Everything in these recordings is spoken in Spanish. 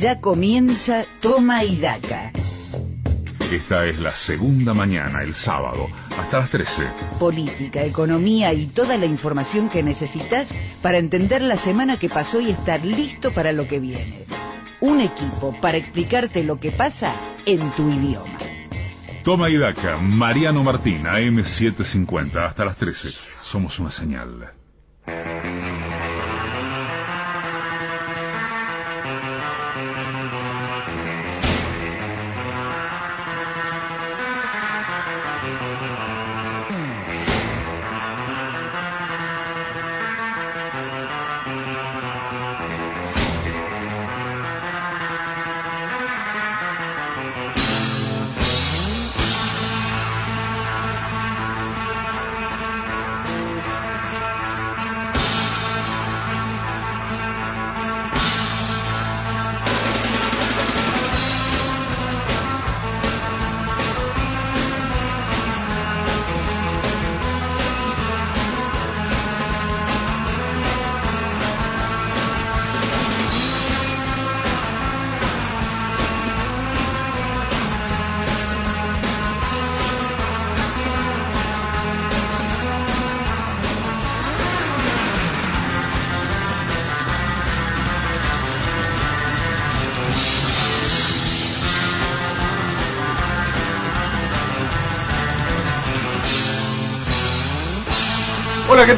Ya comienza Toma y Daca. Esta es la segunda mañana, el sábado, hasta las 13. Política, economía y toda la información que necesitas para entender la semana que pasó y estar listo para lo que viene. Un equipo para explicarte lo que pasa en tu idioma. Toma y Daca, Mariano Martín, AM750, hasta las 13. Somos una señal.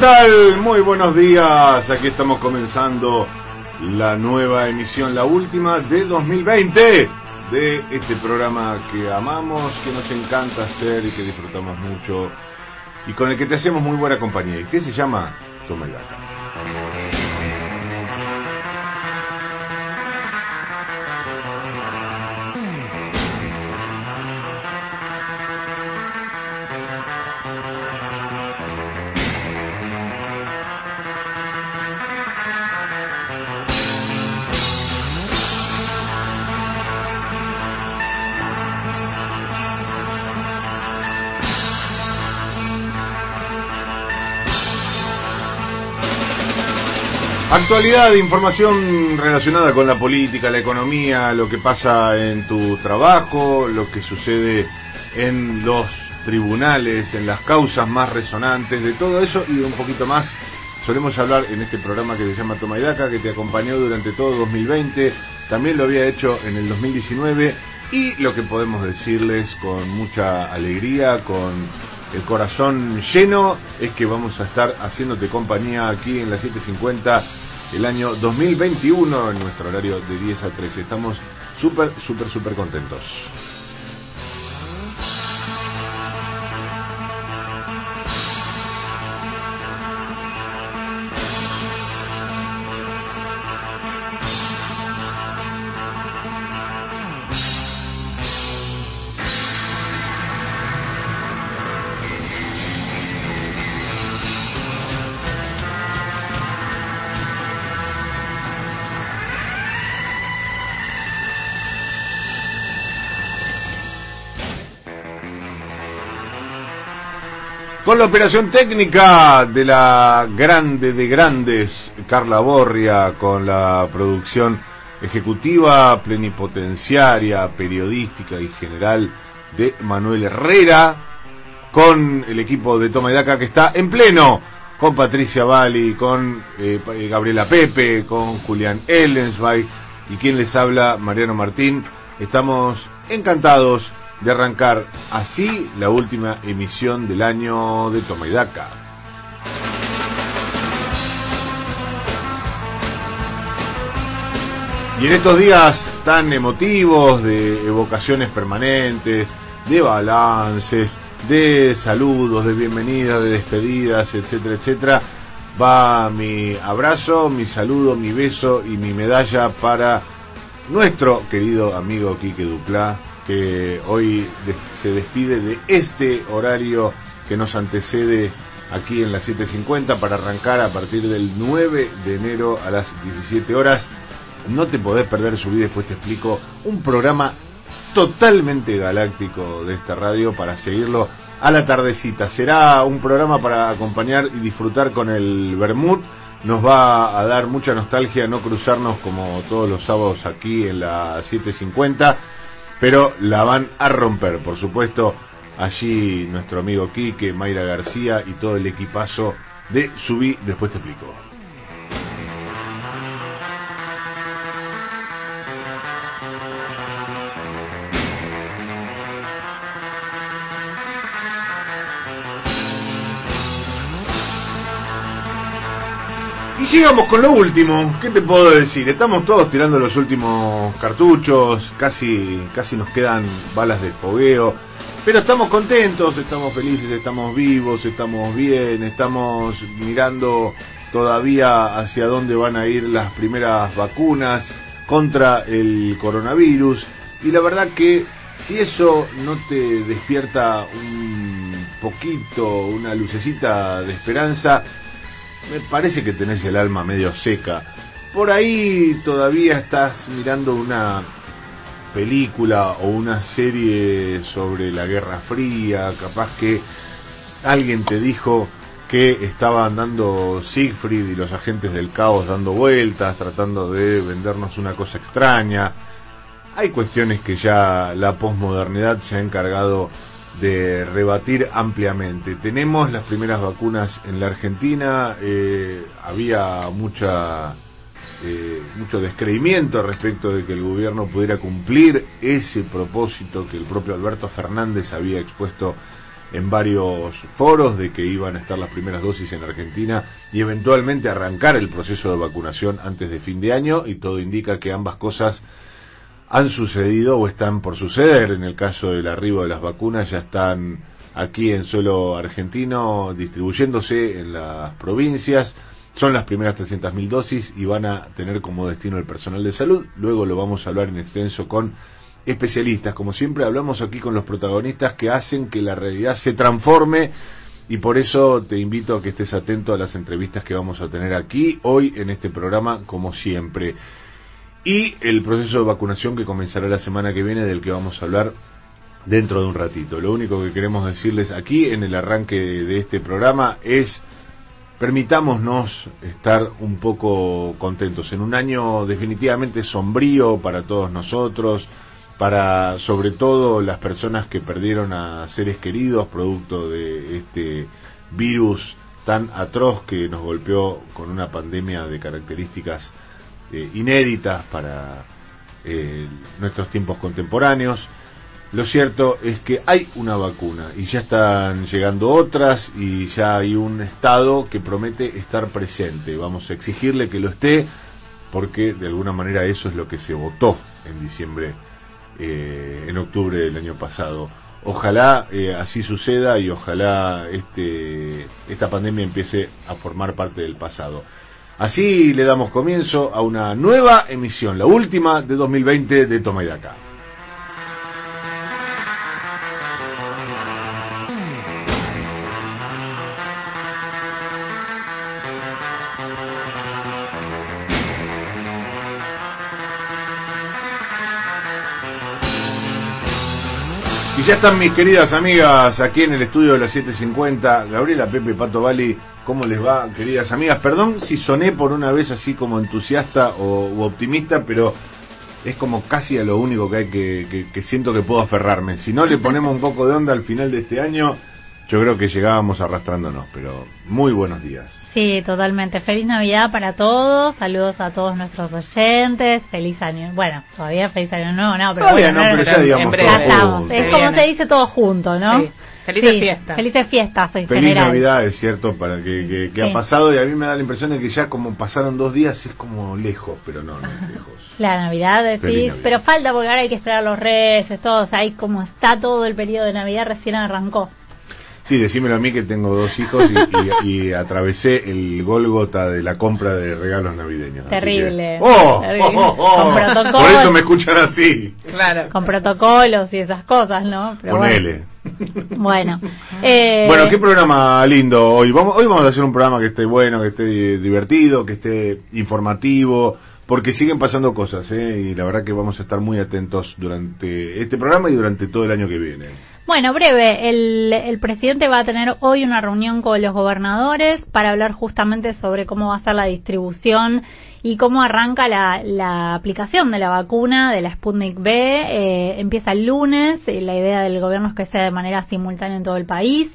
Tal? Muy buenos días. Aquí estamos comenzando la nueva emisión, la última de 2020 de este programa que amamos, que nos encanta hacer y que disfrutamos mucho y con el que te hacemos muy buena compañía. ¿Y qué se llama? Toma el Daca. Actualidad, información relacionada con la política, la economía, lo que pasa en tu trabajo, lo que sucede en los tribunales, en las causas más resonantes, de todo eso y un poquito más. Solemos hablar en este programa que se llama Toma y Daca, que te acompañó durante todo 2020, también lo había hecho en el 2019 y lo que podemos decirles con mucha alegría, con el corazón lleno, es que vamos a estar haciéndote compañía aquí en la 750 el año 2021 en nuestro horario de 10 a 13. Estamos súper, súper, súper contentos. Con la operación técnica de la grande de grandes, Carla Borria, con la producción ejecutiva, plenipotenciaria, periodística y general de Manuel Herrera, con el equipo de Toma y Daca que está en pleno, con Patricia Bali, con eh, Gabriela Pepe, con Julián Ellensby y quien les habla, Mariano Martín. Estamos encantados de arrancar así la última emisión del año de Toma y Daca. Y en estos días tan emotivos de evocaciones permanentes, de balances, de saludos, de bienvenidas, de despedidas, etcétera, etcétera, va mi abrazo, mi saludo, mi beso y mi medalla para nuestro querido amigo Quique Duplá, que hoy se despide de este horario que nos antecede aquí en las 7.50 para arrancar a partir del 9 de enero a las 17 horas. No te podés perder su vida, después te explico un programa totalmente galáctico de esta radio para seguirlo a la tardecita. Será un programa para acompañar y disfrutar con el Bermud nos va a dar mucha nostalgia no cruzarnos como todos los sábados aquí en la 750, pero la van a romper, por supuesto, allí nuestro amigo Quique, Mayra García y todo el equipazo de Subí, después te explico. Y sigamos con lo último, ¿qué te puedo decir? Estamos todos tirando los últimos cartuchos, casi, casi nos quedan balas de fogueo, pero estamos contentos, estamos felices, estamos vivos, estamos bien, estamos mirando todavía hacia dónde van a ir las primeras vacunas contra el coronavirus. Y la verdad que si eso no te despierta un poquito, una lucecita de esperanza, me parece que tenés el alma medio seca. Por ahí todavía estás mirando una película o una serie sobre la Guerra Fría, capaz que alguien te dijo que estaban dando Siegfried y los agentes del caos dando vueltas, tratando de vendernos una cosa extraña. Hay cuestiones que ya la posmodernidad se ha encargado de rebatir ampliamente. Tenemos las primeras vacunas en la Argentina, eh, había mucha eh, mucho descreimiento respecto de que el gobierno pudiera cumplir ese propósito que el propio Alberto Fernández había expuesto en varios foros de que iban a estar las primeras dosis en Argentina y eventualmente arrancar el proceso de vacunación antes de fin de año y todo indica que ambas cosas han sucedido o están por suceder. En el caso del arribo de las vacunas ya están aquí en suelo argentino distribuyéndose en las provincias. Son las primeras 300.000 dosis y van a tener como destino el personal de salud. Luego lo vamos a hablar en extenso con especialistas. Como siempre hablamos aquí con los protagonistas que hacen que la realidad se transforme y por eso te invito a que estés atento a las entrevistas que vamos a tener aquí hoy en este programa como siempre y el proceso de vacunación que comenzará la semana que viene del que vamos a hablar dentro de un ratito. Lo único que queremos decirles aquí en el arranque de este programa es permitámonos estar un poco contentos en un año definitivamente sombrío para todos nosotros, para sobre todo las personas que perdieron a seres queridos producto de este virus tan atroz que nos golpeó con una pandemia de características eh, inéditas para eh, nuestros tiempos contemporáneos. Lo cierto es que hay una vacuna y ya están llegando otras y ya hay un Estado que promete estar presente. Vamos a exigirle que lo esté porque de alguna manera eso es lo que se votó en diciembre, eh, en octubre del año pasado. Ojalá así suceda y ojalá este, esta pandemia empiece a formar parte del pasado. Así le damos comienzo a una nueva emisión, la última de 2020 de Toma y Daca. Y ya están mis queridas amigas aquí en el estudio de la 750, Gabriela Pepe Pato Bali ¿Cómo les va, queridas amigas? Perdón si soné por una vez así como entusiasta o optimista, pero es como casi a lo único que hay que, que, siento que puedo aferrarme. Si no le ponemos un poco de onda al final de este año, yo creo que llegábamos arrastrándonos, pero muy buenos días. Sí, totalmente. Feliz Navidad para todos, saludos a todos nuestros oyentes, feliz año. Bueno, todavía feliz año nuevo, no, pero bueno, no, pero ya digamos estamos. Es como se dice todo junto, ¿no? Felices fiestas. Felices fiestas en Feliz Navidad, es cierto, para que, que, ha pasado y a mí me da la impresión de que ya como pasaron dos días es como lejos, pero no, no es lejos. La Navidad, decís, pero falta porque ahora hay que esperar a los reyes, todos, ahí como está todo el periodo de Navidad recién arrancó. Sí, decímelo a mí que tengo dos hijos y, atravesé el Gólgota de la compra de regalos navideños. Terrible. ¡Oh! oh, oh, oh. Por eso me escuchan así. Claro. Con protocolos y esas cosas, ¿no? Pero Ponele. Bueno. Eh, bueno, qué programa lindo hoy. Vamos, hoy vamos a hacer un programa que esté bueno, que esté divertido, que esté informativo, porque siguen pasando cosas, ¿eh? y la verdad que vamos a estar muy atentos durante este programa y durante todo el año que viene. Bueno, breve, el, el presidente va a tener hoy una reunión con los gobernadores para hablar justamente sobre cómo va a ser la distribución y cómo arranca la, la aplicación de la vacuna de la Sputnik B. Eh, empieza el lunes, y la idea del gobierno es que sea de manera simultánea en todo el país.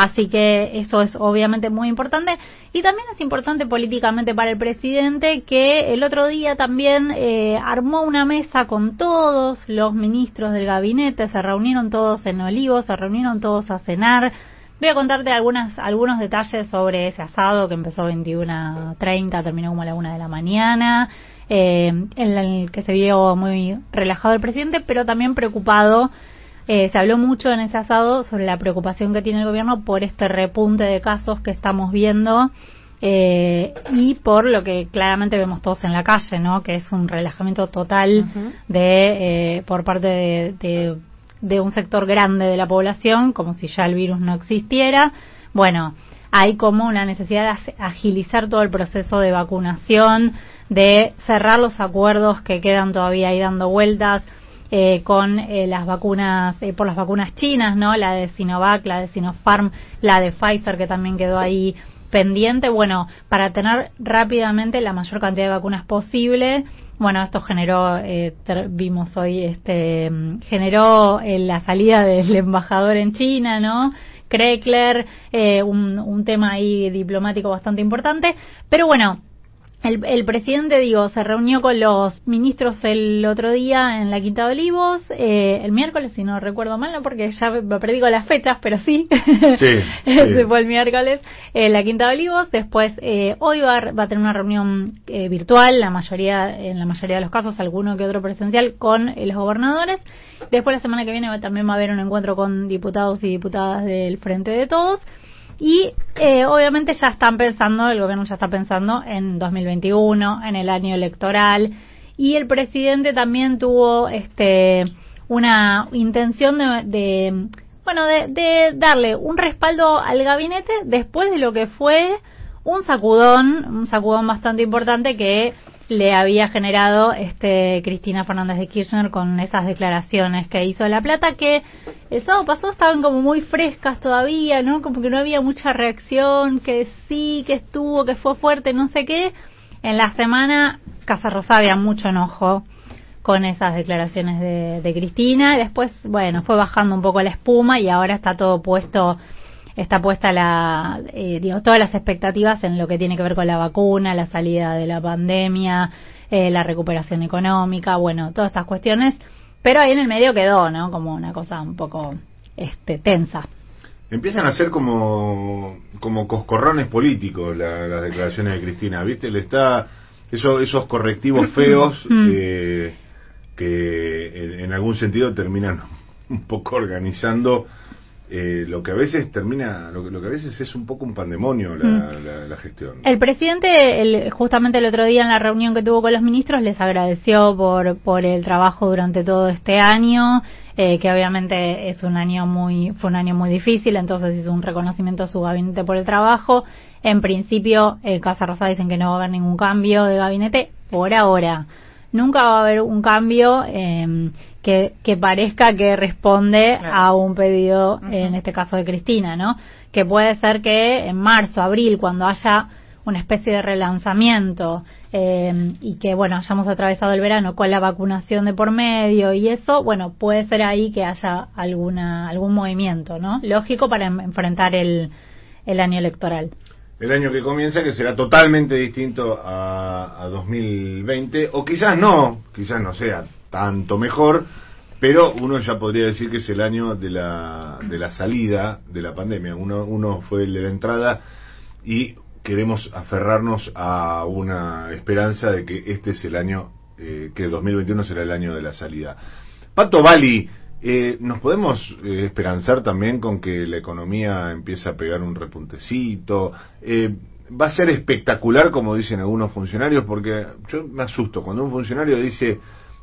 Así que eso es obviamente muy importante. Y también es importante políticamente para el presidente que el otro día también eh, armó una mesa con todos los ministros del gabinete, se reunieron todos en Olivos, se reunieron todos a cenar. Voy a contarte algunas, algunos detalles sobre ese asado que empezó 21.30, terminó como a la una de la mañana, eh, en el que se vio muy relajado el presidente, pero también preocupado eh, se habló mucho en ese asado sobre la preocupación que tiene el gobierno por este repunte de casos que estamos viendo eh, y por lo que claramente vemos todos en la calle, ¿no? Que es un relajamiento total de eh, por parte de, de, un sector grande de la población, como si ya el virus no existiera. Bueno, hay como una necesidad de agilizar todo el proceso de vacunación, de cerrar los acuerdos que quedan todavía ahí dando vueltas eh, con eh, las vacunas, eh, por las vacunas chinas, ¿no? La de Sinovac, la de Sinopharm, la de Pfizer que también quedó ahí pendiente, bueno, para tener rápidamente la mayor cantidad de vacunas posible. Bueno, esto generó, eh, vimos hoy, este, generó la salida del embajador en China, ¿no? Kreckler, un, un tema ahí diplomático bastante importante. Pero bueno, el, el, presidente, digo, se reunió con los ministros el otro día en la Quinta de Olivos, eh, el miércoles, si no recuerdo mal, no porque ya me perdí con las fechas, pero sí, sí, se fue el miércoles, en la Quinta de Olivos. Después, eh, hoy va, va, a tener una reunión eh, virtual, la mayoría, en la mayoría de los casos, alguno que otro presencial, con eh, los gobernadores. Después, la semana que viene, también va a haber un encuentro con diputados y diputadas del Frente de Todos. Y eh, obviamente ya están pensando, el gobierno ya está pensando en 2021, en el año electoral. Y el presidente también tuvo este una intención de, bueno, de, de darle un respaldo al gabinete después de lo que fue un sacudón, un sacudón bastante importante que le había generado este Cristina Fernández de Kirchner con esas declaraciones que hizo La Plata que el sábado pasado estaban como muy frescas todavía, ¿no? Como que no había mucha reacción, que sí, que estuvo, que fue fuerte, no sé qué. En la semana Casa Rosa había mucho enojo con esas declaraciones de, de Cristina. Después, bueno, fue bajando un poco la espuma y ahora está todo puesto está puesta la, eh, digo, todas las expectativas en lo que tiene que ver con la vacuna, la salida de la pandemia, eh, la recuperación económica, bueno, todas estas cuestiones, pero ahí en el medio quedó, ¿no? Como una cosa un poco este, tensa. Empiezan a ser como, como coscorrones políticos las declaraciones de Cristina, ¿viste? Le está, eso, esos correctivos feos mm. eh, que en algún sentido terminan un poco organizando eh, lo que a veces termina, lo, que a veces es un poco un pandemonio la, mm. la, gestión. El presidente, el, justamente el otro día en la reunión que tuvo con los ministros, les agradeció por, por el trabajo durante todo este año, eh, que obviamente es un año muy, fue un año muy difícil, entonces hizo un reconocimiento a su gabinete por el trabajo. En principio, en Casa Rosa dicen que no va a haber ningún cambio de gabinete por ahora. Nunca va a haber un cambio. Eh, que, que parezca que responde a un pedido, en este caso de Cristina, ¿no? Que puede ser que en marzo, abril, cuando haya una especie de relanzamiento eh, y que, bueno, hayamos atravesado el verano con la vacunación de por medio y eso, bueno, puede ser ahí que haya alguna algún movimiento, ¿no? Lógico para enfrentar el, el año electoral. El año que comienza, que será totalmente distinto a, a 2020, o quizás no, quizás no sea tanto mejor, pero uno ya podría decir que es el año de la, de la salida de la pandemia. Uno, uno fue el de la entrada y queremos aferrarnos a una esperanza de que este es el año, eh, que 2021 será el año de la salida. Pato Bali, eh, ¿nos podemos eh, esperanzar también con que la economía empiece a pegar un repuntecito? Eh, va a ser espectacular, como dicen algunos funcionarios, porque yo me asusto cuando un funcionario dice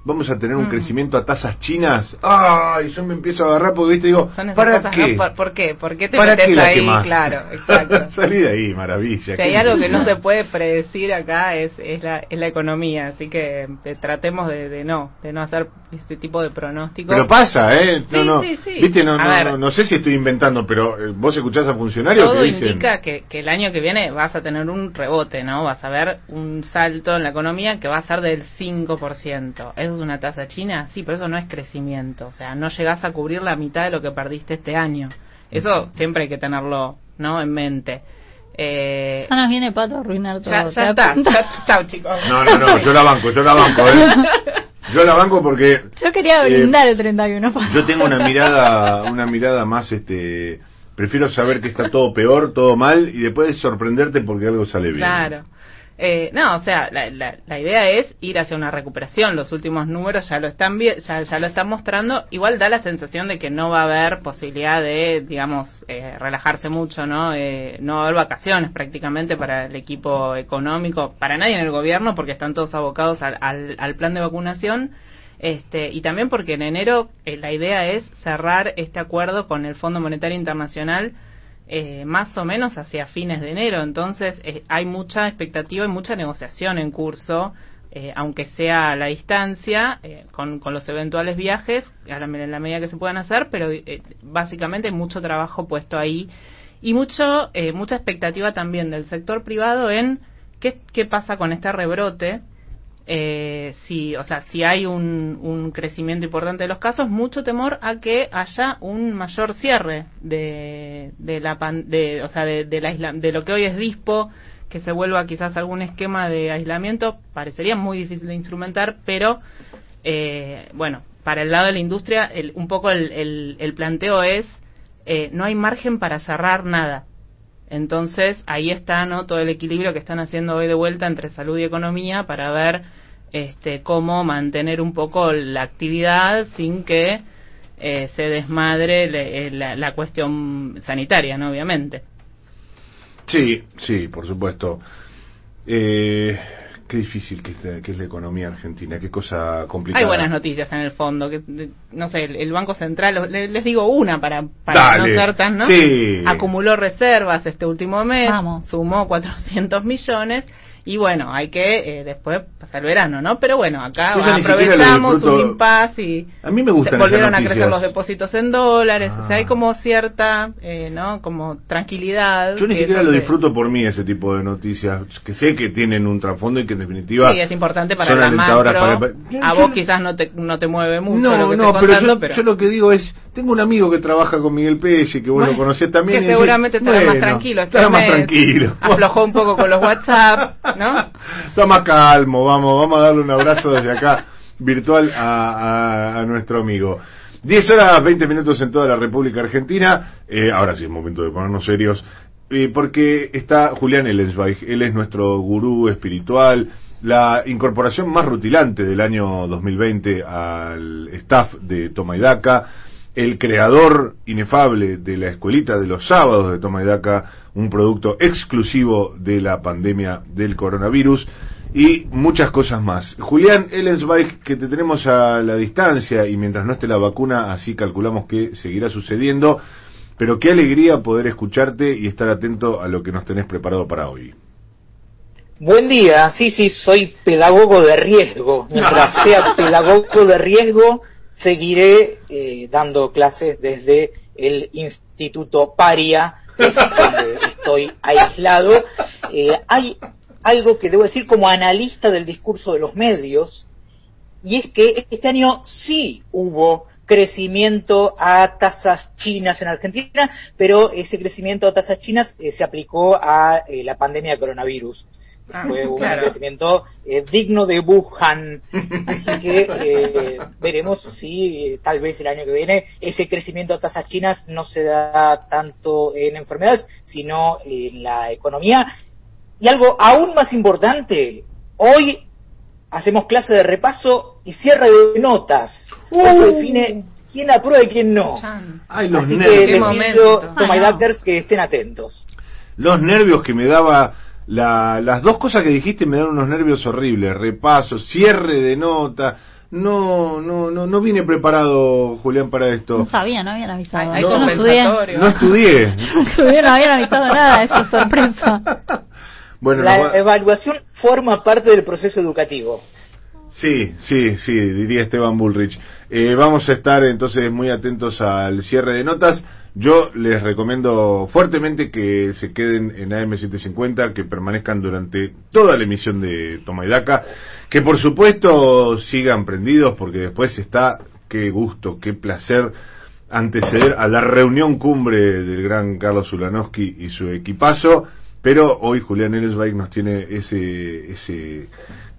vamos a tener un Mm. crecimiento a tasas chinas. Ay, yo me empiezo a agarrar porque viste digo, ¿para cosas, qué? ¿no? ¿Por, por qué? ¿Por qué te ¿Para metes qué la ahí? quemás? Claro, exacto. Salí de ahí, maravilla. Si hay algo que no se puede predecir acá es, es, la, es la economía, así que eh, tratemos de, de no de no hacer este tipo de pronósticos. Pero pasa, ¿eh? No, Sí, no. sí, sí. Viste, no, no, no, sé si estoy inventando, pero eh, vos escuchás a funcionarios Todo que dicen... indica que, que el año que viene vas a tener un rebote, ¿no? Vas a ver un salto en la economía que va a ser del 5%. ¿Eso es una tasa china? Sí, pero eso no es crecimiento. O sea, no llegás a cubrir la mitad de lo que perdiste este año. Eso siempre hay que tenerlo, ¿no? En mente. Eh, Ya nos viene pato a arruinar todo. ya, ¿te ya está, está, chicos. No, no, no, yo la banco, yo la banco, ¿eh? Yo la banco porque Yo quería Eh, brindar el 31 pato. yo tengo una mirada, una mirada más, este... Prefiero saber que está todo peor, todo mal, y después sorprenderte porque algo sale bien. Claro. Eh, no, o sea, la, la, idea es ir hacia una recuperación. Los últimos números ya lo están ya, ya lo están mostrando. Igual da la sensación de que no va a haber posibilidad de, digamos, eh, relajarse mucho, ¿no? Eh, no va a haber vacaciones prácticamente para el equipo económico, para nadie en el gobierno, porque están todos abocados al, al, al plan de vacunación. Este, y también porque en enero eh, la idea es cerrar este acuerdo con el Fondo Monetario Internacional eh, más o menos hacia fines de enero. Entonces eh, hay mucha expectativa y mucha negociación en curso, eh, aunque sea a la distancia, eh, con, con los eventuales viajes, a la, en la medida que se puedan hacer, pero eh, básicamente mucho trabajo puesto ahí y mucho mucha expectativa también del sector privado en qué, qué pasa con este rebrote eh, si, o sea, si hay un, un crecimiento importante de los casos, mucho temor a que haya un mayor cierre de, de la pan- de, o sea, de, del aisla- de lo que hoy es dispo, que se vuelva quizás algún esquema de aislamiento, parecería muy difícil de instrumentar, pero eh, bueno, para el lado de la industria, el- un poco el, el- el planteo es eh, no hay margen para cerrar nada. Entonces, ahí está ¿no? todo el equilibrio que están haciendo hoy de vuelta entre salud y economía para ver este, cómo mantener un poco la actividad sin que eh, se desmadre le- eh, la, la cuestión sanitaria, ¿no? Obviamente. Sí, sí, por supuesto. Eh, qué difícil que, está- que es la economía argentina, qué cosa complicada. Hay buenas noticias en el fondo. que No sé, el, el Banco Central, le- les digo una para, para no ser tan, ¿no? Sí. Acumuló reservas este último mes, Vamos. sumó 400 millones. Y bueno, hay que eh, después pasar el verano, ¿no? Pero bueno, acá Yo lo aprovechamos un impasse y A mí me gustan volvieron a crecer los depósitos en dólares. O sea, hay Ah. como cierta, eh, ¿no? Como tranquilidad. Yo ni siquiera lo disfruto por mí ese tipo de noticias, que sé que tienen un trasfondo y que en definitiva Sí, es importante para son la alentadoras macro. para- Yo- a yo vos no- quizás no te, no te mueve mucho lo No, que no, pero contando, yo, pero... yo lo que digo es, tengo un amigo que trabaja con Miguel Pérez y que vos lo Bueno, conocés también. que y seguramente estará más tranquilo. Estará más tranquilo. Aflojó un poco con los WhatsApp, Está más calmo, vamos, vamos a darle un abrazo desde acá virtual a, nuestro amigo. 10 horas 20 minutos en toda la República Argentina. Eh, ahora sí es momento de ponernos serios. eh, porque está Julián Ellensweig. Él es nuestro gurú espiritual. La incorporación más rutilante del año 2020 al staff de Toma Daca el creador inefable de la escuelita de los sábados de Toma y Daca, un producto exclusivo de la pandemia del coronavirus y muchas cosas más. Julián Ellensweig, que te tenemos a la distancia y mientras no esté la vacuna, así calculamos que seguirá sucediendo, pero qué alegría poder escucharte y estar atento a lo que nos tenés preparado para hoy. Buen día, sí, sí, soy pedagogo de riesgo. Mientras sea pedagogo de riesgo, seguiré eh, dando clases desde el Instituto Paria, donde estoy aislado. Eh, hay algo que debo decir como analista del discurso de los medios, y es que este año sí hubo crecimiento a tasas chinas en Argentina, pero ese crecimiento a tasas chinas eh, se aplicó a eh, la pandemia de coronavirus. Ah, Fue un claro. crecimiento eh, digno de Wuhan. Así que eh, veremos si eh, tal vez el año que viene ese crecimiento a tasas chinas no se da tanto en enfermedades, sino en la economía. Y algo aún más importante, hoy hacemos clase de repaso y cierre de notas. Hoy se define quién aprueba y quién no. Ay, los Así que nervios. Les pido, no. Que estén atentos. los nervios que me daba la- las dos cosas que dijiste me dan unos nervios horribles repaso cierre de nota no, no, no, no vine preparado, Julián, para esto. No sabía, no habían avisado. Hay- hay Yo no estudié. No estudié. Yo no estudié, no habían avisado nada, eso es sorpresa. Bueno, La evaluación forma parte del proceso educativo. Sí, sí, sí, diría Esteban Bullrich. Eh, vamos a estar entonces muy atentos al cierre de notas. Yo les recomiendo fuertemente que se queden en AM750, que permanezcan durante toda la emisión de Toma y Daca, que por supuesto sigan prendidos, porque después está, qué gusto, qué placer anteceder a la reunión cumbre del gran Carlos Ulanowski y su equipazo. Pero hoy Julián Ellsbeck nos tiene ese, ese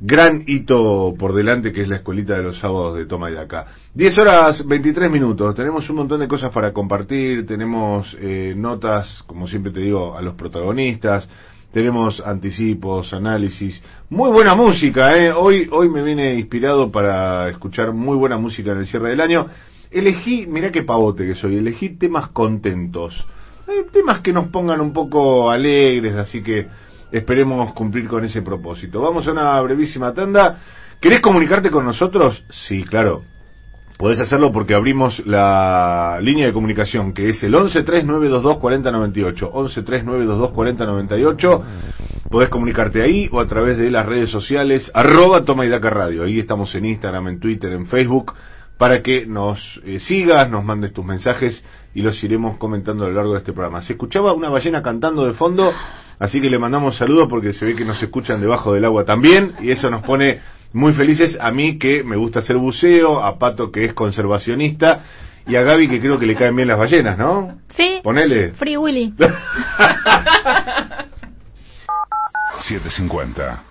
gran hito por delante que es la escuelita de los sábados de Toma y Daca. 10 horas 23 minutos, tenemos un montón de cosas para compartir, tenemos eh, notas, como siempre te digo, a los protagonistas, tenemos anticipos, análisis, muy buena música, ¿eh? hoy, hoy me vine inspirado para escuchar muy buena música en el cierre del año. Elegí, mirá qué pavote que soy, elegí temas contentos. Hay temas que nos pongan un poco alegres, así que esperemos cumplir con ese propósito. Vamos a una brevísima tanda. ¿Querés comunicarte con nosotros? Sí, claro. Podés hacerlo porque abrimos la línea de comunicación que es el 1139224098. 1139224098. Podés comunicarte ahí o a través de las redes sociales arroba Toma y Daca Radio. Ahí estamos en Instagram, en Twitter, en Facebook para que nos eh, sigas, nos mandes tus mensajes y los iremos comentando a lo largo de este programa. Se escuchaba una ballena cantando de fondo, así que le mandamos saludos porque se ve que nos escuchan debajo del agua también y eso nos pone muy felices a mí que me gusta hacer buceo, a Pato que es conservacionista y a Gaby que creo que le caen bien las ballenas, ¿no? Sí, Ponele. Free Willy. 750.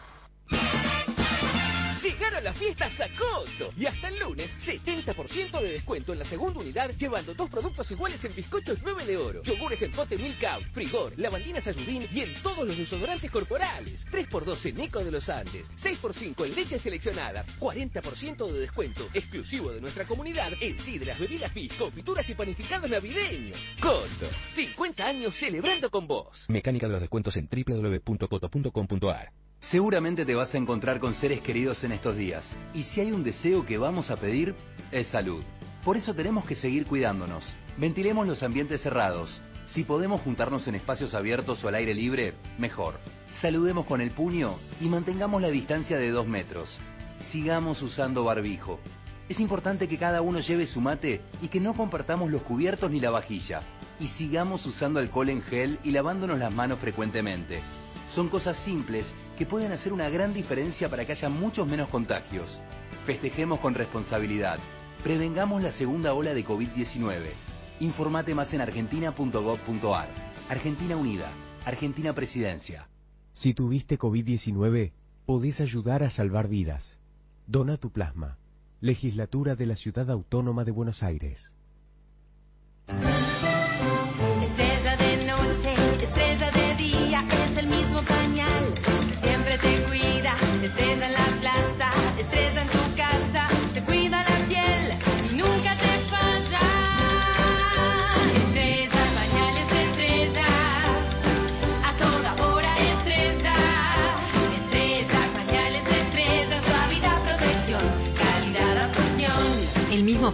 Y hasta el lunes 70% de descuento en la segunda unidad llevando dos productos iguales en bizcochos 9 de oro, yogures en pote Milk Out, Frigor, lavandinas Ayudín y en todos los desodorantes corporales. 3x2 en Nico de los Andes, 6x5 en leches seleccionadas, 40% de descuento exclusivo de nuestra comunidad en sidras, bebidas fizz, confituras y panificados navideños. Coto, 50 años celebrando con vos. Mecánica de los descuentos en www.coto.com.ar. Seguramente te vas a encontrar con seres queridos en estos días. Y si hay un deseo que vamos a pedir, es salud. Por eso tenemos que seguir cuidándonos. Ventilemos los ambientes cerrados. Si podemos juntarnos en espacios abiertos o al aire libre, mejor. Saludemos con el puño y mantengamos la distancia de dos metros. Sigamos usando barbijo. Es importante que cada uno lleve su mate y que no compartamos los cubiertos ni la vajilla. Y sigamos usando alcohol en gel y lavándonos las manos frecuentemente. Son cosas simples que pueden hacer una gran diferencia para que haya muchos menos contagios. Festejemos con responsabilidad. Prevengamos la segunda ola de COVID-19. Informate más en argentina.gov.ar. Argentina Unida. Argentina Presidencia. Si tuviste COVID-19, podés ayudar a salvar vidas. Dona tu plasma. Legislatura de la Ciudad Autónoma de Buenos Aires.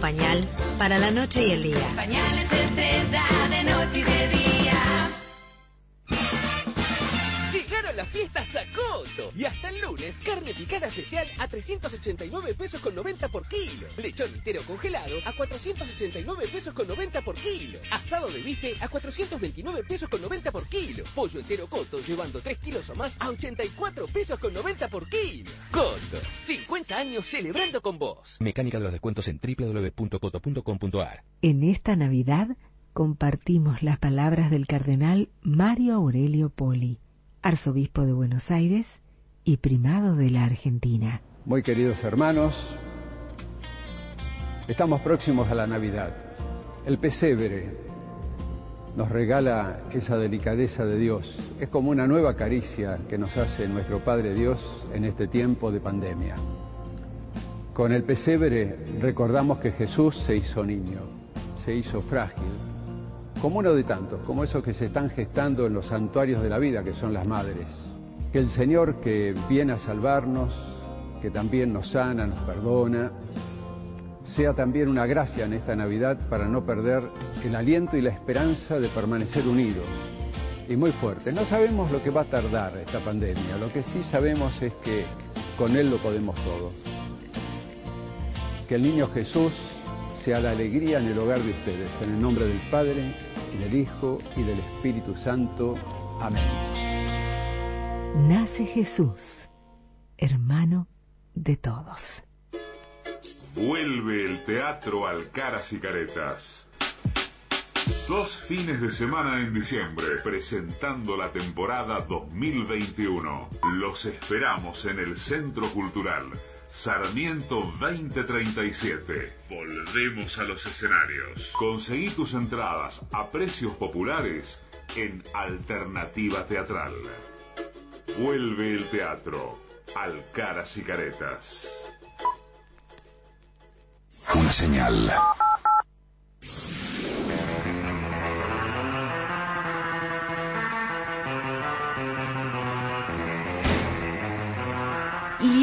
Pañal para la noche y el día. Y hasta el lunes carne picada especial a 389 pesos con 90 por kilo. Lechón entero congelado a 489 pesos con 90 por kilo. Asado de bife a 429 pesos con 90 por kilo. Pollo entero Coto llevando 3 kilos o más a 84 pesos con 90 por kilo. Coto, 50 años celebrando con vos. Mecánica de los descuentos en www.coto.com.ar. En esta Navidad compartimos las palabras del cardenal Mario Aurelio Poli, arzobispo de Buenos Aires y primado de la Argentina. Muy queridos hermanos, estamos próximos a la Navidad. El pesebre nos regala esa delicadeza de Dios. Es como una nueva caricia que nos hace nuestro Padre Dios en este tiempo de pandemia. Con el pesebre recordamos que Jesús se hizo niño, se hizo frágil, como uno de tantos, como esos que se están gestando en los santuarios de la vida, que son las madres. Que el Señor que viene a salvarnos, que también nos sana, nos perdona, sea también una gracia en esta Navidad para no perder el aliento y la esperanza de permanecer unidos y muy fuertes. No sabemos lo que va a tardar esta pandemia, lo que sí sabemos es que con Él lo podemos todo. Que el niño Jesús sea la alegría en el hogar de ustedes, en el nombre del Padre, y del Hijo, y del Espíritu Santo. Amén. Nace Jesús, hermano de todos. Vuelve el teatro al Caras y Caretas. Dos fines de semana en diciembre, presentando la temporada 2021. Los esperamos en el Centro Cultural Sarmiento 2037. Volvemos a los escenarios. Conseguí tus entradas a precios populares en Alternativa Teatral. Vuelve el teatro al Caras y Caretas. Una señal.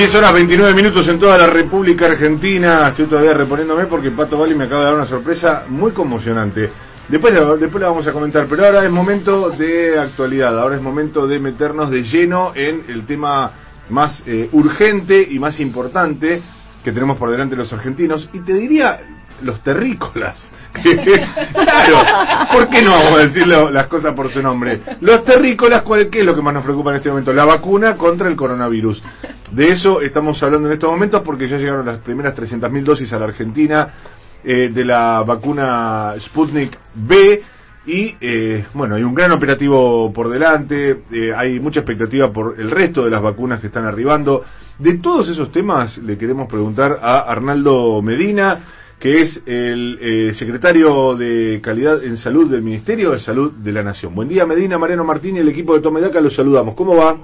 Diez horas 29 minutos en toda la República Argentina. Estoy todavía reponiéndome porque Pato Bali me acaba de dar una sorpresa muy conmocionante. Después, después la vamos a comentar, pero ahora es momento de actualidad. Ahora es momento de meternos de lleno en el tema más eh, urgente y más importante que tenemos por delante los argentinos. Y te diría los terrícolas. claro, ¿por qué no vamos a decirle las cosas por su nombre? Los terrícolas, ¿cuál, ¿qué es lo que más nos preocupa en este momento? La vacuna contra el coronavirus. De eso estamos hablando en estos momentos porque ya llegaron las primeras 300.000 dosis a la Argentina eh, de la vacuna Sputnik B. Y eh, bueno, hay un gran operativo por delante, eh, hay mucha expectativa por el resto de las vacunas que están arribando. De todos esos temas le queremos preguntar a Arnaldo Medina, que es el eh, secretario de Calidad en Salud del Ministerio de Salud de la Nación. Buen día, Medina, Mariano Martín y el equipo de Tomedaca, los saludamos. ¿Cómo va?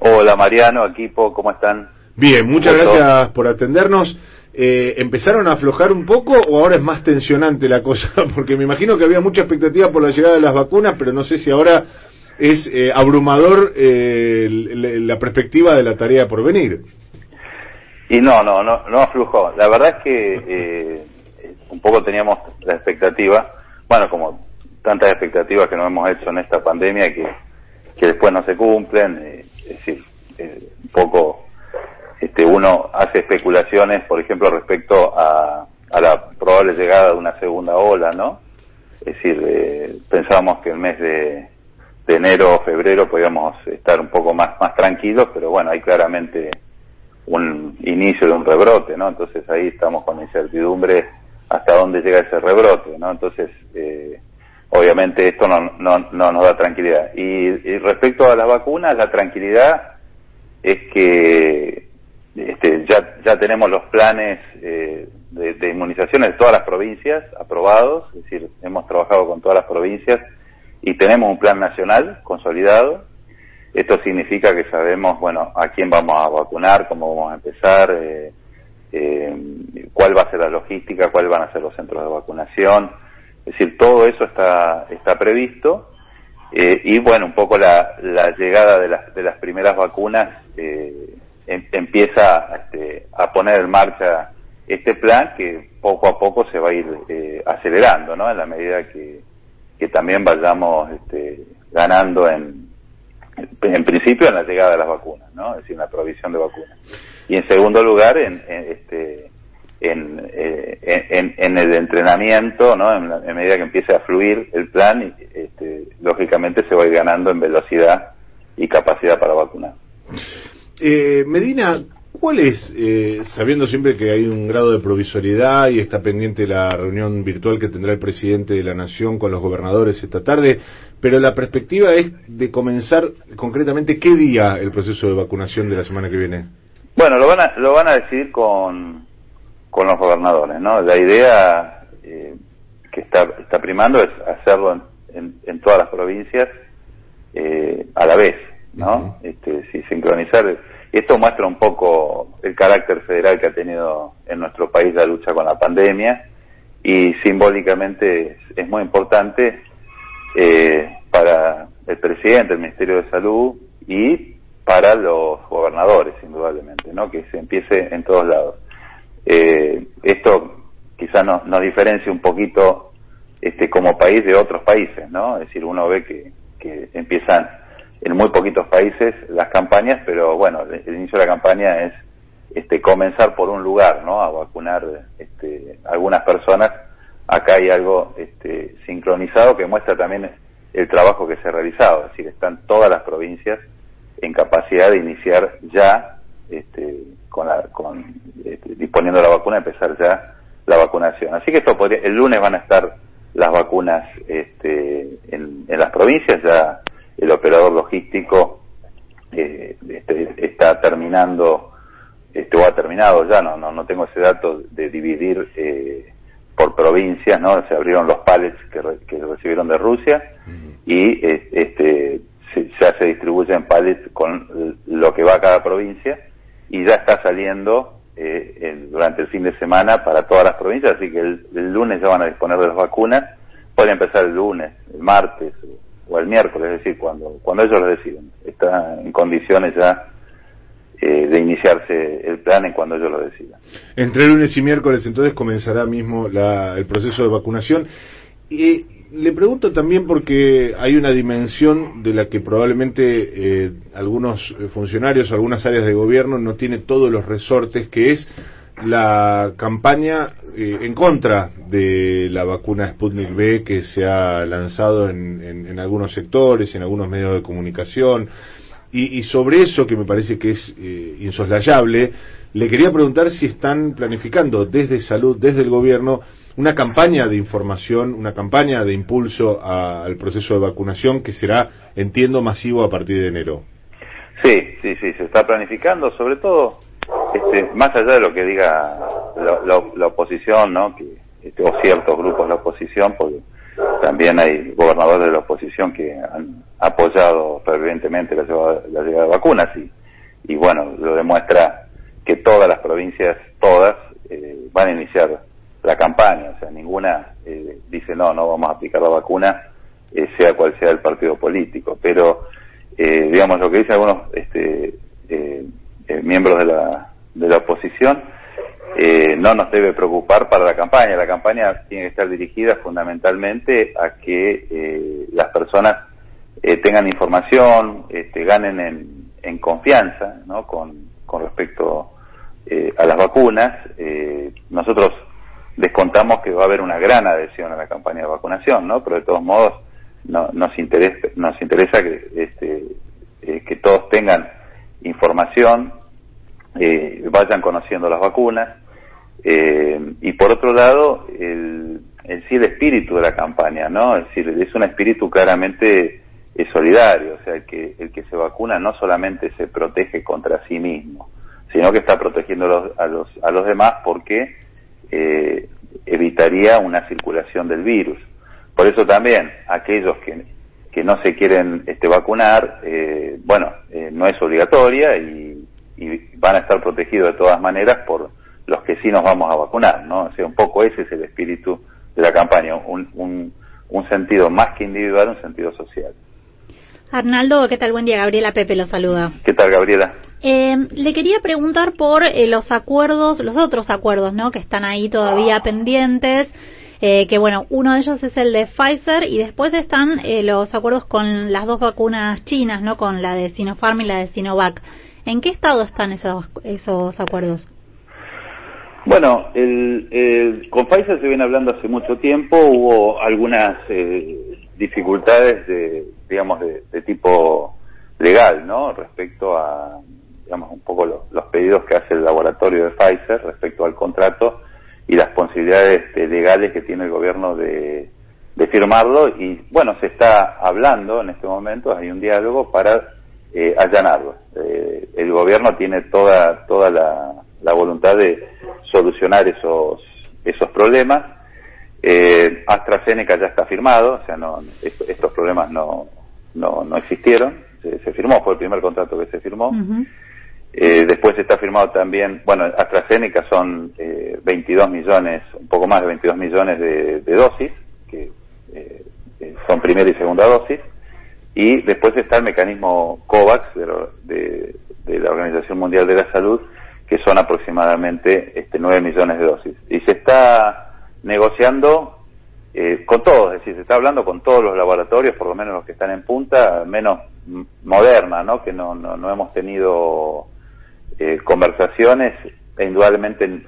Hola Mariano, equipo, ¿cómo están? Bien, muchas gracias por atendernos. Eh, ¿Empezaron a aflojar un poco o ahora es más tensionante la cosa? Porque me imagino que había mucha expectativa por la llegada de las vacunas, pero no sé si ahora es eh, abrumador eh, la perspectiva de la tarea por venir. Y no, no, no, no aflujó. La verdad es que eh, un poco teníamos la expectativa, bueno, como tantas expectativas que nos hemos hecho en esta pandemia que, que después no se cumplen, eh, es decir, eh, un poco este, uno hace especulaciones, por ejemplo, respecto a, a la probable llegada de una segunda ola, ¿no? Es decir, eh, pensábamos que el mes de, enero o febrero podíamos estar un poco más, más tranquilos, pero bueno, hay claramente un inicio de un rebrote, ¿no? Entonces ahí estamos con incertidumbre hasta dónde llega ese rebrote, ¿no? Entonces, eh, obviamente esto no, no, no nos da tranquilidad. Y, y respecto a las vacunas, la tranquilidad es que este, ya, ya tenemos los planes eh, de, de inmunizaciones de todas las provincias aprobados, es decir, hemos trabajado con todas las provincias y tenemos un plan nacional consolidado. Esto significa que sabemos, bueno, a quién vamos a vacunar, cómo vamos a empezar, eh, eh, cuál va a ser la logística, cuáles van a ser los centros de vacunación. Es decir, todo eso está, está previsto. Eh, y bueno, un poco la, la llegada de las, de las primeras vacunas eh, em- empieza este, a poner en marcha este plan que poco a poco se va a ir eh, acelerando, ¿no? En la medida que, que también vayamos este, ganando en, en principio en la llegada de las vacunas, ¿no? Es decir, en la provisión de vacunas. Y en segundo lugar, en, en, este, en, eh, en, en el entrenamiento, ¿no? En, la- en medida que empiece a fluir el plan, este, lógicamente se va a ir ganando en velocidad y capacidad para vacunar. Eh, Medina, ¿cuál es, eh, sabiendo siempre que hay un grado de provisoriedad y está pendiente la reunión virtual que tendrá el presidente de la Nación con los gobernadores esta tarde, pero la perspectiva es de comenzar concretamente qué día el proceso de vacunación de la semana que viene? Bueno, lo van a, lo van a decidir con, con los gobernadores, ¿no? La idea eh, que está, está primando es hacerlo en, en, en todas las provincias eh, a la vez, ¿no? este, sí, sincronizar. Y esto muestra un poco el carácter federal que ha tenido en nuestro país la lucha con la pandemia y simbólicamente es, es muy importante eh, para el presidente, el Ministerio de Salud y para los gobernadores, indudablemente, ¿no? Que se empiece en todos lados. Eh, esto quizás nos, nos diferencia un poquito este, como país de otros países, ¿no? Es decir, uno ve que, empiezan en muy poquitos países las campañas, pero bueno, el, el inicio de la campaña es este, comenzar por un lugar, ¿no? A vacunar este, algunas personas. Acá hay algo este, sincronizado que muestra también el trabajo que se ha realizado, es decir, están todas las provincias en capacidad de iniciar ya este, con la, con, este, disponiendo la vacuna, empezar ya la vacunación. Así que esto podría, el lunes van a estar las vacunas este, en, en las provincias, ya el operador logístico eh, este, está terminando, este, o ha terminado ya, no, no, no tengo ese dato de dividir eh, por provincias, ¿no? Se abrieron los pallets que, re- que recibieron de Rusia y eh, este, se, ya se distribuyen pallets con lo que va a cada provincia y ya está saliendo eh, el- durante el fin de semana para todas las provincias, así que el, el lunes ya van a disponer de las vacunas, pueden empezar el lunes, el martes o el miércoles, es decir, cuando, cuando ellos lo deciden. Está en condiciones ya eh, de iniciarse el plan en cuando ellos lo decidan. Entre lunes y miércoles entonces comenzará mismo la- el proceso de vacunación. Y le pregunto también porque hay una dimensión de la que probablemente eh, algunos funcionarios, algunas áreas de gobierno no tiene todos los resortes, que es la campaña eh, en contra de la vacuna Sputnik B que se ha lanzado en, en- en algunos sectores, en algunos medios de comunicación. Y, y sobre eso, que me parece que es eh, insoslayable, le quería preguntar si están planificando desde salud, desde el gobierno, una campaña de información, una campaña de impulso a- al proceso de vacunación que será, entiendo, masivo a partir de enero. Sí, sí, sí, se está planificando, sobre todo, este, más allá de lo que diga la, la- la oposición, ¿no? Que, este, o ciertos grupos de la oposición, porque también hay gobernadores de la oposición que han apoyado fervientemente la llegada, la llegada de vacunas y, y bueno, lo demuestra que todas las provincias, todas, eh, van a iniciar la campaña, o sea, ninguna eh, dice no, no vamos a aplicar la vacuna, eh, sea cual sea el partido político, pero eh, digamos lo que dicen algunos este, eh, miembros de la, de la oposición eh, no nos debe preocupar para la campaña. La campaña tiene que estar dirigida fundamentalmente a que eh, las personas eh, tengan información, este, ganen en, en confianza ¿no? con, respecto eh, a las vacunas. Nosotros descontamos que va a haber una gran adhesión a la campaña de vacunación, ¿no? pero de todos modos no, nos, interesa, nos interesa que, este, que todos tengan información, eh, vayan conociendo las vacunas eh, y por otro lado el, sí el espíritu de la campaña, ¿no? Es decir, es un espíritu claramente eh, solidario, o sea, el que, el que se vacuna no solamente se protege contra sí mismo, sino que está protegiendo a los, a los, a los demás porque eh, evitaría una circulación del virus. Por eso también aquellos que, que no se quieren este, vacunar, eh, bueno, eh, no es obligatoria y, y van a estar protegidos de todas maneras por los que sí nos vamos a vacunar, ¿no? O sea, un poco ese es el espíritu de la campaña, un, un, un sentido más que individual, un sentido social. Arnaldo, ¿qué tal? Buen día. Gabriela Pepe lo saluda. ¿Qué tal, Gabriela? Eh, le quería preguntar por eh, los acuerdos, los otros acuerdos, ¿no? Que están ahí todavía pendientes. Eh, que bueno, uno de ellos es el de Pfizer y después están eh, los acuerdos con las dos vacunas chinas, ¿no? Con la de Sinopharm y la de Sinovac. ¿En qué estado están esos, esos acuerdos? Bueno, el, el- con Pfizer se viene hablando hace mucho tiempo, hubo algunas eh, dificultades de, digamos, de, de tipo legal, ¿no? Respecto a, digamos, un poco lo- los pedidos que hace el laboratorio de Pfizer respecto al contrato y las posibilidades este, legales que tiene el gobierno de, de firmarlo y bueno se está hablando en este momento hay un diálogo para eh, allanarlo Eh, el gobierno tiene toda toda la, la voluntad de solucionar esos esos problemas. Eh, AstraZeneca ya está firmado o sea no est- estos problemas no no, no existieron. Se, se firmó fue el primer contrato que se firmó. Eh, después está firmado también, bueno, AstraZeneca son eh, 22 millones, un poco más de 22 millones de, de dosis, que son primera y segunda dosis, y después está el mecanismo COVAX de, la Organización Mundial de la Salud, que son aproximadamente este, 9 millones de dosis. Y se está negociando eh, con todos, es decir, se está hablando con todos los laboratorios, por lo menos los que están en punta, menos Moderna, ¿no? Que no, no, no hemos tenido eh, conversaciones e indudablemente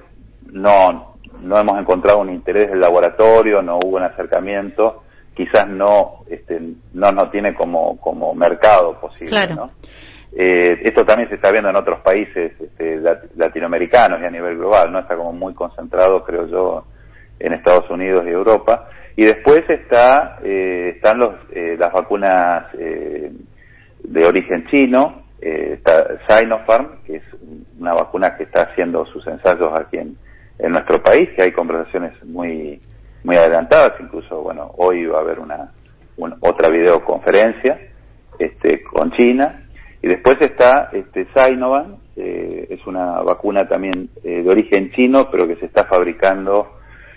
no, no hemos encontrado un interés del laboratorio, no hubo un acercamiento, quizás no, este, no nos tiene como, como mercado posible, Claro. ¿no? Eh, esto también se está viendo en otros países este, lat- latinoamericanos y a nivel global, ¿no? Está como muy concentrado, creo yo, en Estados Unidos y Europa. Y después está, eh, están los, eh, las vacunas eh, de origen chino, eh, está Sinopharm, que es una vacuna que está haciendo sus ensayos aquí en, en nuestro país, que hay conversaciones muy muy adelantadas, incluso, bueno, hoy va a haber una, un- otra videoconferencia este, con China, y después está este, Sinovac, eh, es una vacuna también eh, de origen chino, pero que se está fabricando,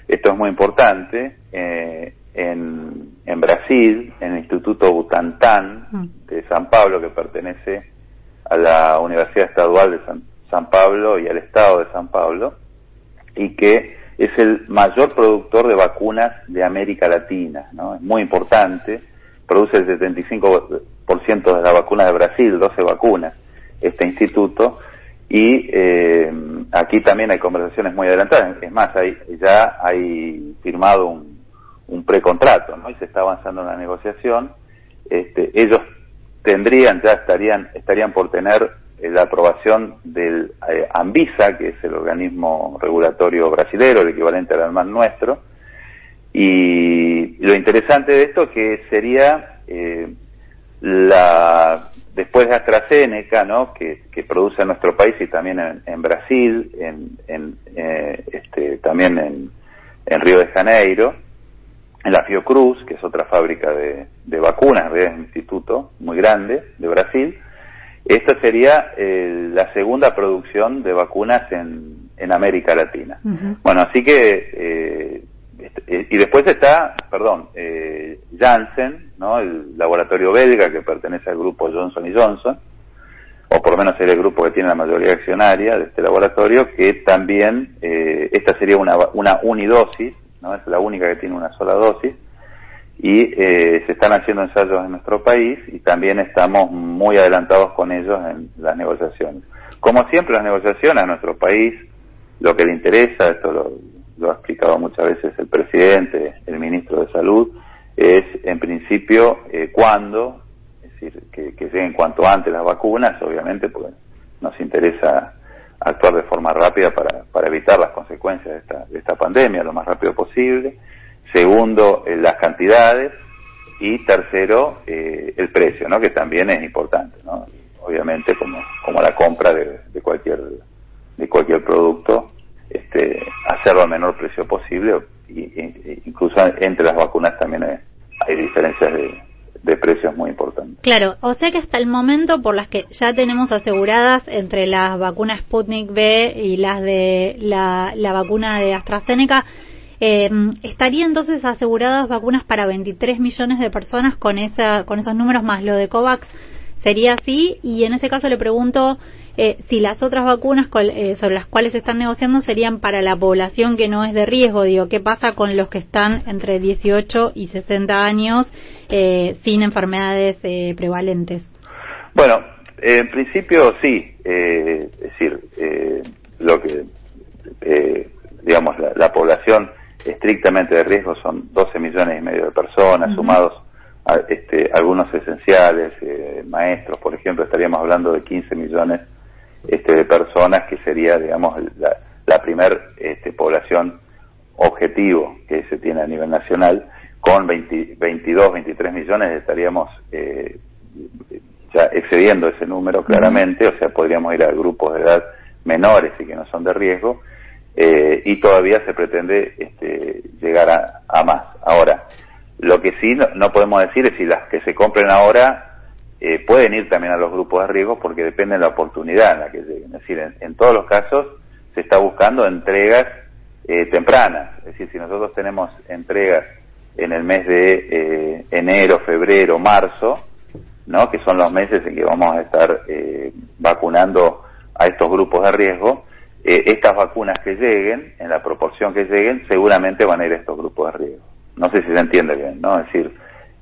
esto es muy importante, eh, en, en Brasil, en el Instituto Butantan de San Pablo, que pertenece a la Universidad Estadual de San, San Pablo y al Estado de San Pablo, y que es el mayor productor de vacunas de América Latina, ¿no? Es muy importante, produce el 75% de las vacunas de Brasil, 12 vacunas, este instituto, y eh, aquí también hay conversaciones muy adelantadas, es más, hay, ya hay firmado un, precontrato, ¿no? Y se está avanzando en la negociación, este, ellos tendrían, ya estarían, estarían por tener la aprobación del eh, Anvisa, que es el organismo regulatorio brasilero, el equivalente al ANMAN nuestro, y lo interesante de esto que sería eh, la después de AstraZeneca, ¿no? que, que produce en nuestro país y también en, en Brasil, en, en, eh, este, también en, en Río de Janeiro, en la Fiocruz, que es otra fábrica de, de vacunas, un instituto muy grande de Brasil. Esta sería eh, la segunda producción de vacunas en, en América Latina. Bueno, así que, eh, eh, y después está, perdón, eh, Janssen, ¿no? El laboratorio belga que pertenece al grupo Johnson Johnson, o por lo menos es el grupo que tiene la mayoría accionaria de este laboratorio, que también, eh, esta sería una, una unidosis, ¿no? Es la única que tiene una sola dosis, y eh, se están haciendo ensayos en nuestro país y también estamos muy adelantados con ellos en las negociaciones. Como siempre las negociaciones a nuestro país, lo que le interesa, esto lo, ha explicado muchas veces el presidente, el ministro de Salud, es en principio eh, cuándo, es decir, que, que lleguen cuanto antes las vacunas, obviamente, porque nos interesa actuar de forma rápida para, para evitar las consecuencias de esta, de esta pandemia lo más rápido posible. Segundo, eh, las cantidades. Y tercero, eh, el precio, ¿no? Que también es importante, ¿no? Obviamente, como, como la compra de, de cualquier, de cualquier producto, este, hacerlo al menor precio posible. Y, y- incluso entre las vacunas también hay, hay diferencias de, de precios muy importantes. Claro, o sea que hasta el momento por las que ya tenemos aseguradas entre las vacunas Sputnik B y las de la vacuna de AstraZeneca, eh, estaría entonces aseguradas vacunas para 23 millones de personas con esa con esos números más lo de Covax sería así y en ese caso le pregunto eh, si las otras vacunas col- eh, sobre las cuales se están negociando serían para la población que no es de riesgo digo qué pasa con los que están entre 18 y 60 años eh, sin enfermedades eh, prevalentes Bueno, en principio sí, eh, es decir, eh, lo que, digamos, la, la población estrictamente de riesgo son 12 millones y medio de personas, sumados a- este, algunos esenciales, eh, maestros, por ejemplo, estaríamos hablando de 15 millones este, de personas, que sería, digamos, la, la primer este, población objetivo que se tiene a nivel nacional, con 20 22, 23 millones estaríamos eh, ya excediendo ese número claramente, o sea, podríamos ir a grupos de edad menores y que no son de riesgo, eh, y todavía se pretende este, llegar a, a más. Ahora, lo que sí no, no podemos decir es si las que se compren ahora eh, pueden ir también a los grupos de riesgo porque depende de la oportunidad en la que lleguen. Es decir, en, todos los casos se está buscando entregas eh, tempranas. Es decir, si nosotros tenemos entregas en el mes de eh, enero, febrero, marzo, ¿no? que son los meses en que vamos a estar eh, vacunando a estos grupos de riesgo, eh, estas vacunas que lleguen, en la proporción que lleguen, seguramente van a ir a estos grupos de riesgo. No sé si se entiende bien, ¿no? Es decir,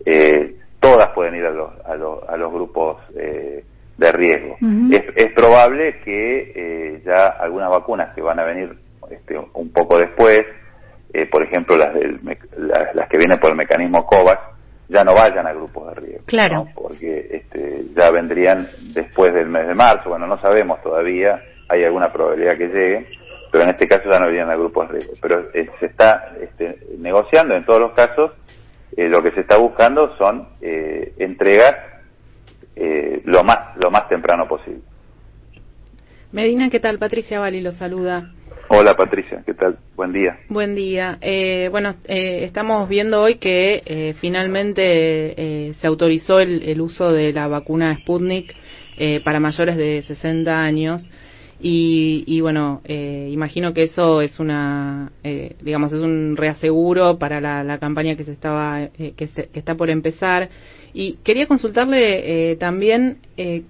eh, todas pueden ir a los, a los, a los grupos eh, de riesgo. Es, es probable que eh, ya algunas vacunas que van a venir este, un poco después, eh, por ejemplo las, del, las, las que vienen por el mecanismo COVAX, ya no vayan a grupos de riesgo. Claro. ¿no? Porque este, ya vendrían después del mes de marzo. Bueno, no sabemos todavía, hay alguna probabilidad que lleguen, pero en este caso ya no irían a grupos de riesgo. Pero eh, se está este, negociando en todos los casos, eh, lo que se está buscando son eh, entregas eh, lo más lo más temprano posible. Medina, ¿qué tal? Patricia Bali lo saluda. Hola Patricia, ¿qué tal? Buen día. Buen día. Eh, bueno, eh, estamos viendo hoy que eh, finalmente eh, se autorizó el, el uso de la vacuna Sputnik eh, para mayores de 60 años. Y, y bueno, eh, imagino que eso es una, eh, digamos, es un reaseguro para la, campaña que se estaba, eh, que, está por empezar. Y quería consultarle eh, también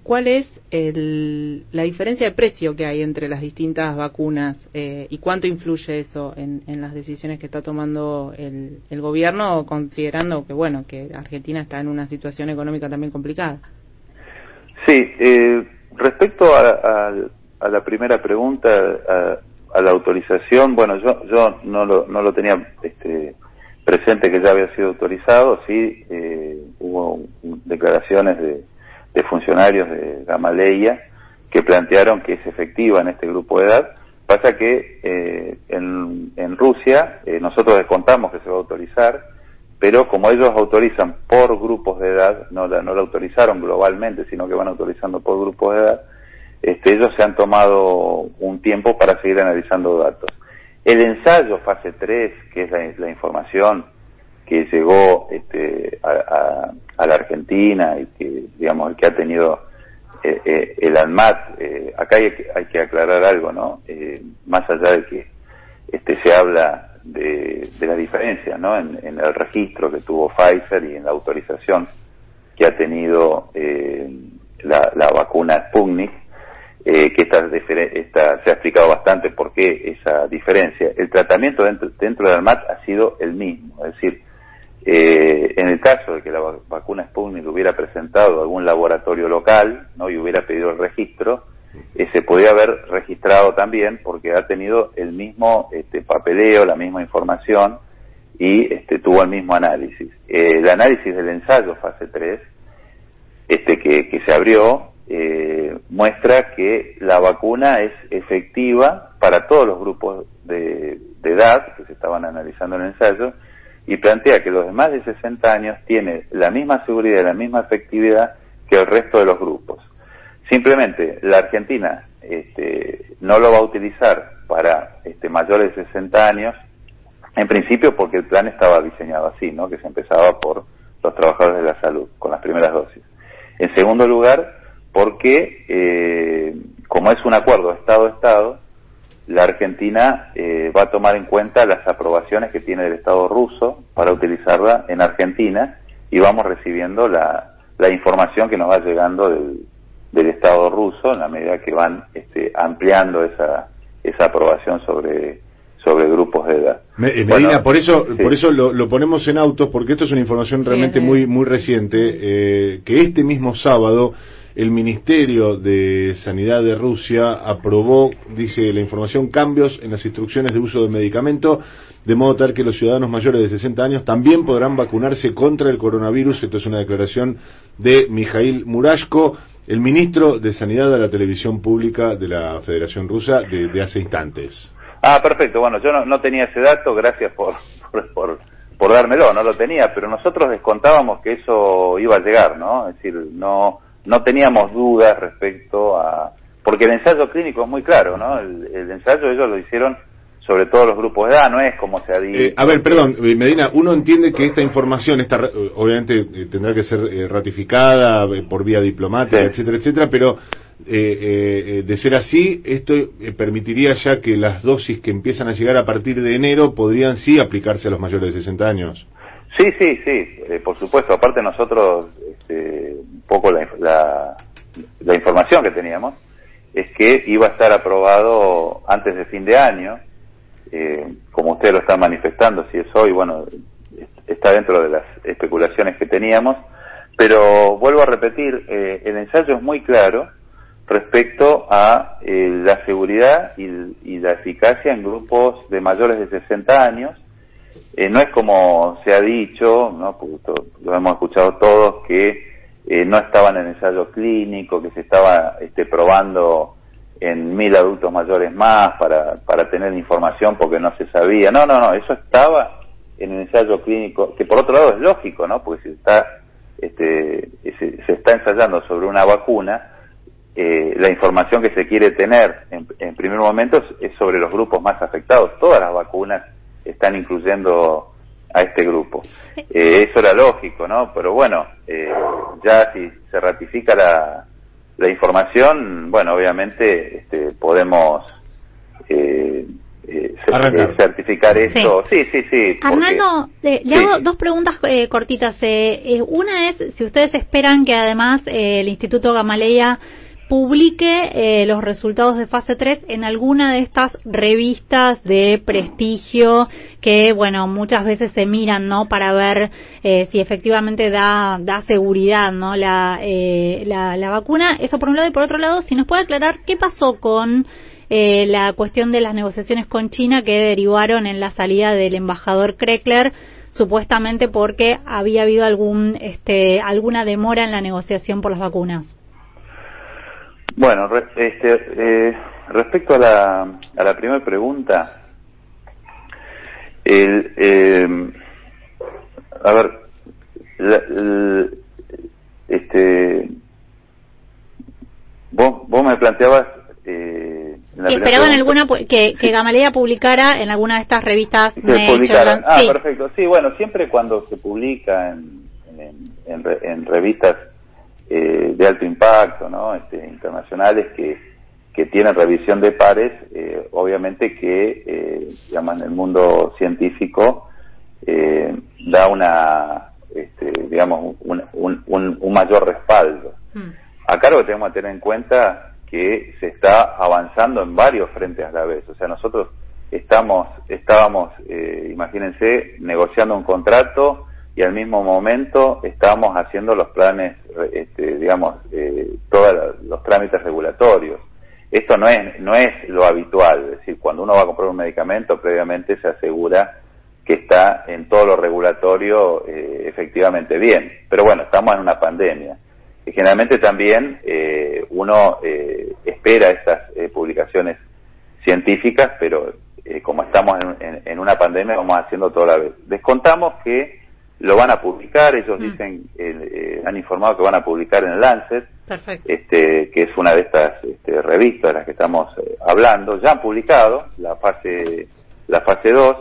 cuál es el- la diferencia de precio que hay entre las distintas vacunas y cuánto influye eso en, en las decisiones que está tomando el, el gobierno, considerando que bueno que Argentina está en una situación económica también complicada. Sí, eh, respecto a- a la primera pregunta, a, a la autorización, bueno, yo, yo no, lo, no lo tenía este, presente que ya había sido autorizado, sí, eh, hubo declaraciones de, de funcionarios de Gamaleya que plantearon que es efectiva en este grupo de edad. Pasa que eh, en, en Rusia eh, nosotros descontamos que se va a autorizar, pero como ellos autorizan por grupos de edad, no la, no la autorizaron globalmente, sino que van autorizando por grupos de edad, este, ellos se han tomado un tiempo para seguir analizando datos. El ensayo fase 3, que es la, información que llegó este, a, la Argentina y que, digamos, el que ha tenido eh, eh, el ANMAT, eh, acá hay, que- hay que aclarar algo, ¿no? Eh, más allá de que este, se habla de, de la diferencia, ¿no? En, el registro que tuvo Pfizer y en la autorización que ha tenido la, la vacuna Sputnik, eh, que esta, esta se ha explicado bastante por qué esa diferencia. El tratamiento dentro, dentro del ANMAT ha sido el mismo, es decir, eh, en el caso de que la va- vacuna Sputnik hubiera presentado algún laboratorio local ¿no? y hubiera pedido el registro, eh, se podría haber registrado también porque ha tenido el mismo este, papeleo, la misma información y este, tuvo el mismo análisis. Eh, el análisis del ensayo fase 3, este, que, que se abrió, eh, muestra que la vacuna es efectiva para todos los grupos de, edad que se estaban analizando en el ensayo y plantea que los de más de 60 años tienen la misma seguridad y la misma efectividad que el resto de los grupos. Simplemente la Argentina este, no lo va a utilizar para este, mayores de 60 años, en principio porque el plan estaba diseñado así, ¿no? que se empezaba por los trabajadores de la salud con las primeras dosis. En segundo lugar, porque eh, como es un acuerdo Estado-Estado, la Argentina eh, va a tomar en cuenta las aprobaciones que tiene el Estado ruso para utilizarla en Argentina y vamos recibiendo la, la información que nos va llegando del, del Estado ruso en la medida que van este, ampliando esa, esa aprobación sobre, sobre grupos de edad. Eh, Bueno, Medina, por eso, sí. por eso lo, lo ponemos en autos, porque esto es una información realmente sí. muy, muy reciente, eh, que este mismo sábado el Ministerio de Sanidad de Rusia aprobó, dice la información, cambios en las instrucciones de uso del medicamento, de modo tal que los ciudadanos mayores de 60 años también podrán vacunarse contra el coronavirus. Esto es una declaración de Mijail Murashko, el ministro de Sanidad de la televisión pública de la Federación Rusa de, de hace instantes. Ah, perfecto. Bueno, yo no, no tenía ese dato, gracias por, por, por, por dármelo, no lo tenía, pero nosotros descontábamos que eso iba a llegar, ¿no? Es decir, no, no teníamos dudas respecto a... Porque el ensayo clínico es muy claro, ¿no? El, el ensayo ellos lo hicieron sobre todos los grupos de edad, no es como se ha dicho. Eh, a ver, perdón, eh, Medina, uno entiende que esta información está, re- eh, obviamente eh, tendrá que ser eh, ratificada por vía diplomática, Sí. etcétera, etcétera, pero eh, eh, eh, de ser así, esto permitiría ya que las dosis que empiezan a llegar a partir de enero podrían sí aplicarse a los mayores de 60 años. Sí, sí, sí, por supuesto. Aparte nosotros, este, un poco la, la, la información que teníamos es que iba a estar aprobado antes de fin de año, eh, como ustedes lo están manifestando, si es hoy, bueno, es- está dentro de las especulaciones que teníamos, pero vuelvo a repetir, eh, el ensayo es muy claro respecto a eh, la seguridad y, y la eficacia en grupos de mayores de 60 años, eh, no es como se ha dicho, ¿no? Lo hemos escuchado todos, que eh, no estaba en ensayo clínico, que se estaba este, probando en mil adultos mayores más para, para tener información porque no se sabía. No, no, no, eso estaba en el ensayo clínico, que por otro lado es lógico, ¿no? Porque si está, este, se, se está ensayando sobre una vacuna, eh, la información que se quiere tener en, en primer momento es sobre los grupos más afectados. Todas las vacunas están incluyendo a este grupo. Eh, eso era lógico, ¿no? Pero bueno, eh, ya si se ratifica la, la información, bueno, obviamente este, podemos eh, eh, eh, certificar eso. Sí, sí, sí. porque- Arnaldo, eh, le Sí, hago sí. dos preguntas eh, cortitas. Eh, eh, una es si ustedes esperan que además eh, el Instituto Gamaleya publique eh, los resultados de fase 3 en alguna de estas revistas de prestigio que, bueno, muchas veces se miran, ¿no? Para ver eh, si efectivamente da, da seguridad, ¿no? La, eh, la, la vacuna. Eso por un lado. Y por otro lado, si nos puede aclarar qué pasó con eh, la cuestión de las negociaciones con China que derivaron en la salida del embajador Kreckler supuestamente porque había habido algún este alguna demora en la negociación por las vacunas. Bueno, re- este, eh, respecto a la, a la primera pregunta, el, eh, a ver, la- este, vos, vos me planteabas eh, la Que esperaban pregunta- alguna que, que Gamaleya publicara en alguna de estas revistas que Nature, publicaran. Ah, sí. perfecto. Sí, bueno, siempre cuando se publica en, en, en en revistas eh, de alto impacto, ¿no? Este, internacionales que, que tienen revisión de pares, eh, obviamente que, eh, digamos, en el mundo científico eh, da una, este, digamos, un, un, un, un mayor respaldo. Mm. Acá lo que tenemos que tener en cuenta que se está avanzando en varios frentes a la vez. O sea, nosotros estamos, estábamos, eh, imagínense, negociando un contrato y al mismo momento estábamos haciendo los planes, este, digamos, eh, todos los trámites regulatorios. Esto no es, no es lo habitual, es decir, cuando uno va a comprar un medicamento, previamente se asegura que está en todo lo regulatorio eh, efectivamente bien. Pero bueno, estamos en una pandemia. Y generalmente también eh, uno eh, espera estas eh, publicaciones científicas, pero como estamos en, en- en una pandemia, vamos haciendo toda la vez. Descontamos que lo van a publicar, ellos Mm. dicen, eh, eh, han informado que van a publicar en Lancet, Perfecto. este, que es una de estas este, revistas de las que estamos eh, hablando, ya han publicado la fase la fase 2.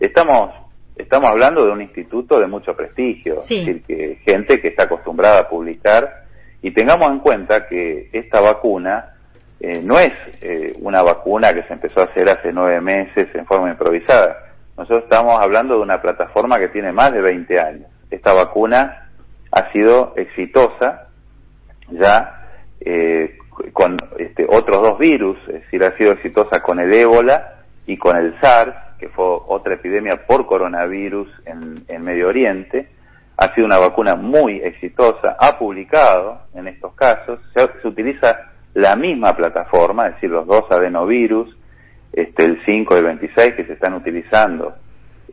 Estamos estamos hablando de un instituto de mucho prestigio, Sí. es decir, que gente que está acostumbrada a publicar y tengamos en cuenta que esta vacuna eh, no es eh, una vacuna que se empezó a hacer hace nueve meses en forma improvisada. Nosotros estamos hablando de una plataforma que tiene más de 20 años. Esta vacuna ha sido exitosa ya eh, con este, otros dos virus, es decir, ha sido exitosa con el ébola y con el SARS, que fue otra epidemia por coronavirus en, Medio Oriente. ha sido una vacuna muy exitosa, ha publicado en estos casos, se utiliza la misma plataforma, es decir, los dos adenovirus, este, el 5 y el 26 que se están utilizando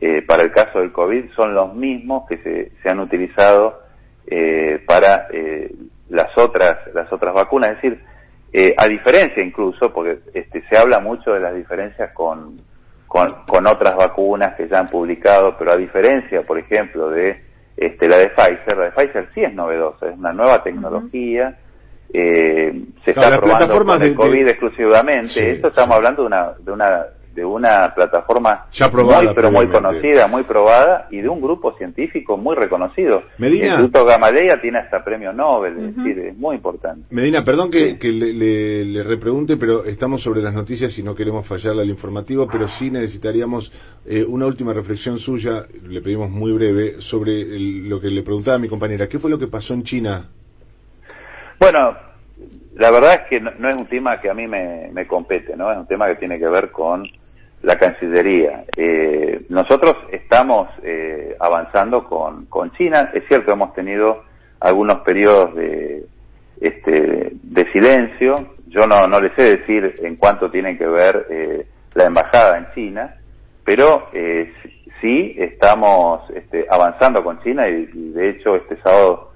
eh, para el caso del COVID son los mismos que se, se han utilizado eh, para eh, las otras las otras vacunas, es decir, eh, a diferencia incluso, porque este, se habla mucho de las diferencias con, con, con otras vacunas que ya han publicado, pero a diferencia, por ejemplo, de este, la de Pfizer, la de Pfizer sí es novedosa, es una nueva tecnología, eh, se Claro, está las probando plataformas con el de- COVID de- exclusivamente, Sí. esto estamos hablando de una, de una de una plataforma Ya probada muy pero muy conocida, muy probada y de un grupo científico muy reconocido. Medina. El Instituto Gamaleya tiene hasta premio Nobel, es decir, es muy importante. Medina, perdón que, que le, le- le repregunte, pero estamos sobre las noticias y no queremos fallarle al informativo, pero sí necesitaríamos eh, una última reflexión suya, le pedimos muy breve, sobre el- lo que le preguntaba a mi compañera. ¿Qué fue lo que pasó en China? Bueno, la verdad es que no, no es un tema que a mí me, compete, ¿no? Es un tema que tiene que ver con la Cancillería. Eh, nosotros estamos eh, avanzando con, con China. Es cierto, hemos tenido algunos periodos de, este, de silencio. Yo no, no le sé decir en cuánto tiene que ver eh, la embajada en China, pero eh, sí estamos este, avanzando con China y, y de hecho este sábado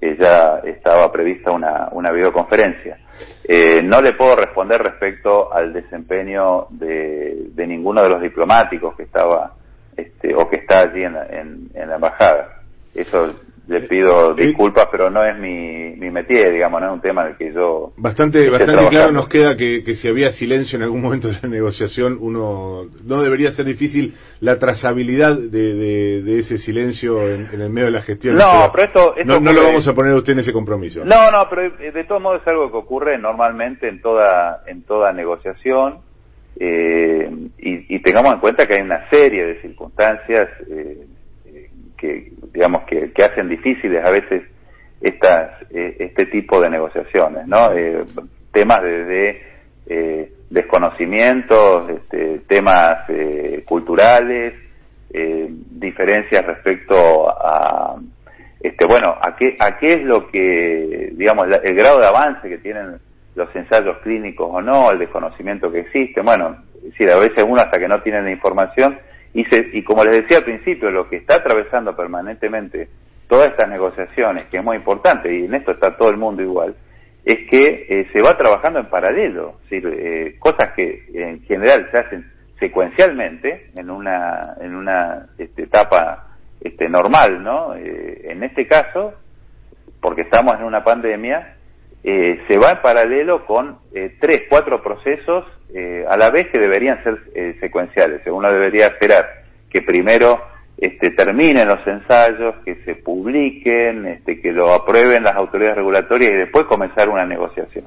eh, ya estaba prevista una, una videoconferencia. Eh, no le puedo responder respecto al desempeño de, de ninguno de los diplomáticos que estaba este, o que está allí en la, en, en la embajada. Eso le pido disculpas, pero no es mi, mi métier, digamos, no es un tema del que yo Bastante, bastante claro nos queda que, que si había silencio en algún momento de la negociación, uno no debería ser difícil la trazabilidad de, de- de ese silencio en, en el medio de la gestión. No, pero esto- esto no, no lo vamos a poner a usted en ese compromiso. No, no, pero eh, de todos modos es algo que ocurre normalmente en toda en toda negociación eh, y, y tengamos en cuenta que hay una serie de circunstancias eh, que digamos que, que hacen difíciles a veces estas eh, este tipo de negociaciones, ¿no? Eh, temas desde eh, desconocimientos, este, temas eh, culturales, eh, diferencias respecto a este bueno a qué a qué es lo que digamos la- el grado de avance que tienen los ensayos clínicos o no el desconocimiento que existe bueno es a veces uno hasta que no tiene la información y se, y como les decía al principio lo que está atravesando permanentemente todas estas negociaciones que es muy importante y en esto está todo el mundo igual es que eh, se va trabajando en paralelo eh, cosas que en general se hacen secuencialmente en una en una este, etapa este, normal, ¿no? Eh, en este caso, porque estamos en una pandemia, eh, se va en paralelo con tres, cuatro procesos eh, a la vez que deberían ser eh, secuenciales. Uno debería esperar que primero este, terminen los ensayos, que se publiquen, este, que lo aprueben las autoridades regulatorias y después comenzar una negociación.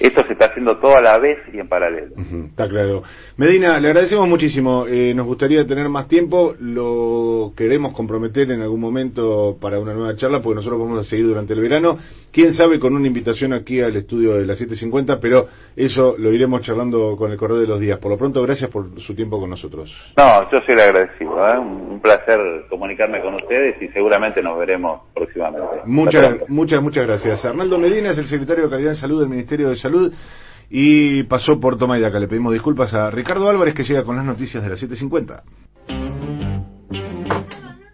Esto se está haciendo todo a la vez y en paralelo. Está claro. Medina, le agradecemos muchísimo. Eh, nos gustaría tener más tiempo. Lo queremos comprometer en algún momento para una nueva charla, porque nosotros vamos a seguir durante el verano. Quién sabe con una invitación aquí al estudio de las 7.50, pero eso lo iremos charlando con el correo de los días. Por lo pronto, gracias por su tiempo con nosotros. No, yo soy el agradecido. ¿eh? Un, placer comunicarme con ustedes y seguramente nos veremos próximamente. Muchas, muchas, muchas gracias. Arnaldo Medina es el secretario de Calidad en Salud del Ministerio de Salud y pasó por Toma y Daca. Le pedimos disculpas a Ricardo Álvarez que llega con las noticias de las 7.50.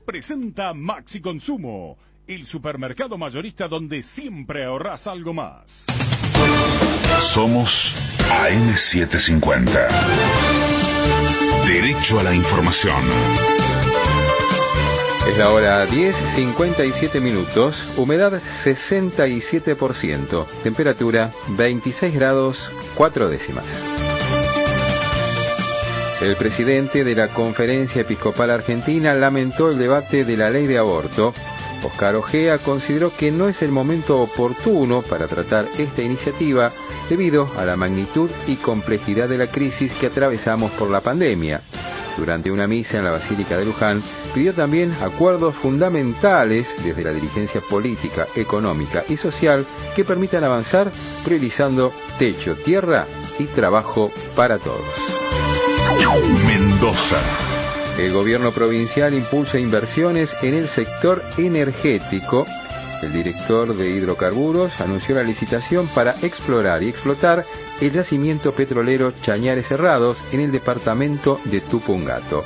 Presenta Maxi Consumo, el supermercado mayorista donde siempre ahorras algo más. Somos AM750. Derecho a la información. Es la hora 10, 57 minutos, humedad 67%, temperatura 26 grados 4 décimas. El presidente de la Conferencia Episcopal Argentina lamentó el debate de la ley de aborto. Oscar Ojea consideró que no es el momento oportuno para tratar esta iniciativa debido a la magnitud y complejidad de la crisis que atravesamos por la pandemia. Durante una misa en la Basílica de Luján, pidió también acuerdos fundamentales desde la dirigencia política, económica y social que permitan avanzar priorizando techo, tierra y trabajo para todos. Mendoza. El gobierno provincial impulsa inversiones en el sector energético. El director de hidrocarburos anunció la licitación para explorar y explotar el yacimiento petrolero Chañares Cerrados en el departamento de Tupungato.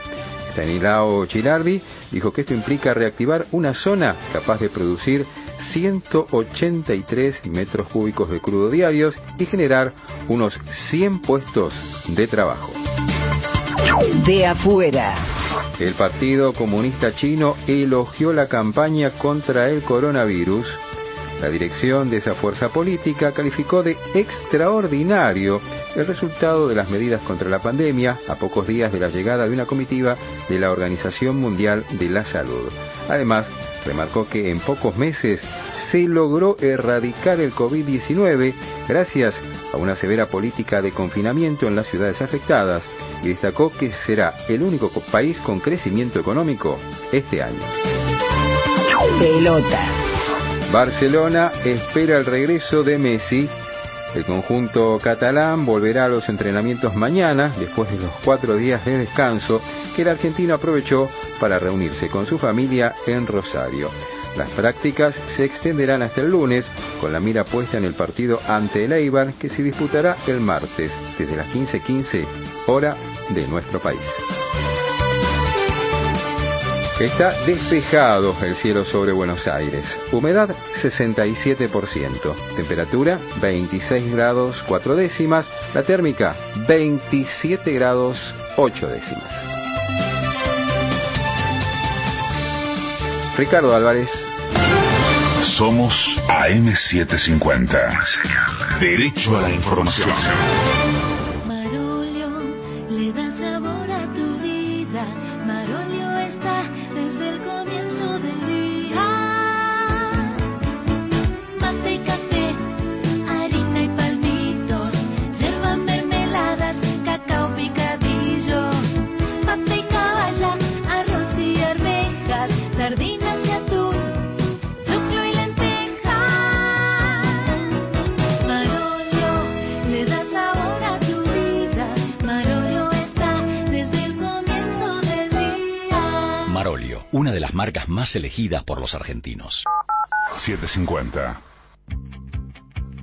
Stanislao Chilardi dijo que esto implica reactivar una zona capaz de producir 183 metros cúbicos de crudo diarios y generar unos 100 puestos de trabajo. De afuera. El Partido Comunista Chino elogió la campaña contra el coronavirus. La dirección de esa fuerza política calificó de extraordinario el resultado de las medidas contra la pandemia a pocos días de la llegada de una comitiva de la Organización Mundial de la Salud. Además, remarcó que en pocos meses se logró erradicar el COVID-19 gracias a una severa política de confinamiento en las ciudades afectadas y destacó que será el único co- país con crecimiento económico este año. Pelota. Barcelona espera el regreso de Messi. El conjunto catalán volverá a los entrenamientos mañana, después de los cuatro días de descanso que el argentino aprovechó para reunirse con su familia en Rosario. Las prácticas se extenderán hasta el lunes, con la mira puesta en el partido ante el Eibar, que se disputará el martes, desde las 15.15 hora de nuestro país. Está despejado el cielo sobre Buenos Aires. Humedad 67%. Temperatura 26 grados 4 décimas. La térmica 27 grados 8 décimas. Ricardo Álvarez. Somos AM750. Derecho a la información. Más elegidas por los argentinos. 750.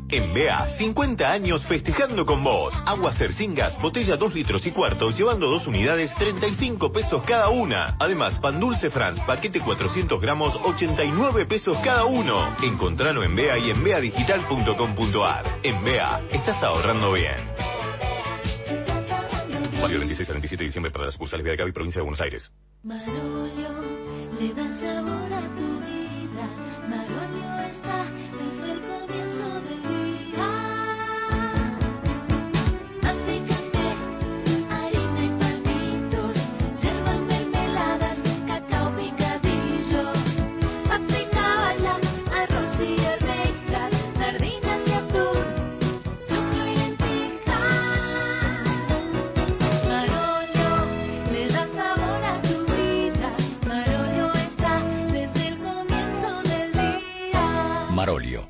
En BEA, 50 años festejando con vos. Agua Cercingas, botella 2 litros y cuarto, llevando dos unidades, 35 pesos cada una. Además, pan dulce France, paquete 400 gramos, 89 pesos cada uno. Encontralo en BEA y en beadigital.com.ar. En BEA, estás ahorrando bien. Válido 26 al 27 de diciembre para las sucursales BEA Gaby, provincia de Buenos Aires. Marolio le da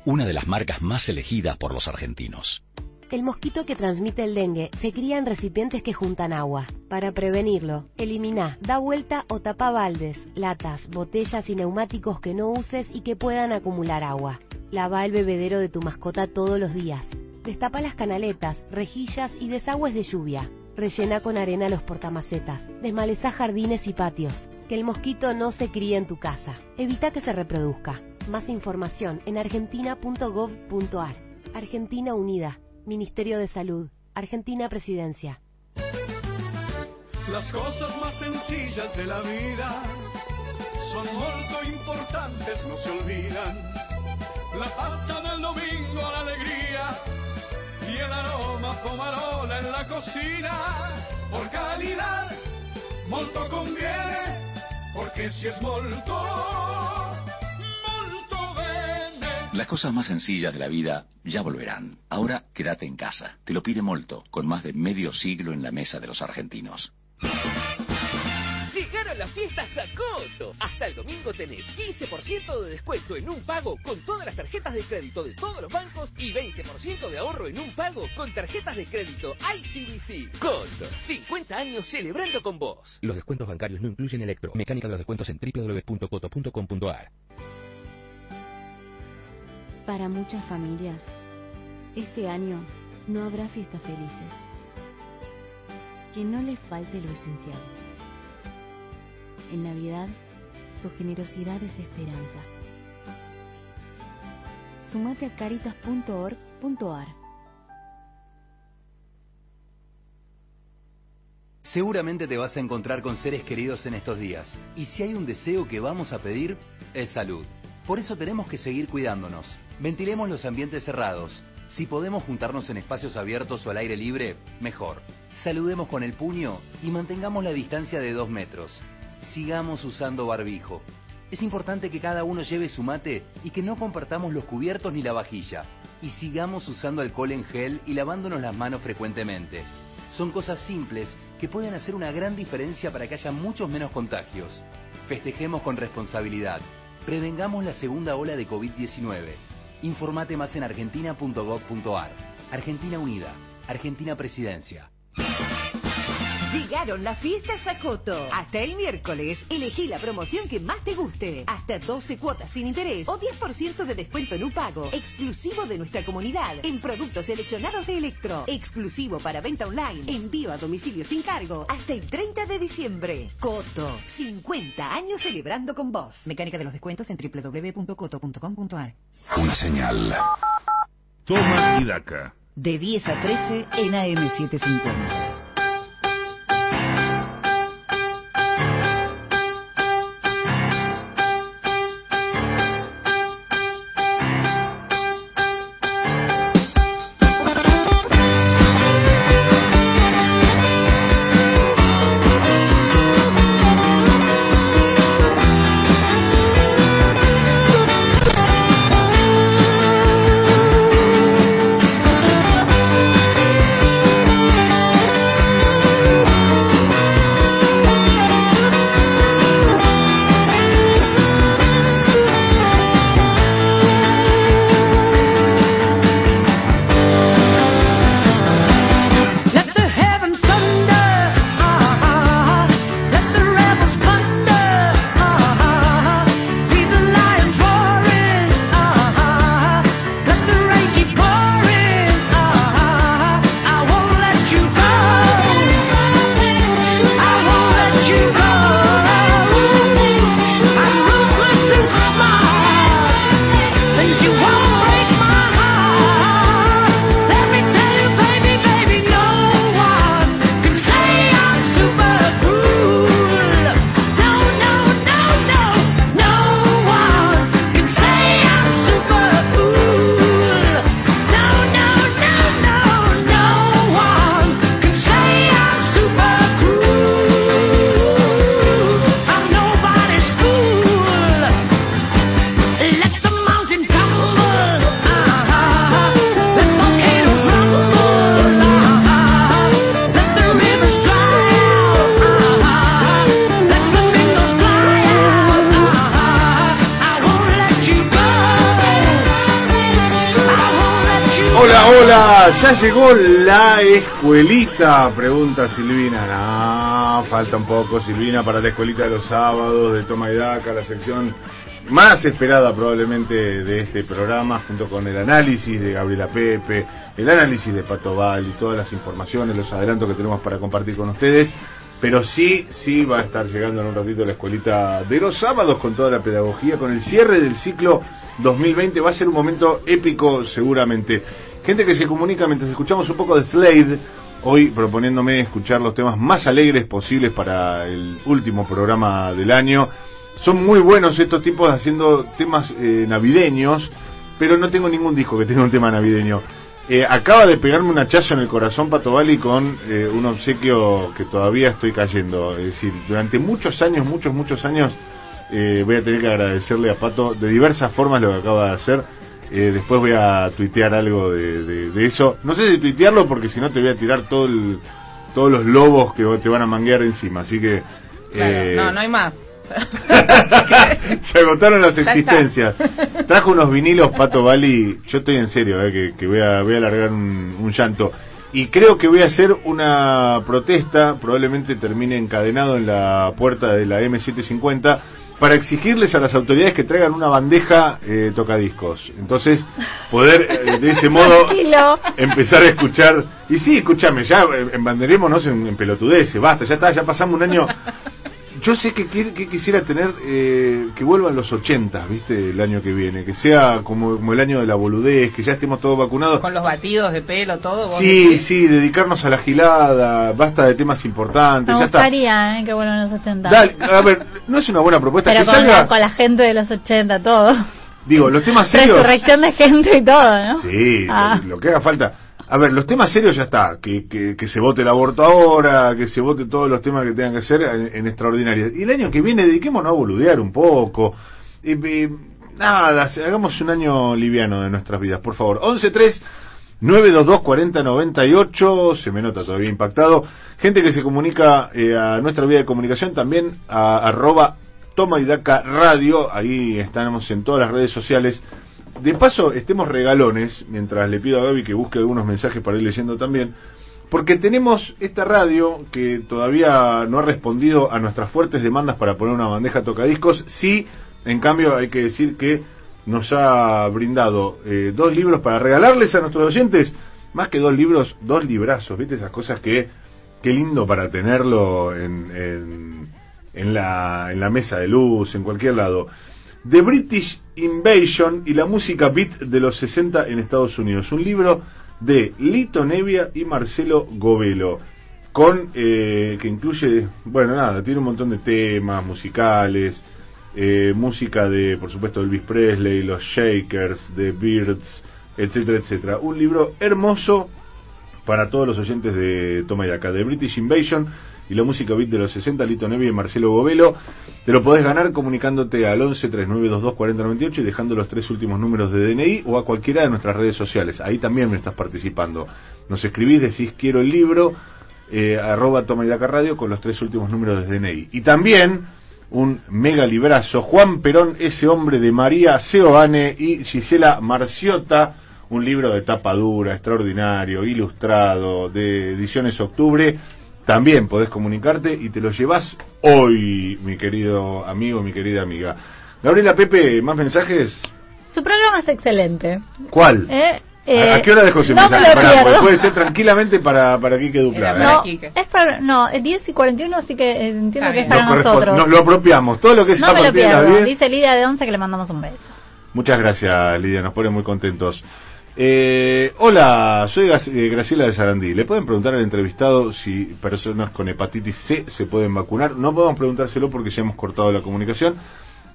una de las marcas más elegidas por los argentinos. El mosquito que transmite el dengue se cría en recipientes que juntan agua. Para prevenirlo, elimina, da vuelta o tapa baldes, latas, botellas y neumáticos que no uses y que puedan acumular agua. Lava el bebedero de tu mascota todos los días. Destapa las canaletas, rejillas y desagües de lluvia. Rellena con arena los portamacetas. Desmaleza jardines y patios. Que el mosquito no se críe en tu casa. Evita que se reproduzca. Más información en argentina.gov.ar. Argentina Unida. Ministerio de Salud. Argentina Presidencia. Las cosas más sencillas de la vida son molto importantes, no se olvidan. La pasta del domingo, la alegría y el aroma pomarola en la cocina. Por calidad, molto conviene, porque si es molto, molto. Las cosas más sencillas de la vida ya volverán. Ahora quédate en casa. Te lo pide Molto, con más de medio siglo en la mesa de los argentinos. Llegar a con las fiestas Sacoto. Hasta el domingo tenés 15% de descuento en un pago con todas las tarjetas de crédito de todos los bancos y 20% de ahorro en un pago con tarjetas de crédito ICBC. Coto, 50 años celebrando con vos. Los descuentos bancarios no incluyen electro. Mecánica de los descuentos en www.coto.com.ar. Para muchas familias, este año no habrá fiestas felices. Que no les falte lo esencial. En Navidad, tu generosidad es esperanza. Sumate a caritas.org.ar. Seguramente te vas a encontrar con seres queridos en estos días. Y si hay un deseo que vamos a pedir, es salud. Por eso tenemos que seguir cuidándonos. Ventilemos los ambientes cerrados. Si podemos juntarnos en espacios abiertos o al aire libre, mejor. Saludemos con el puño y mantengamos la distancia de dos metros. Sigamos usando barbijo. Es importante que cada uno lleve su mate y que no compartamos los cubiertos ni la vajilla. Y sigamos usando alcohol en gel y lavándonos las manos frecuentemente. Son cosas simples que pueden hacer una gran diferencia para que haya muchos menos contagios. Festejemos con responsabilidad. Prevengamos la segunda ola de COVID-19. Informate más en argentina.gov.ar. Argentina Unida. Argentina Presidencia. Llegaron las fiestas Sacoto. Hasta el miércoles, elegí la promoción que más te guste. Hasta 12 cuotas sin interés o 10% de descuento en un pago. Exclusivo de nuestra comunidad. En productos seleccionados de Electro. Exclusivo para venta online. Envío a domicilio sin cargo. Hasta el 30 de diciembre. Coto. 50 años celebrando con vos. Mecánica de los descuentos en www.coto.com.ar. Una señal. Toma y daca. De 10 a 13 en AM750. Ya llegó la escuelita, pregunta Silvina. No, falta un poco Silvina para la escuelita de los sábados de Toma y Daca, la sección más esperada probablemente de este programa, junto con el análisis de Gabriela Pepe, el análisis de Pato Val y todas las informaciones, los adelantos que tenemos para compartir con ustedes. Pero sí, sí va a estar llegando en un ratito la escuelita de los sábados con toda la pedagogía, con el cierre del ciclo 2020. Va a ser un momento épico seguramente. Gente que se comunica mientras escuchamos un poco de Slade, hoy proponiéndome escuchar los temas más alegres posibles para el último programa del año. Son muy buenos estos tipos haciendo temas eh, navideños, pero no tengo ningún disco que tenga un tema navideño. Eh, acaba de pegarme un hachazo en el corazón Pato Bali con eh, un obsequio que todavía estoy cayendo. Es decir, durante muchos años, muchos, muchos años, eh, voy a tener que agradecerle a Pato de diversas formas lo que acaba de hacer. Eh, después voy a tuitear algo de, de- de eso. No sé si tuitearlo porque si no te voy a tirar todo el- todos los lobos que te van a manguear encima. Así que Claro, Eh, no, no hay más. Se agotaron las existencias. Trajo unos vinilos Pato Bali. Yo estoy en serio, eh, que, que voy a voy a alargar un, un llanto. Y creo que voy a hacer una protesta, probablemente termine encadenado en la puerta de la M750, para exigirles a las autoridades que traigan una bandeja eh, tocadiscos. Entonces, poder eh, de ese modo Tranquilo. empezar a escuchar. Y sí, escúchame, ya eh, embanderémonos en, en pelotudeces, basta, ya está, ya pasamos un año. Yo sé que, que quisiera tener eh, que vuelvan los 80, ¿viste? El año que viene, que sea como, como el año de la boludez, que ya estemos todos vacunados. Con los batidos de pelo, todo. vos Sí, decís. sí, dedicarnos a la gilada, basta de temas importantes, Me ya está. gustaría eh, que vuelvan los 80. Dale, a ver, no es una buena propuesta Pero que con salga. la, con la gente de los 80, todo. Digo, los temas serios. Resurrección de gente y todo, ¿no? Sí, Ah. lo, lo que haga falta. A ver, los temas serios ya está. Que, que, que se vote el aborto ahora, que se vote todos los temas que tengan que hacer en, en extraordinarias. Y el año que viene dediquémonos a boludear un poco. Y, nada, hagamos un año liviano de nuestras vidas, por favor. 11-3. 922-4098, se me nota todavía impactado. Gente que se comunica eh, a nuestra vía de comunicación también a arroba toma y radio, ahí estamos en todas las redes sociales. De paso, estemos regalones, mientras le pido a Gaby que busque algunos mensajes para ir leyendo también, porque tenemos esta radio que todavía no ha respondido a nuestras fuertes demandas para poner una bandeja tocadiscos. Sí, en cambio, hay que decir que nos ha brindado eh, dos libros para regalarles a nuestros oyentes. Más que dos libros, dos librazos, ¿viste? Esas cosas que, qué lindo para tenerlo en, en, en la, en la mesa de luz, en cualquier lado. The British Invasion y la música beat de los 60 en Estados Unidos. Un libro de Lito Nevia y Marcelo Govelo. Con, eh, que incluye, bueno, nada, tiene un montón de temas musicales, eh, música de, por supuesto, Elvis Presley, los Shakers, The Birds, etcétera, etcétera. Un libro hermoso para todos los oyentes de Toma y de British Invasion y la música beat de los 60, Lito Nevi y Marcelo Govelo. Te lo podés ganar comunicándote al 11 3922 4098 y dejando los tres últimos números de DNI o a cualquiera de nuestras redes sociales. Ahí también me estás participando. Nos escribís, decís quiero el libro, eh, arroba Toma y Daca Radio con los tres últimos números de DNI. Y también un mega librazo, Juan Perón, ese hombre de María Seoane y Gisela Marciota, un libro de tapa dura, extraordinario, ilustrado, de ediciones octubre. También podés comunicarte y te lo llevas hoy, mi querido amigo, mi querida amiga. Gabriela Pepe, ¿más mensajes? Su programa es excelente. ¿Cuál? Eh, ¿A, a eh, qué hora dejó ese no me mensaje? pierdo. puede ser tranquilamente para, para Quique Dupla. ¿eh? No, es para, no, es 10 y 41, así que eh, entiendo que es para Nos nosotros. Nos lo apropiamos. Todo lo que es no a me lo partir de las pierdo. 10. Dice Lidia de Once que le mandamos un beso. Muchas gracias, Lidia, nos pone muy contentos. Eh, hola, soy eh, Graciela de Sarandí. ¿Le pueden preguntar al entrevistado si personas con hepatitis C se pueden vacunar? No podemos preguntárselo porque ya hemos cortado la comunicación,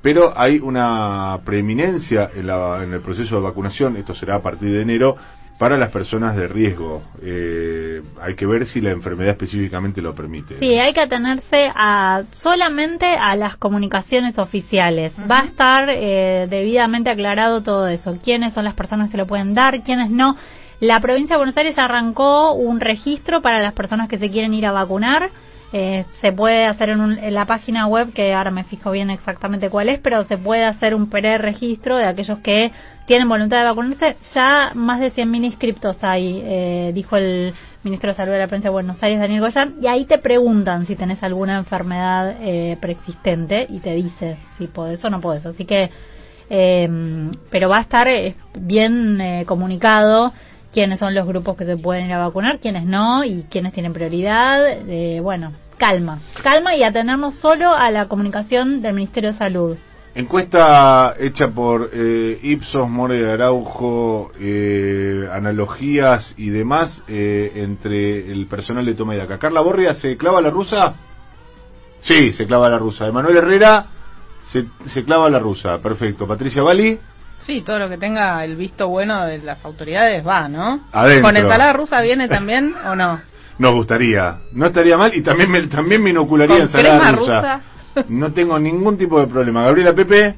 pero hay una preeminencia en, la- en el proceso de vacunación, esto será a partir de enero, para las personas de riesgo. Eh, hay que ver si la enfermedad específicamente lo permite. Sí, hay que atenerse a solamente a las comunicaciones oficiales. Va a estar eh, debidamente aclarado todo eso. ¿Quiénes son las personas que lo pueden dar? ¿Quiénes no? La provincia de Buenos Aires arrancó un registro para las personas que se quieren ir a vacunar. Eh, se puede hacer en, un- en la página web, que ahora me fijo bien exactamente cuál es, pero se puede hacer un pre-registro de aquellos que tienen voluntad de vacunarse. Ya más de 100.000 inscriptos hay, eh, dijo el ministro de Salud de la Provincia de Buenos Aires, Daniel Goyán, y ahí te preguntan si tenés alguna enfermedad eh, preexistente y te dice si podés o no podés. Así que, eh, pero va a estar eh, bien comunicado quiénes son los grupos que se pueden ir a vacunar, quiénes no y quiénes tienen prioridad. Eh, bueno, calma, calma y atenernos solo a la comunicación del Ministerio de Salud. Encuesta hecha por eh, Ipsos, More Araujo, eh, analogías y demás eh, entre el personal de Toma y Daca. Carla Borria, ¿se clava la rusa? Sí, se clava la rusa. Emanuel Herrera, se clava la rusa. Perfecto. Patricia Bali, Sí, todo lo que tenga el visto bueno de las autoridades va, ¿no? Adentro. ¿Con ensalada rusa viene también o no? nos gustaría. No estaría mal y también me, también me inocularía ¿Con ensalada crema rusa. rusa? No tengo ningún tipo de problema. Gabriela Pepe,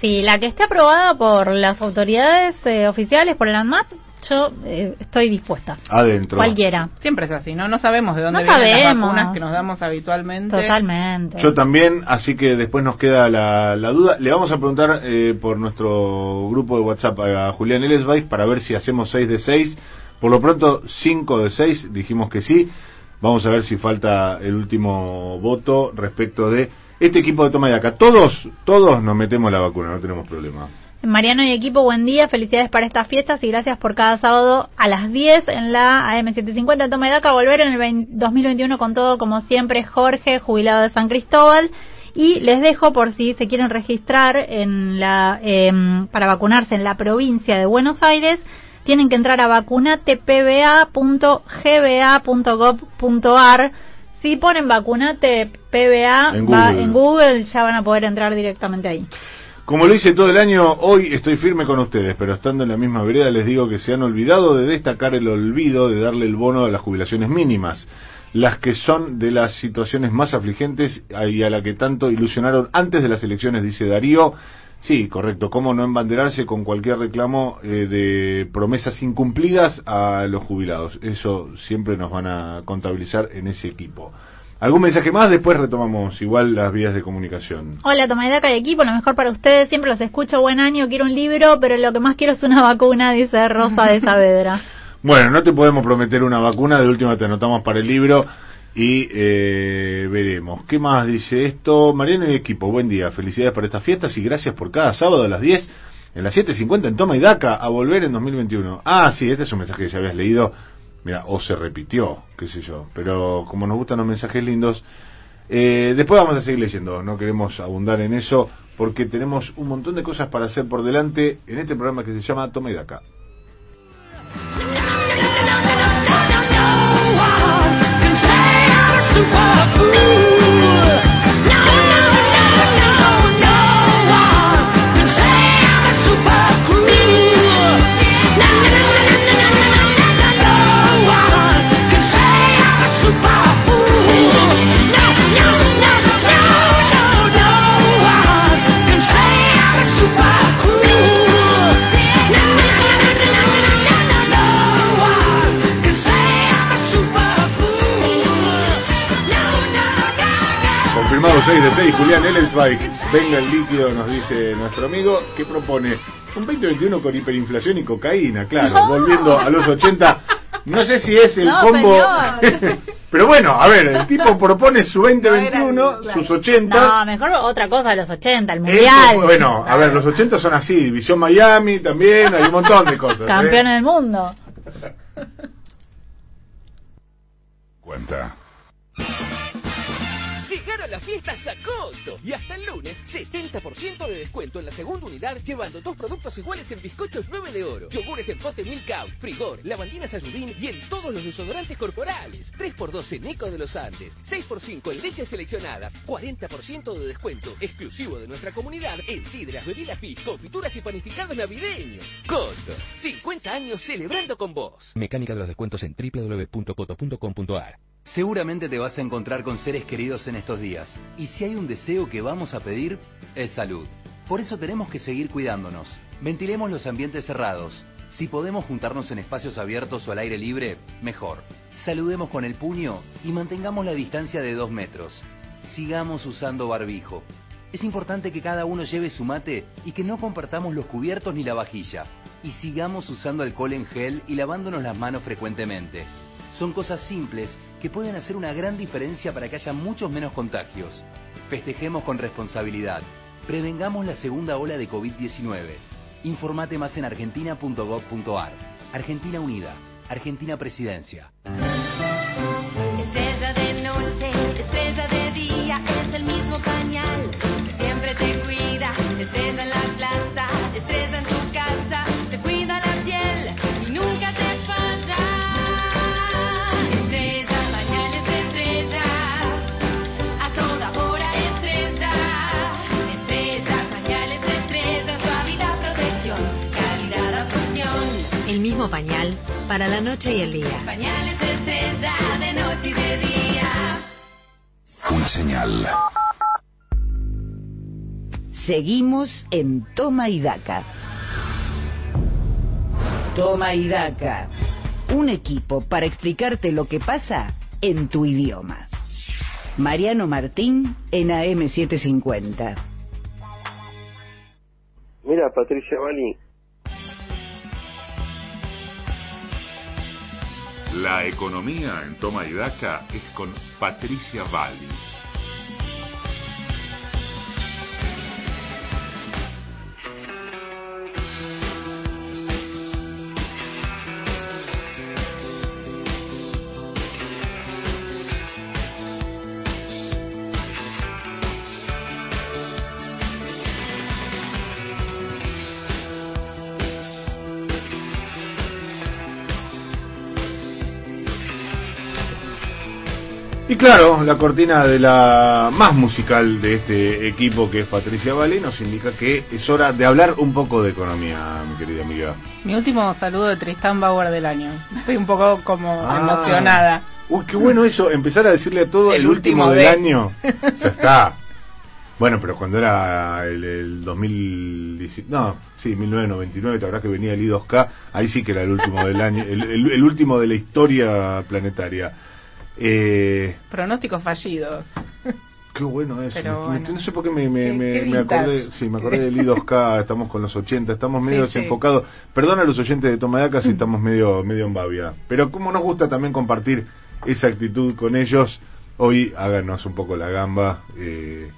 Sí, la que esté aprobada por las autoridades eh, oficiales, por el ANMAT, yo eh, estoy dispuesta. Adentro. Cualquiera. Siempre es así, ¿no? No sabemos de dónde No vienen las sabemos. vacunas que nos damos habitualmente. Totalmente. Yo también, así que después nos queda la, la duda. Le vamos a preguntar eh, por nuestro grupo de WhatsApp a Julián Elesbais para ver si hacemos 6 de 6. Por lo pronto, 5 de 6, dijimos que sí. Vamos a ver si falta el último voto respecto de este equipo de toma de acá. Todos, todos nos metemos la vacuna, no tenemos problema. Mariano y equipo, buen día, felicidades para estas fiestas y gracias por cada sábado a las 10 en la AM750 en Toma de Daca, volver en el 20 2021 con todo, como siempre, Jorge, jubilado de San Cristóbal. Y les dejo por si se quieren registrar en la, em, para vacunarse en la provincia de Buenos Aires, tienen que entrar a vacunatepba.gba.gov.ar. Si ponen vacunate PBA En va- en Google, ya van a poder entrar directamente ahí. Como lo hice todo el año, hoy estoy firme con ustedes, pero estando en la misma vereda les digo que se han olvidado de destacar el olvido de darle el bono a las jubilaciones mínimas, las que son de las situaciones más afligentes y a la que tanto ilusionaron antes de las elecciones, dice Darío. Sí, correcto, cómo no embanderarse con cualquier reclamo eh, de promesas incumplidas a los jubilados. Eso siempre nos van a contabilizar en ese equipo. ¿Algún mensaje más? Después retomamos igual las vías de comunicación. Hola, Tomaidaca y equipo, lo mejor para ustedes. Siempre los escucho, buen año, quiero un libro, pero lo que más quiero es una vacuna, dice Rosa de Saavedra. Bueno, no te podemos prometer una vacuna, de última te anotamos para el libro y eh, veremos. ¿Qué más dice esto? Mariano y equipo, buen día, felicidades por estas fiestas y gracias por cada sábado a las 10 en las 7.50 en Toma y Daca a volver en 2021. Ah, sí, este es un mensaje que ya habías leído. Mira, o se repitió, qué sé yo. Pero como nos gustan los mensajes lindos, eh, después vamos a seguir leyendo. No queremos abundar en eso porque tenemos un montón de cosas para hacer por delante en este programa que se llama Toma y Daca. 6 de 6, Julián Ellensbike. Venga el líquido, nos dice nuestro amigo, que propone un 2021 con hiperinflación y cocaína, claro, volviendo a los 80. No sé si es el No, combo. Pero bueno, a ver, el tipo propone su 2021, sus 80. No, mejor otra cosa de los 80, el mundial. bueno, a ver, los 80 son así, División Miami también, hay un montón de cosas. ¿eh? Campeones del mundo. Cuenta. Llegaron las fiestas a costo y hasta el lunes 70% de descuento en la segunda unidad llevando dos productos iguales en bizcochos 9 de oro, yogures en pote Milk Out, Frigor, lavandinas Ayudín y en todos los desodorantes corporales. 3x2 en Eco de los Andes, 6x5 en leches seleccionadas, 40% de descuento exclusivo de nuestra comunidad en sidras, bebidas fizz, confituras y panificados navideños. Costo, 50 años celebrando con vos. Mecánica de los descuentos en www.coto.com.ar. Seguramente te vas a encontrar con seres queridos en estos días. Y si hay un deseo que vamos a pedir, es salud. Por eso tenemos que seguir cuidándonos. Ventilemos los ambientes cerrados. Si podemos juntarnos en espacios abiertos o al aire libre, mejor. Saludemos con el puño y mantengamos la distancia de dos metros. Sigamos usando barbijo. Es importante que cada uno lleve su mate y que no compartamos los cubiertos ni la vajilla. Y sigamos usando alcohol en gel y lavándonos las manos frecuentemente. Son cosas simples que pueden hacer una gran diferencia para que haya muchos menos contagios. Festejemos con responsabilidad. Prevengamos la segunda ola de COVID-19. Informate más en argentina.gov.ar. Argentina Unida. Argentina Presidencia. Pañal para la noche y el día. Pañales de estrella, de noche y de día. Una señal. Seguimos en Toma y Daca. Toma y Daca. Un equipo para explicarte lo que pasa en tu idioma. Mariano Martín en AM750. Mira, Patricia Bali, La economía en Toma y Daca es con Patricia Valli. Y claro, la cortina de la más musical de este equipo que es Patricia Valle nos indica que es hora de hablar un poco de economía, mi querida amiga. Mi último saludo de Tristan Bauer del año. Estoy un poco como Ah. emocionada. Uy, qué bueno eso, empezar a decirle a todo el, El último, último del de. año. Ya está. Bueno, pero cuando era el, el 2019, no, sí, 1999, te habrá que venía el I2K, ahí sí que era el último del año, el último de la historia planetaria. Eh, Pronósticos fallidos. Qué bueno eso. Me- bueno. No sé por qué me, me, Qué- me- qué acordé, sí, me acordé del I2K, estamos con los 80, estamos medio Sí, sí. desenfocados. Perdona a los oyentes de Tomadaca si estamos medio, medio en babia. Pero como nos gusta también compartir esa actitud con ellos, hoy háganos un poco la gamba, eh,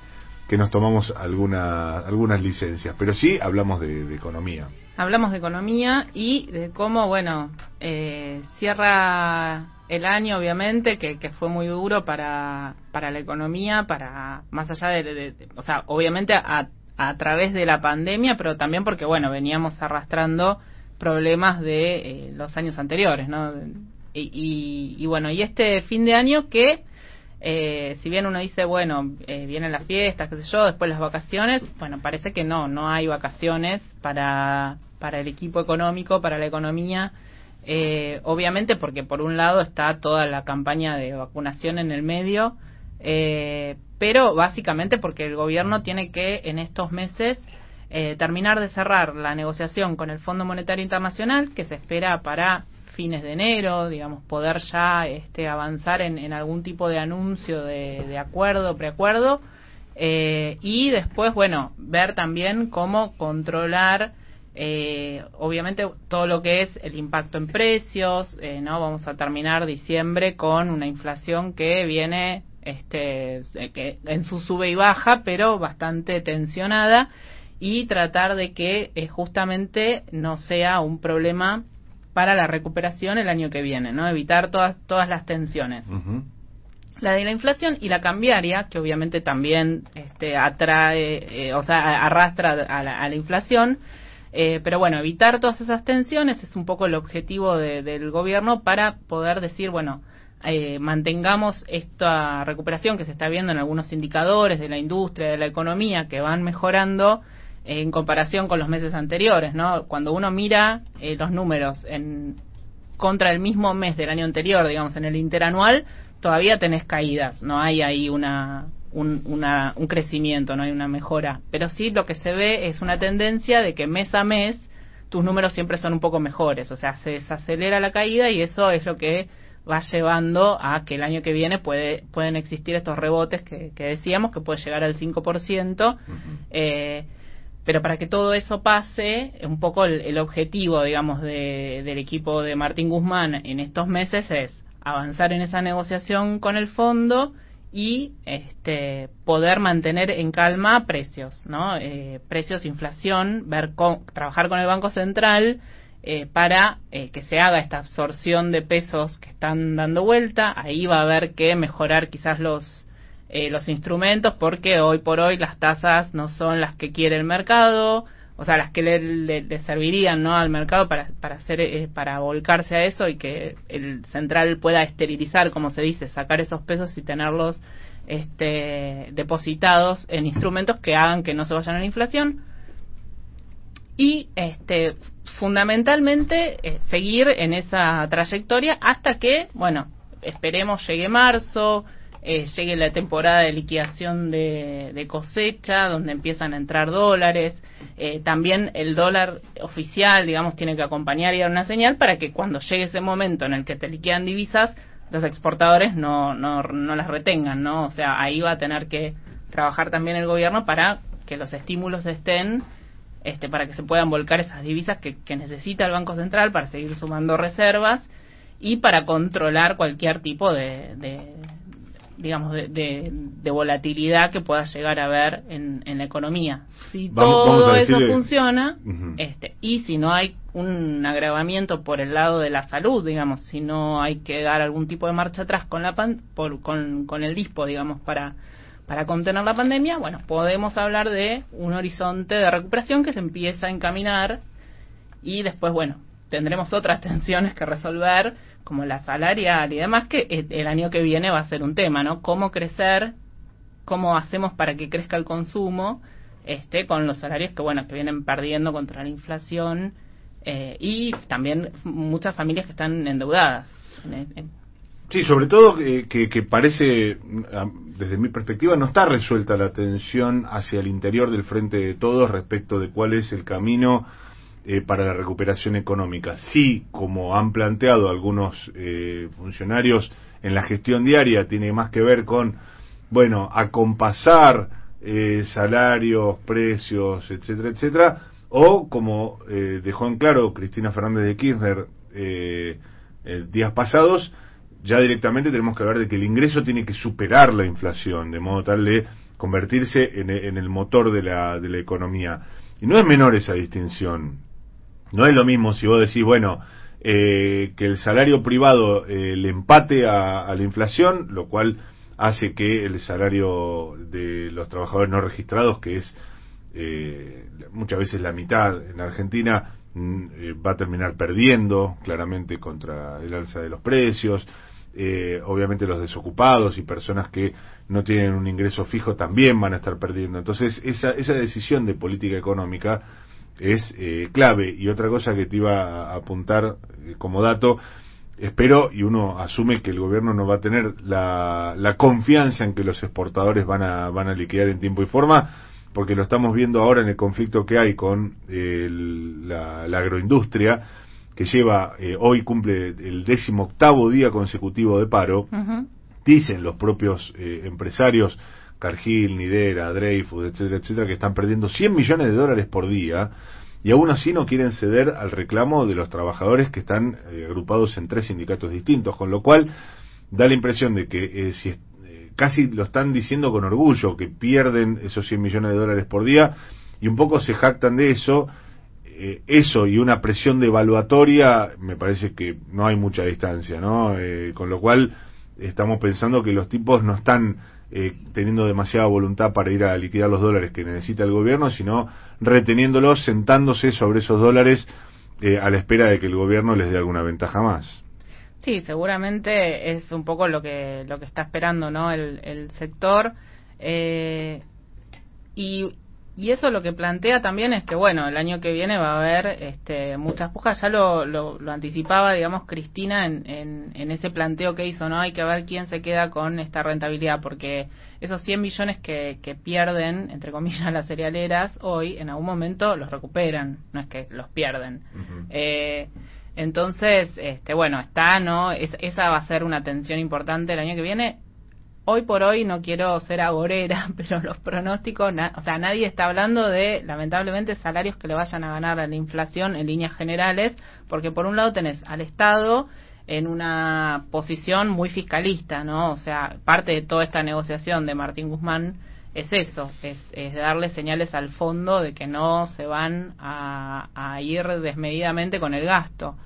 que nos tomamos alguna, algunas licencias. Pero sí hablamos de, economía. Hablamos de economía y de cómo, bueno, eh, cierra el año, obviamente, que, que fue muy duro para, para la economía, para más allá de- o sea, obviamente a, a través de la pandemia, pero también porque, bueno, veníamos arrastrando problemas de eh, los años anteriores, ¿no? Y, y, y bueno, y este fin de año que, eh, si bien uno dice, bueno, eh, vienen las fiestas, qué sé yo, después las vacaciones, bueno, parece que no, no hay vacaciones para, para el equipo económico, para la economía, eh, obviamente porque por un lado está toda la campaña de vacunación en el medio, eh, pero básicamente porque el gobierno tiene que en estos meses eh, terminar de cerrar la negociación con el Fondo Monetario Internacional, que se espera para fines de enero, digamos, poder ya este, avanzar en, en algún tipo de anuncio de, de acuerdo, preacuerdo, eh, y después, bueno, ver también cómo controlar, eh, obviamente, todo lo que es el impacto en precios, eh, ¿no? Vamos a terminar diciembre con una inflación que viene este, que en su sube y baja, pero bastante tensionada, y tratar de que eh, justamente no sea un problema para la recuperación el año que viene, ¿no? Evitar todas, todas las tensiones la de la inflación y la cambiaria, que obviamente también este, atrae, eh, o sea, arrastra a la, a la inflación. Eh, pero bueno, evitar todas esas tensiones es un poco el objetivo de- del gobierno para poder decir, bueno, eh, mantengamos esta recuperación que se está viendo en algunos indicadores de la industria, de la economía, que van mejorando en comparación con los meses anteriores, ¿no? Cuando uno mira eh, los números en contra el mismo mes del año anterior, digamos, en el interanual, todavía tenés caídas, no hay ahí una, un, una, un crecimiento, no hay una mejora. Pero sí lo que se ve es una tendencia de que mes a mes tus números siempre son un poco mejores, o sea, se desacelera la caída y eso es lo que va llevando a que el año que viene puede, pueden existir estos rebotes que, que decíamos, que puede llegar al 5%. eh, pero para que todo eso pase, un poco el, el objetivo, digamos, de- del equipo de Martín Guzmán en estos meses es avanzar en esa negociación con el fondo y este, poder mantener en calma precios, ¿no? Eh, precios, inflación, ver cómo- trabajar con el Banco Central eh, para eh, que se haga esta absorción de pesos que están dando vuelta. Ahí va a haber que mejorar quizás los eh, los instrumentos porque hoy por hoy las tasas no son las que quiere el mercado, o sea, las que le, le- servirían ¿no? al mercado para, para, hacer, eh, para volcarse a eso y que el central pueda esterilizar, como se dice, sacar esos pesos y tenerlos este, depositados en instrumentos que hagan que no se vayan a la inflación. Y este, fundamentalmente eh, seguir en esa trayectoria hasta que, bueno, esperemos llegue marzo, eh, llegue la temporada de liquidación de, cosecha, donde empiezan a entrar dólares. Eh, también el dólar oficial, digamos, tiene que acompañar y dar una señal para que cuando llegue ese momento en el que te liquidan divisas, los exportadores no, no, no las retengan, ¿no? O sea, ahí va a tener que trabajar también el gobierno para que los estímulos estén este, para que se puedan volcar esas divisas que, que necesita el Banco Central para seguir sumando reservas y para controlar cualquier tipo de, de digamos de, de, de volatilidad que pueda llegar a haber en, en la economía. Si Vamos- todo eso funciona este y si no hay un agravamiento por el lado de la salud digamos si no hay que dar algún tipo de marcha atrás con la pan- por, con, con el dispo digamos para para contener la pandemia bueno podemos hablar de un horizonte de recuperación que se empieza a encaminar y después, bueno, tendremos otras tensiones que resolver, como la salarial y demás, que eh, el año que viene va a ser un tema, ¿no? Cómo crecer, cómo hacemos para que crezca el consumo, este, con los salarios que, bueno, que vienen perdiendo contra la inflación eh, y también muchas familias que están endeudadas. En- en- Sí, sobre todo que, que, que parece, mm, desde mi perspectiva, no está resuelta la tensión hacia el interior del frente de todos respecto de cuál es el camino eh, para la recuperación económica. Sí, como han planteado algunos eh, funcionarios en la gestión diaria, tiene más que ver con, bueno, acompasar eh, salarios, precios, etcétera, etcétera, o como eh, dejó en claro Cristina Fernández de Kirchner eh, eh, días pasados, ya directamente tenemos que hablar de que el ingreso tiene que superar la inflación, de modo tal de convertirse en, en el motor de la, de la economía. Y no es menor esa distinción. No es lo mismo si vos decís, bueno, eh, que el salario privado eh, le empate a, la inflación, lo cual hace que el salario de los trabajadores no registrados, que es eh, muchas veces la mitad en Argentina, mm, eh, va a terminar perdiendo claramente contra el alza de los precios. Eh, obviamente los desocupados y personas que no tienen un ingreso fijo también van a estar perdiendo. Entonces esa, esa decisión de política económica es eh, clave. Y otra cosa que te iba a apuntar eh, como dato, espero y uno asume que el gobierno no va a tener la, la confianza en que los exportadores van a, van a liquidar en tiempo y forma, porque lo estamos viendo ahora en el conflicto que hay con el- la, la agroindustria, que lleva, eh, hoy cumple el décimo octavo día consecutivo de paro, dicen los propios eh, empresarios, Cargill, Nidera, Dreyfus, etcétera, etcétera, que están perdiendo 100 millones de dólares por día y aún así no quieren ceder al reclamo de los trabajadores que están eh, agrupados en tres sindicatos distintos, con lo cual da la impresión de que eh, si eh, casi lo están diciendo con orgullo, que pierden esos 100 millones de dólares por día y un poco se jactan de eso. Eh, eso y una presión devaluatoria, me parece que no hay mucha distancia, ¿no? Con lo cual estamos pensando que los tipos no están eh, teniendo demasiada voluntad para ir a liquidar los dólares que necesita el gobierno, sino reteniéndolos, sentándose sobre esos dólares eh, a la espera de que el gobierno les dé alguna ventaja más. Sí, seguramente es un poco lo que lo que está esperando, ¿no? El, el sector eh, y y eso lo que plantea también es que bueno el año que viene va a haber este, muchas pujas. Ya lo, lo, lo anticipaba digamos Cristina en, en, en ese planteo que hizo no hay que ver quién se queda con esta rentabilidad porque esos 100 millones que, que pierden entre comillas las cerealeras hoy en algún momento los recuperan. No es que los pierden. Eh, entonces, este, bueno, está, ¿no? Es- esa va a ser una tensión importante el año que viene. Hoy por hoy no quiero ser agorera, pero los pronósticos, na- o sea, nadie está hablando de, lamentablemente, salarios que le vayan a ganar a la inflación en líneas generales, porque por un lado tenés al Estado en una posición muy fiscalista, ¿no? O sea, parte de toda esta negociación de Martín Guzmán es eso, es, es darle señales al fondo de que no se van a, a ir desmedidamente con el gasto.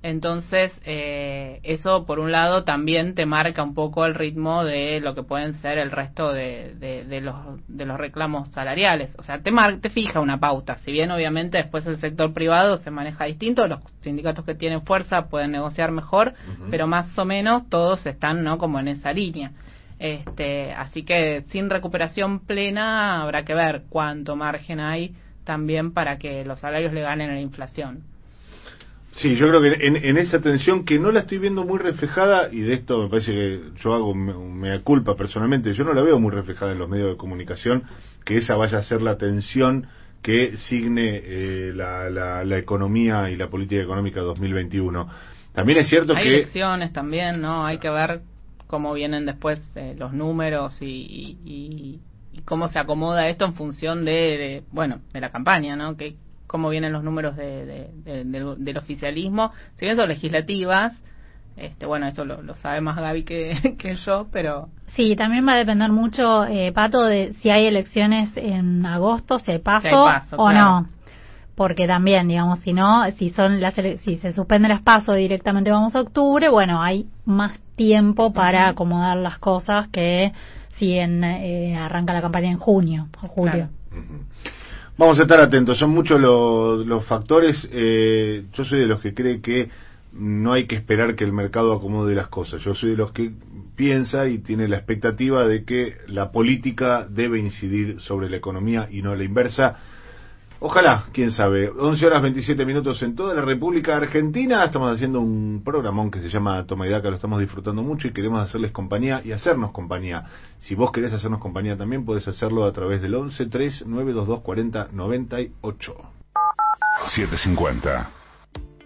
Entonces, eh, eso por un lado también te marca un poco el ritmo de lo que pueden ser el resto de, de, de los, de los reclamos salariales. O sea, te, mar- te fija una pauta. Si bien obviamente después el sector privado se maneja distinto, los sindicatos que tienen fuerza pueden negociar mejor, pero más o menos todos están no como en esa línea. Este, así que sin recuperación plena habrá que ver cuánto margen hay también para que los salarios le ganen a la inflación. Sí, yo creo que en, en esa tensión que no la estoy viendo muy reflejada, y de esto me parece que yo hago me, mea culpa personalmente, yo no la veo muy reflejada en los medios de comunicación, que esa vaya a ser la tensión que signe eh, la, la, la economía y la política económica 2021. También es cierto Hay que... elecciones también, ¿no? Hay que ver cómo vienen después eh, los números y, y- y- y cómo se acomoda esto en función de, de, bueno, de la campaña, ¿no? Que cómo vienen los números de, de- de- del, del oficialismo. Si bien son legislativas, este, bueno, esto lo, lo sabe más Gaby que, que yo, pero Sí, también va a depender mucho, eh, Pato, de si hay elecciones en agosto, si hay paso, Si hay paso, o claro. no. Porque también, digamos, si no, si son las si se suspenden las pasos directamente vamos a octubre, bueno, hay más tiempo para acomodar las cosas que si en, eh, arranca la campaña en junio o julio. Vamos a estar atentos, son muchos los, los factores. eh, yo soy de los que cree que no hay que esperar que el mercado acomode las cosas. Yo soy de los que piensa y tiene la expectativa de que la política debe incidir sobre la economía y no la inversa. Ojalá, quién sabe. 11 horas 27 minutos en toda la República Argentina. Estamos haciendo un programón que se llama Toma y Daca, lo estamos disfrutando mucho y queremos hacerles compañía y hacernos compañía. Si vos querés hacernos compañía también, podés hacerlo a través del 11 3 922 40 98. 750.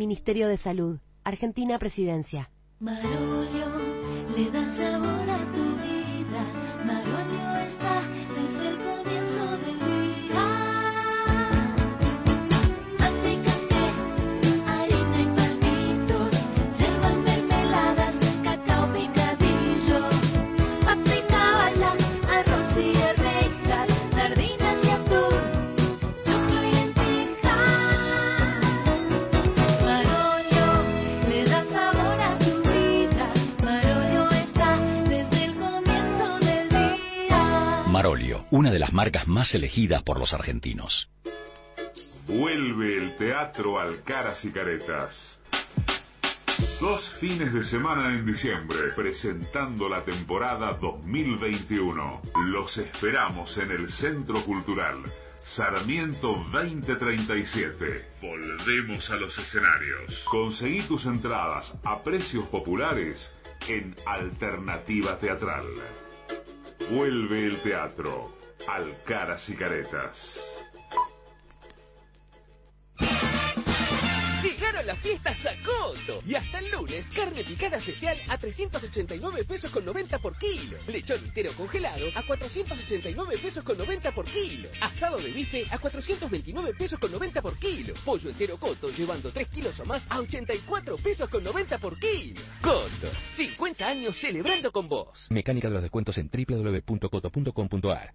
Ministerio de Salud. Argentina Presidencia. Una de las marcas más elegidas por los argentinos. Vuelve el Teatro Alcaras y Caretas. Dos fines de semana en diciembre, presentando la temporada 2021. Los esperamos en el Centro Cultural Sarmiento 2037. Volvemos a los escenarios. Conseguí tus entradas a precios populares en Alternativa Teatral. Vuelve el teatro. Alcaras y Caretas. Llegaron las fiestas Sacoto y hasta el lunes carne picada especial a 389 pesos con 90 por kilo. Lechón entero congelado a 489 pesos con 90 por kilo. Asado de bife a 429 pesos con 90 por kilo. Pollo entero Coto llevando 3 kilos o más a 84 pesos con 90 por kilo. Coto, 50 años celebrando con vos. Mecánica de los descuentos en www.coto.com.ar.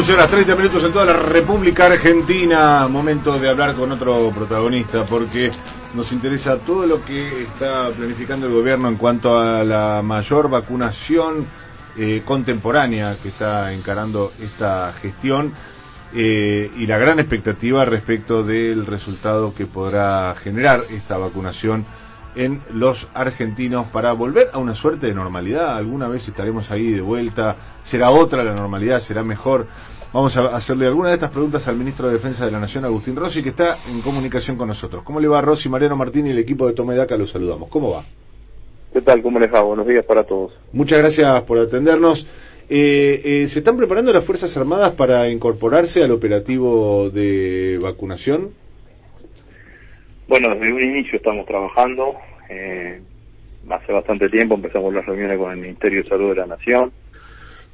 Once horas 30 minutos en toda la República Argentina. Momento de hablar con otro protagonista porque nos interesa todo lo que está planificando el gobierno en cuanto a la mayor vacunación eh, contemporánea que está encarando esta gestión eh, y la gran expectativa respecto del resultado que podrá generar esta vacunación en los argentinos para volver a una suerte de normalidad. Alguna vez estaremos ahí de vuelta, será otra la normalidad, será mejor. Vamos a hacerle alguna de estas preguntas al ministro de Defensa de la Nación, Agustín Rossi, que está en comunicación con nosotros. ¿Cómo le va Rossi, Mariano Martín y el equipo de Tomedaca? Los saludamos. ¿Cómo va? ¿Qué tal? ¿Cómo les va? Buenos días para todos. Muchas gracias por atendernos. Eh, eh, ¿Se están preparando las Fuerzas Armadas para incorporarse al operativo de vacunación? Bueno, desde un inicio estamos trabajando. Eh, hace bastante tiempo empezamos las reuniones con el Ministerio de Salud de la Nación.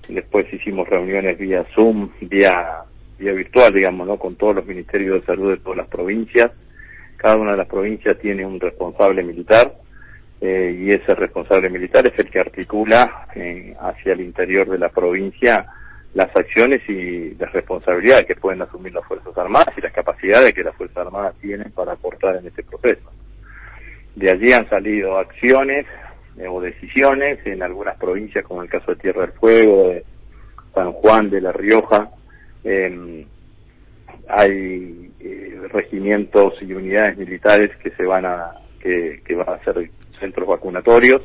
Después hicimos reuniones vía Zoom, vía, vía virtual, digamos, ¿no? Con todos los ministerios de salud de todas las provincias. Cada una de las provincias tiene un responsable militar eh, y ese responsable militar es el que articula eh, hacia el interior de la provincia las acciones y las responsabilidades que pueden asumir las Fuerzas Armadas y las capacidades que las Fuerzas Armadas tienen para aportar en este proceso. De allí han salido acciones eh, o decisiones en algunas provincias, como el caso de Tierra del Fuego, San Juan, de La Rioja. Eh, hay eh, regimientos y unidades militares que se van a que, que van a ser centros vacunatorios.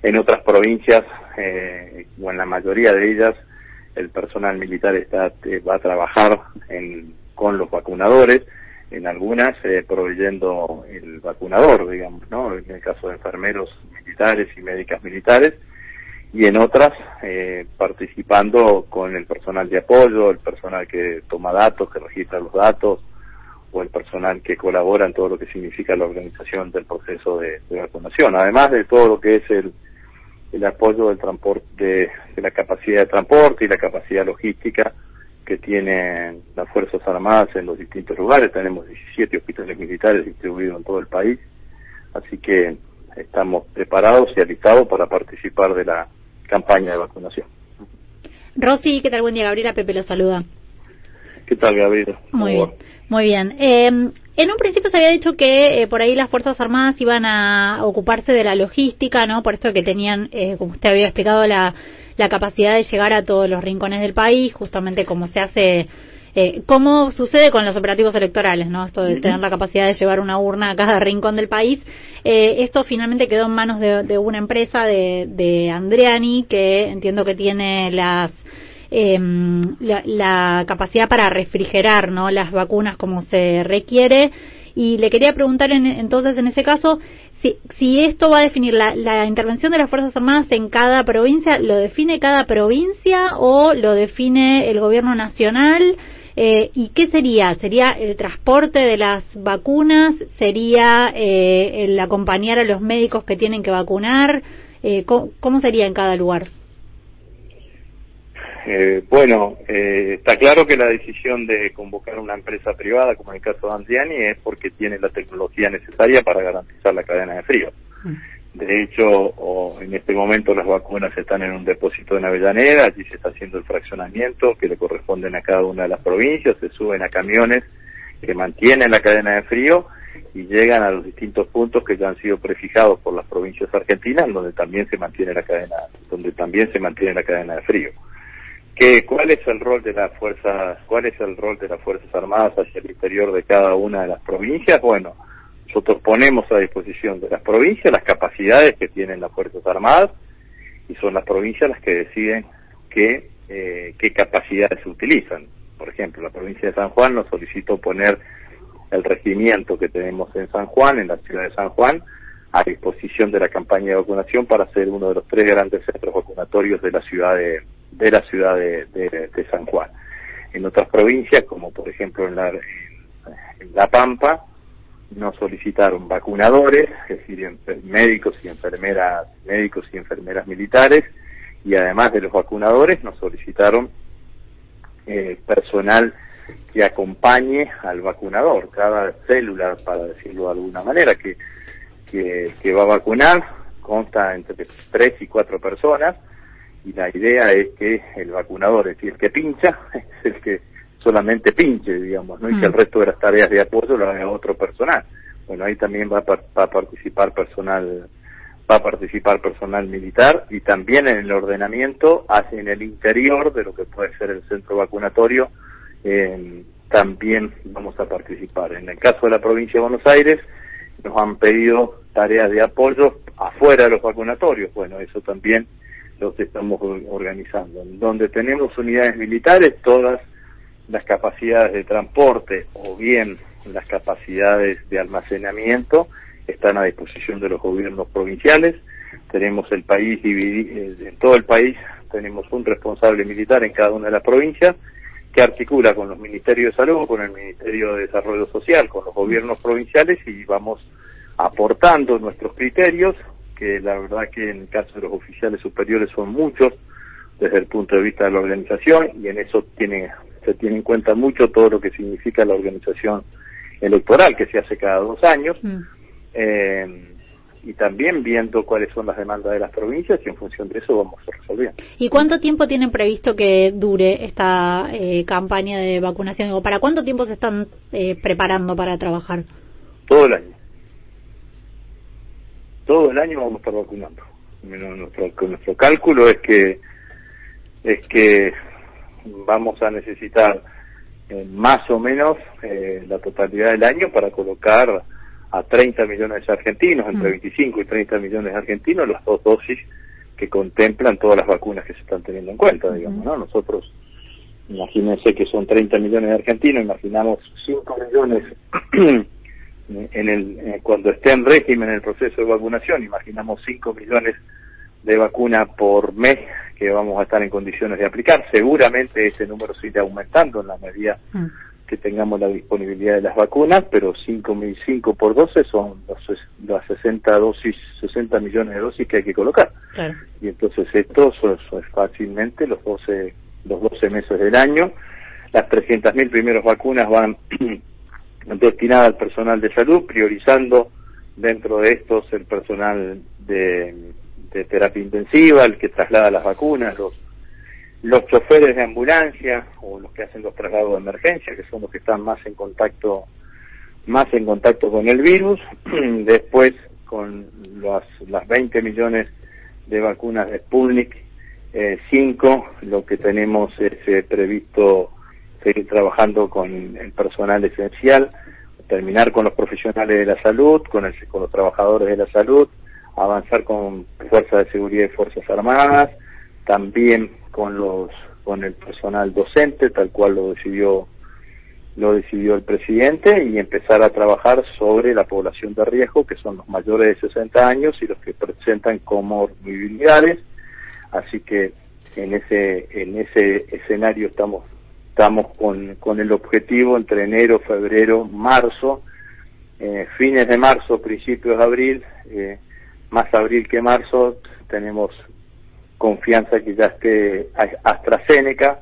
En otras provincias, eh, o en la mayoría de ellas, el personal militar está eh, va a trabajar en, con los vacunadores, en algunas eh, proveyendo el vacunador, digamos, ¿no? En el caso de enfermeros militares y médicas militares, y en otras eh, participando con el personal de apoyo, el personal que toma datos, que registra los datos, o el personal que colabora en todo lo que significa la organización del proceso de, de vacunación, además de todo lo que es el, el apoyo del transporte, de, de la capacidad de transporte y la capacidad logística que tienen las Fuerzas Armadas en los distintos lugares. Tenemos 17 hospitales militares distribuidos en todo el país, así que estamos preparados y alistados para participar de la campaña de vacunación. Rosy, ¿qué tal? Buen día, Gabriela. Pepe lo saluda. ¿Qué tal, Gabriela? Muy bien. Muy bien. Eh, en un principio se había dicho que eh, por ahí las Fuerzas Armadas iban a ocuparse de la logística, ¿no? Por esto que tenían, eh, como usted había explicado, la, la capacidad de llegar a todos los rincones del país, justamente como se hace, eh, como sucede con los operativos electorales, ¿no? Esto de tener la capacidad de llevar una urna a cada rincón del país. Eh, esto finalmente quedó en manos de, de una empresa de, de Andriani, que entiendo que tiene las eh, la, la, capacidad para refrigerar ¿no? las vacunas como se requiere. Y le quería preguntar en, entonces, en ese caso, si, si esto va a definir la, la, intervención de las Fuerzas Armadas en cada provincia, ¿lo define cada provincia o lo define el gobierno nacional? Eh, ¿Y qué sería? ¿Sería el transporte de las vacunas? ¿Sería eh, el acompañar a los médicos que tienen que vacunar? Eh, ¿cómo, ¿Cómo sería en cada lugar? Eh, bueno, eh, está claro que la decisión de convocar una empresa privada, como en el caso de Andiani, es porque tiene la tecnología necesaria para garantizar la cadena de frío. De hecho, en este momento las vacunas están en un depósito en Avellaneda, allí se está haciendo el fraccionamiento que le corresponden a cada una de las provincias, se suben a camiones que mantienen la cadena de frío y llegan a los distintos puntos que ya han sido prefijados por las provincias argentinas, donde también se mantiene la cadena, donde también se mantiene la cadena de frío que cuál es el rol de las fuerzas cuál es el rol de las fuerzas armadas hacia el interior de cada una de las provincias bueno nosotros ponemos a disposición de las provincias las capacidades que tienen las fuerzas armadas y son las provincias las que deciden qué eh, qué capacidades se utilizan. Por ejemplo la provincia de San Juan nos solicitó poner el regimiento que tenemos en San Juan en la ciudad de San Juan a disposición de la campaña de vacunación para ser uno de los tres grandes centros vacunatorios de la ciudad de de la ciudad de, de, San Juan. En otras provincias, como por ejemplo en la, Pampa, nos solicitaron vacunadores, es decir, médicos y enfermeras, médicos y enfermeras militares, y además de los vacunadores nos solicitaron eh, personal que acompañe al vacunador, cada célula, para decirlo de alguna manera, que, que va a vacunar, consta entre tres y cuatro personas, y la idea es que el vacunador, es decir, el que pincha, es el que solamente pinche, digamos, ¿no? Y que el resto de las tareas de apoyo lo haga otro personal. Bueno, ahí también va a, va a participar personal va a participar personal militar y también en el ordenamiento, hacia en el interior de lo que puede ser el centro vacunatorio, eh, también vamos a participar. En el caso de la provincia de Buenos Aires, nos han pedido tareas de apoyo afuera de los vacunatorios. Bueno, eso también lo que estamos or- organizando. Donde tenemos unidades militares, todas las capacidades de transporte o bien las capacidades de almacenamiento están a disposición de los gobiernos provinciales. Tenemos el país dividido, en todo el país tenemos un responsable militar en cada una de las provincias que articula con los ministerios de salud, con el Ministerio de Desarrollo Social, con los gobiernos provinciales y vamos aportando nuestros criterios, que la verdad que en el caso de los oficiales superiores son muchos desde el punto de vista de la organización y en eso tiene, se tiene en cuenta mucho todo lo que significa la organización electoral que se hace cada dos años eh, y también viendo cuáles son las demandas de las provincias y en función de eso vamos resolviendo. ¿Y cuánto tiempo tienen previsto que dure esta eh, campaña de vacunación? ¿O para cuánto tiempo se están eh, preparando para trabajar? todo el año. Todo el año vamos a estar vacunando. Bueno, Nuestro, nuestro cálculo es que es que vamos a necesitar eh, más o menos eh, la totalidad del año para colocar a 30 millones de argentinos, entre 25 y 30 millones de argentinos, las dos dosis que contemplan todas las vacunas que se están teniendo en cuenta, digamos, ¿no? Nosotros, imagínense que son 30 millones de argentinos, imaginamos 5 millones en el eh, cuando esté en régimen el proceso de vacunación, imaginamos 5 millones de vacuna por mes que vamos a estar en condiciones de aplicar. Seguramente ese número irá aumentando en la medida que tengamos la disponibilidad de las vacunas, pero 5.005 por 12 son ses- las 60 dosis, 60 millones de dosis que hay que colocar. Y entonces esto es fácilmente los 12, los 12 meses del año. Las 300.000 primeras vacunas van destinadas al personal de salud, priorizando dentro de estos el personal de, de terapia intensiva, el que traslada las vacunas, los los choferes de ambulancia o los que hacen los traslados de emergencia, que son los que están más en contacto más en contacto con el virus, después con las, las 20 millones de vacunas de Sputnik eh, 5, lo que tenemos es eh, previsto seguir trabajando con el personal esencial, terminar con los profesionales de la salud, con, el, con los trabajadores de la salud, avanzar con fuerzas de seguridad y fuerzas armadas, también con los con el personal docente, tal cual lo decidió lo decidió el presidente y empezar a trabajar sobre la población de riesgo, que son los mayores de 60 años y los que presentan comorbilidades. Así que en ese en ese escenario estamos estamos con, con el objetivo entre enero, febrero, marzo, eh, fines de marzo, principios de abril, eh, más abril que marzo, tenemos confianza que ya esté AstraZeneca,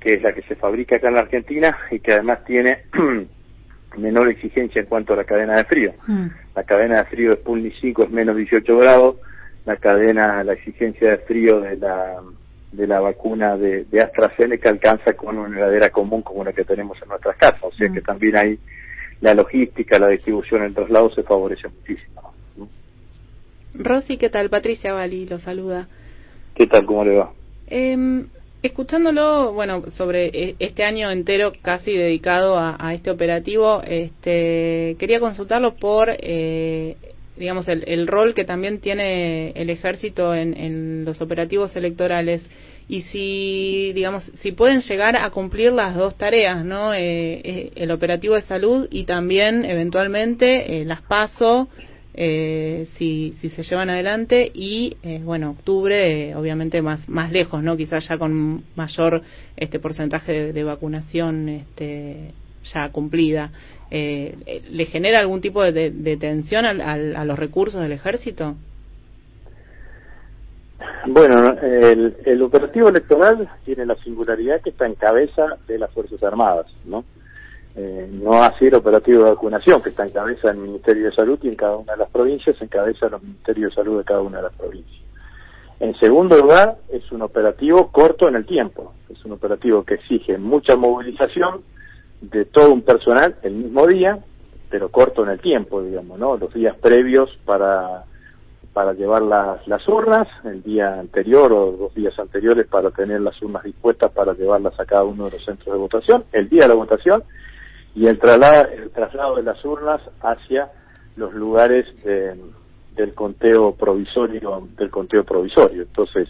que es la que se fabrica acá en la Argentina y que además tiene menor exigencia en cuanto a la cadena de frío. La cadena de frío de Sputnik 5 es menos 18 grados, la cadena, la exigencia de frío de la de la vacuna de, de AstraZeneca alcanza con una heladera común como la que tenemos en nuestras casas, o sea que también ahí la logística, la distribución, el traslado se favorece muchísimo. Rosy, ¿qué tal? Patricia Bali lo saluda. ¿Qué tal? ¿Cómo le va? Eh, escuchándolo, bueno, sobre eh, este año entero casi dedicado a, a este operativo, este, quería consultarlo por, eh, digamos, el, el rol que también tiene el ejército en, en los operativos electorales y si, digamos, si pueden llegar a cumplir las dos tareas, ¿no? Eh, eh, el operativo de salud y también, eventualmente, eh, las PASO, eh, si, si se llevan adelante y bueno octubre obviamente más más lejos no quizás ya con mayor este porcentaje de, de vacunación este ya cumplida eh, eh, le genera algún tipo de, tensión al- al- a los recursos del ejército Bueno, el, el operativo electoral tiene la singularidad que está en cabeza de las Fuerzas Armadas, ¿no? Eh, no así el operativo de vacunación, que está en cabeza del Ministerio de Salud y en cada una de las provincias, en cabeza de los Ministerios de Salud de cada una de las provincias. En segundo lugar, es un operativo corto en el tiempo, es un operativo que exige mucha movilización de todo un personal el mismo día, pero corto en el tiempo, digamos, ¿no? Los días previos para para llevar las, las urnas, el día anterior o dos días anteriores para tener las urnas dispuestas para llevarlas a cada uno de los centros de votación, el día de la votación y el traslado, el traslado de las urnas hacia los lugares de- del conteo provisorio del conteo provisorio entonces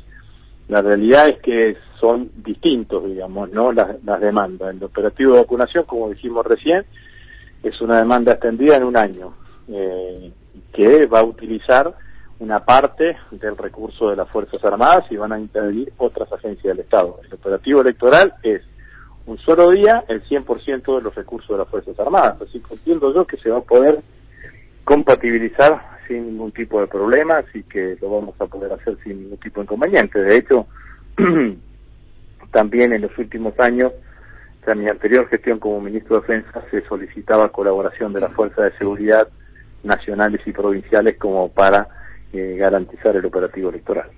la realidad es que son distintos digamos no las, las demandas el operativo de vacunación como dijimos recién es una demanda extendida en un año eh, que va a utilizar una parte del recurso de las Fuerzas Armadas y van a intervenir otras agencias del Estado. El operativo electoral es un solo día el 100% de los recursos de las Fuerzas Armadas. Así que entiendo yo que se va a poder compatibilizar sin ningún tipo de problema, así que lo vamos a poder hacer sin ningún tipo de inconveniente. De hecho, también en los últimos años, en mi anterior gestión como ministro de Defensa, se solicitaba colaboración de las fuerzas de seguridad nacionales y provinciales como para eh, garantizar el operativo electoral.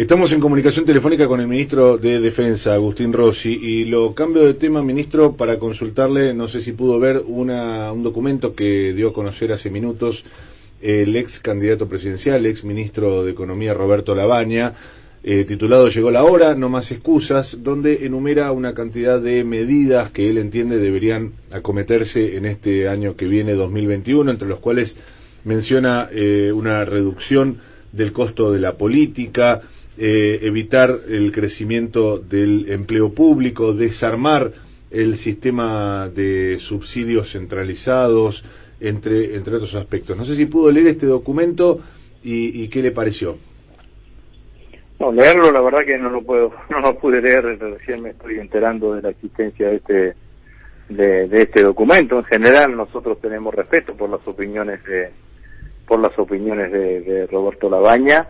Estamos en comunicación telefónica con el ministro de Defensa, Agustín Rossi, y lo cambio de tema, ministro, para consultarle, no sé si pudo ver una, un documento que dio a conocer hace minutos el ex candidato presidencial, ex ministro de Economía Roberto Labaña, eh, titulado Llegó la hora, no más excusas, donde enumera una cantidad de medidas que él entiende deberían acometerse en este año que viene, 2021, entre los cuales menciona eh, una reducción del costo de la política, eh, evitar el crecimiento del empleo público, desarmar el sistema de subsidios centralizados, entre, entre otros aspectos. No sé si pudo leer este documento y, y qué le pareció. No, leerlo la verdad que no lo puedo, no lo pude leer, recién me estoy enterando de la existencia de este de, este documento. En general nosotros tenemos respeto por las opiniones de por las opiniones de, de Roberto Labaña,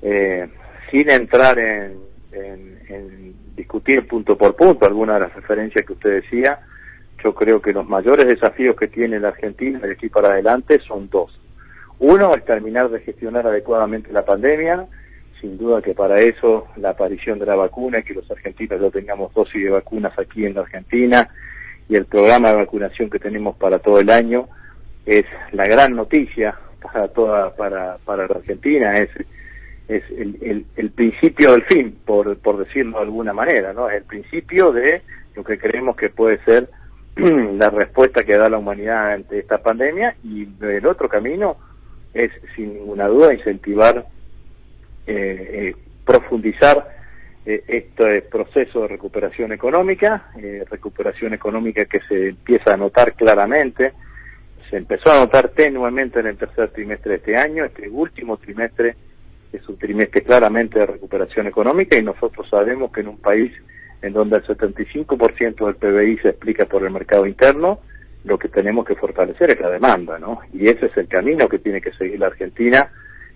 eh, sin entrar en, en, discutir punto por punto algunas de las referencias que usted decía. Yo creo que los mayores desafíos que tiene la Argentina de aquí para adelante son dos. Uno es terminar de gestionar adecuadamente la pandemia, sin duda que para eso la aparición de la vacuna y que los argentinos ya tengamos dosis de vacunas aquí en la Argentina y el programa de vacunación que tenemos para todo el año es la gran noticia para toda para para la Argentina es es el, el, el principio del fin por por decirlo de alguna manera no es el principio de lo que creemos que puede ser la respuesta que da la humanidad ante esta pandemia y el otro camino es sin ninguna duda incentivar eh, eh, profundizar eh, este proceso de recuperación económica, eh, recuperación económica que se empieza a notar claramente, se empezó a notar tenuamente en el tercer trimestre de este año, este último trimestre es un trimestre claramente de recuperación económica y nosotros sabemos que en un país en donde el 75% del PBI se explica por el mercado interno, lo que tenemos que fortalecer es la demanda, ¿no? Y ese es el camino que tiene que seguir la Argentina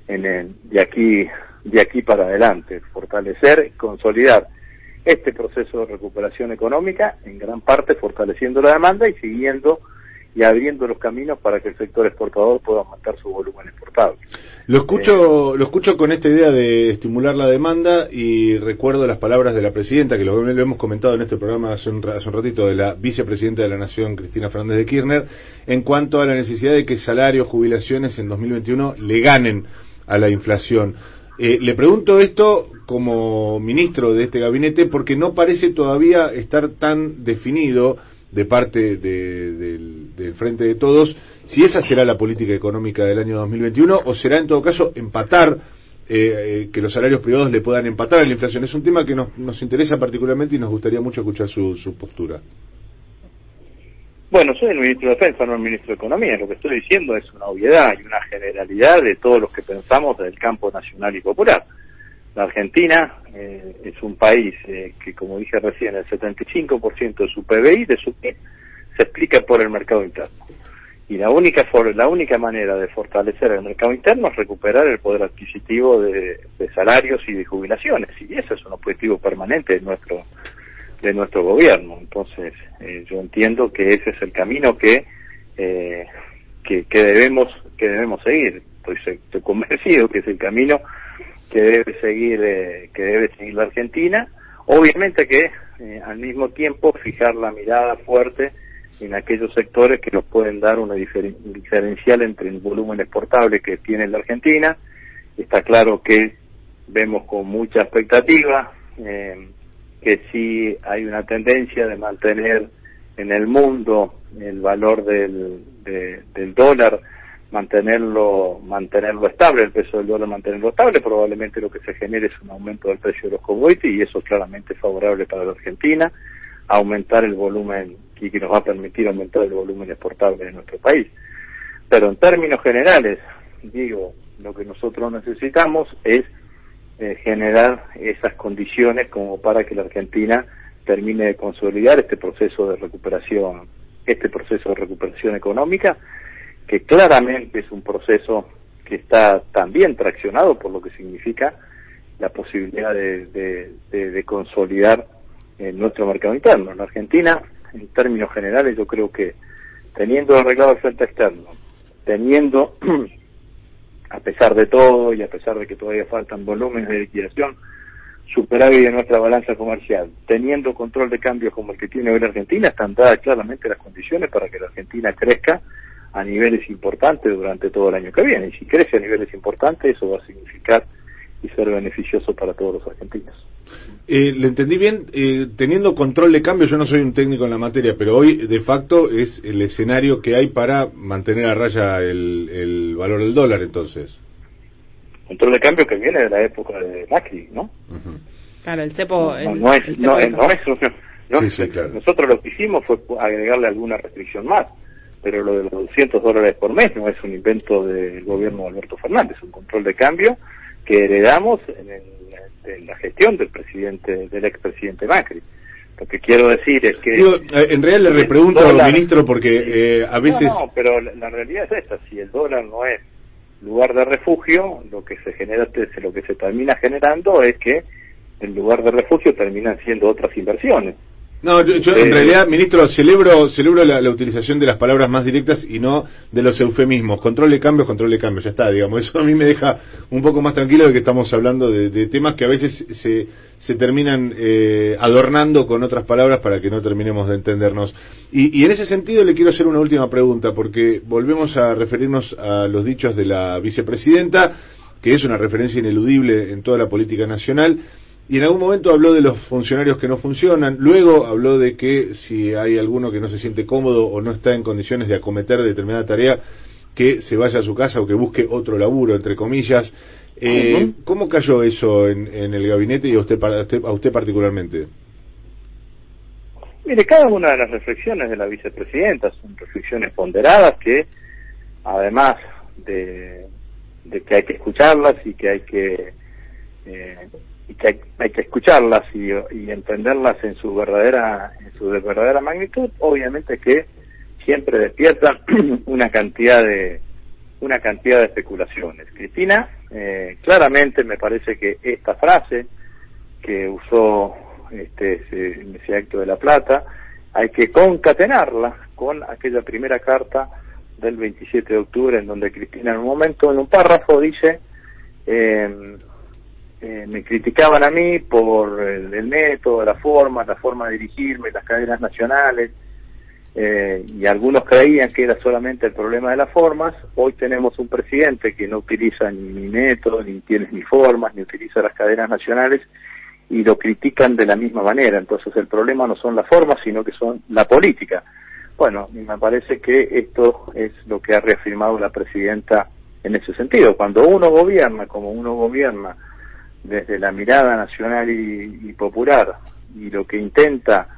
en el, de aquí de aquí para adelante, fortalecer, consolidar este proceso de recuperación económica, en gran parte fortaleciendo la demanda y siguiendo y abriendo los caminos para que el sector exportador pueda aumentar su volumen exportable. Lo escucho, lo escucho con esta idea de estimular la demanda y recuerdo las palabras de la presidenta, que lo, lo hemos comentado en este programa hace un, hace un ratito, de la vicepresidenta de la Nación, Cristina Fernández de Kirchner, en cuanto a la necesidad de que salarios, jubilaciones en 2021 le ganen a la inflación. Eh, le pregunto esto como ministro de este gabinete porque no parece todavía estar tan definido de parte de- del, Frente de Todos si esa será la política económica del año 2021 o será en todo caso empatar, eh, eh, que los salarios privados le puedan empatar a la inflación. Es un tema que nos, nos interesa particularmente y nos gustaría mucho escuchar su, su postura. Bueno, soy el ministro de Defensa, no el ministro de Economía. Lo que estoy diciendo es una obviedad y una generalidad de todos los que pensamos del campo nacional y popular. La Argentina eh, es un país eh, que, como dije recién, el 75% de su PBI, de su PIB, se explica por el mercado interno. Y la única for- la única manera de fortalecer el mercado interno es recuperar el poder adquisitivo de, salarios y de jubilaciones. Y ese es un objetivo permanente de nuestro de nuestro gobierno. Entonces, eh, yo entiendo que ese es el camino que, eh, que, que debemos que debemos seguir. Estoy, estoy convencido que es el camino que debe seguir eh, que debe seguir la Argentina. Obviamente que eh, al mismo tiempo fijar la mirada fuerte en aquellos sectores que nos pueden dar una diferen- diferencial entre el volumen exportable que tiene la Argentina. Está claro que vemos con mucha expectativa eh, que sí hay una tendencia de mantener en el mundo el valor del, de- del dólar mantenerlo mantenerlo estable, el peso del dólar mantenerlo estable, probablemente lo que se genere es un aumento del precio de los commodities y eso claramente es favorable para la Argentina, aumentar el volumen y que nos va a permitir aumentar el volumen exportable de nuestro país. Pero en términos generales, digo, lo que nosotros necesitamos es eh, generar esas condiciones como para que la Argentina termine de consolidar este proceso de recuperación, este proceso de recuperación económica, que claramente es un proceso que está también traccionado por lo que significa la posibilidad de, de- consolidar eh, nuestro mercado interno. En Argentina, en términos generales, yo creo que teniendo arreglado el frente externo, teniendo, a pesar de todo y a pesar de que todavía faltan volúmenes de liquidación, superávit de nuestra balanza comercial, teniendo control de cambios como el que tiene hoy la Argentina, están dadas claramente las condiciones para que la Argentina crezca a niveles importantes durante todo el año que viene. Y si crece a niveles importantes, eso va a significar y ser beneficioso para todos los argentinos. Eh, le entendí bien, eh, teniendo control de cambio, yo no soy un técnico en la materia, pero hoy de facto es el escenario que hay para mantener a raya el, el valor del dólar, entonces. Control de cambio que viene de la época de Macri, ¿no? Claro, el cepo. No, el- no es, el cepo no, de- no es, no Sí, es- sí, claro. nosotros lo que hicimos fue agregarle alguna restricción más, pero lo de los 200 dólares por mes no es un invento del gobierno de Alberto Fernández, es un control de cambio que heredamos en, el- en la gestión del presidente, del expresidente Macri. Lo que quiero decir es que Digo, eh, en realidad le el repregunto, dólar- ministro, porque eh, a veces... no, no, pero la, la realidad es esta, si el dólar no es lugar de refugio, lo que se genera, lo que se termina generando es que en lugar de refugio terminan siendo otras inversiones. No, yo, yo, en Eh, realidad, ministro, celebro, celebro la, la utilización de las palabras más directas y no de los eufemismos. Control de cambios, control de cambios, ya está, digamos. Eso a mí me deja un poco más tranquilo de que estamos hablando de, de temas que a veces se, se terminan eh, adornando con otras palabras para que no terminemos de entendernos. Y, y en ese sentido le quiero hacer una última pregunta, porque volvemos a referirnos a los dichos de la vicepresidenta, que es una referencia ineludible en toda la política nacional. Y en algún momento habló de los funcionarios que no funcionan, luego habló de que si hay alguno que no se siente cómodo o no está en condiciones de acometer determinada tarea, que se vaya a su casa o que busque otro laburo, entre comillas. Eh. ¿Cómo cayó eso en, en el gabinete y a usted, para- a usted, a usted particularmente? Mire, cada una de las reflexiones de la vicepresidenta son reflexiones ponderadas que, además de, de que hay que escucharlas y que hay que eh, y que hay, hay que escucharlas y, y entenderlas en su verdadera en su verdadera magnitud, obviamente que siempre despiertan una cantidad de una cantidad de especulaciones. Cristina, eh, claramente me parece que esta frase que usó este ese, ese acto de la plata hay que concatenarla con aquella primera carta del 27 de octubre en donde Cristina en un momento en un párrafo dice eh, eh, me criticaban a mí por el, el método, la forma, la forma de dirigirme, las cadenas nacionales, eh, y algunos creían que era solamente el problema de las formas. Hoy tenemos un presidente que no utiliza ni mi método, ni tiene ni formas, ni utiliza las cadenas nacionales, y lo critican de la misma manera. Entonces el problema no son las formas, sino que son la política. Bueno, me parece que esto es lo que ha reafirmado la presidenta en ese sentido. Cuando uno gobierna como uno gobierna, desde la mirada nacional y, popular. Y lo que intenta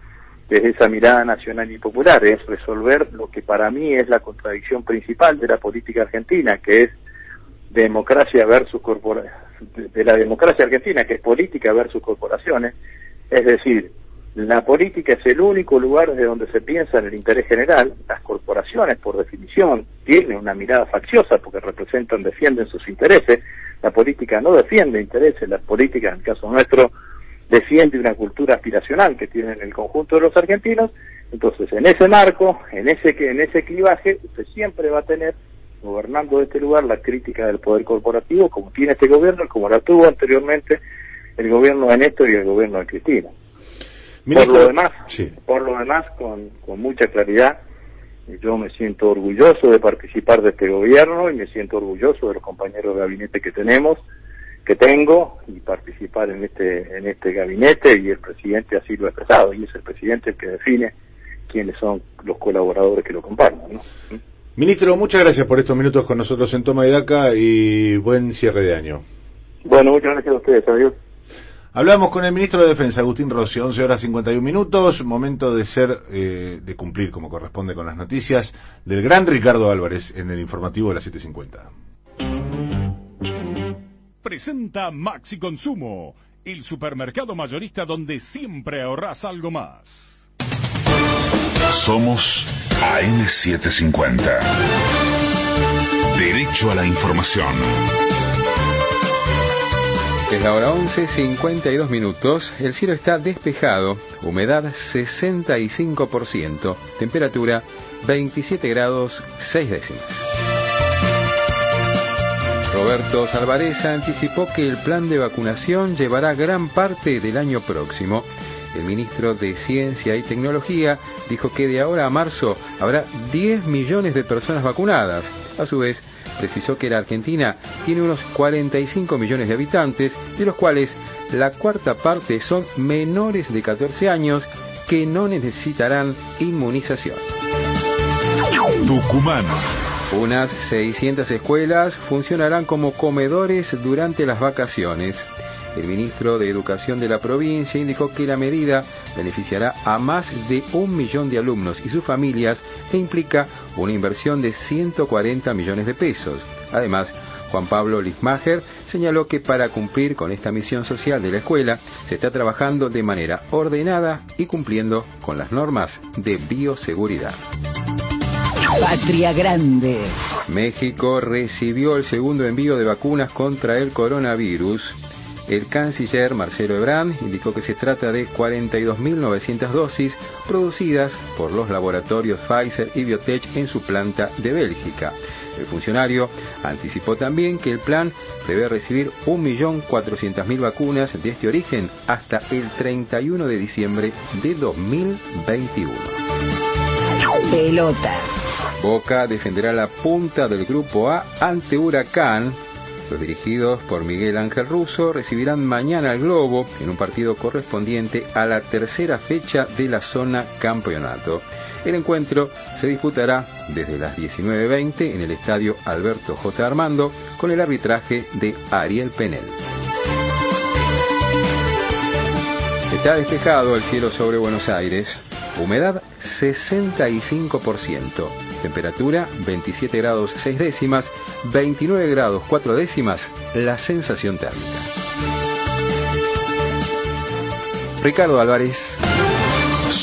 desde esa mirada nacional y popular es resolver lo que para mí es la contradicción principal de la política argentina, que es democracia versus corporaciones, de la democracia argentina, que es política versus corporaciones, es decir, la política es el único lugar desde donde se piensa en el interés general, las corporaciones por definición tienen una mirada facciosa porque representan, defienden sus intereses, la política no defiende intereses, la política en el caso nuestro defiende una cultura aspiracional que tienen el conjunto de los argentinos, entonces en ese marco, en ese en ese clivaje, usted siempre va a tener gobernando este lugar la crítica del poder corporativo como tiene este gobierno y como la tuvo anteriormente el gobierno de Néstor y el gobierno de Cristina. Ministro, por lo demás, sí. por lo demás con, con mucha claridad, yo me siento orgulloso de participar de este gobierno y me siento orgulloso de los compañeros de gabinete que tenemos, que tengo y participar en este en este gabinete y el presidente así lo ha expresado y es el presidente el que define quiénes son los colaboradores que lo comparten. ¿no? Ministro, muchas gracias por estos minutos con nosotros en Toma y Daca y buen cierre de año. Bueno, muchas gracias a ustedes, adiós. Hablamos con el ministro de Defensa, Agustín Rossi, 11 horas 51 minutos, momento de ser, eh, de cumplir como corresponde con las noticias del gran Ricardo Álvarez en el informativo de las 7.50. Presenta Maxi Consumo, el supermercado mayorista donde siempre ahorras algo más. Somos AM750. Derecho a la información. Es la hora 11, 52 minutos. El cielo está despejado, humedad 65%, temperatura 27 grados 6 décimas. Roberto Salvareza anticipó que el plan de vacunación llevará gran parte del año próximo. El ministro de Ciencia y Tecnología dijo que de ahora a marzo habrá 10 millones de personas vacunadas. A su vez, precisó que la Argentina tiene unos 45 millones de habitantes, de los cuales la cuarta parte son menores de 14 años que no necesitarán inmunización. Tucumán. Unas 600 escuelas funcionarán como comedores durante las vacaciones. El ministro de Educación de la provincia indicó que la medida beneficiará a más de un millón de alumnos y sus familias e implica una inversión de 140 millones de pesos. Además, Juan Pablo Lismacher señaló que para cumplir con esta misión social de la escuela se está trabajando de manera ordenada y cumpliendo con las normas de bioseguridad. Patria Grande. México recibió el segundo envío de vacunas contra el coronavirus. El canciller Marcelo Ebrard indicó que se trata de 42.900 dosis producidas por los laboratorios Pfizer y Biotech en su planta de Bélgica. El funcionario anticipó también que el plan prevé recibir 1.400.000 vacunas de este origen hasta el 31 de diciembre de 2021. Pelota. Boca defenderá la punta del grupo A ante Huracán. Los dirigidos por Miguel Ángel Russo recibirán mañana al Globo en un partido correspondiente a la tercera fecha de la zona campeonato. El encuentro se disputará desde las 19.20 en el estadio Alberto J. Armando con el arbitraje de Ariel Penel. Está despejado el cielo sobre Buenos Aires. Humedad 65%. Temperatura 27 grados 6 décimas, 29 grados 4 décimas la sensación térmica. Ricardo Álvarez.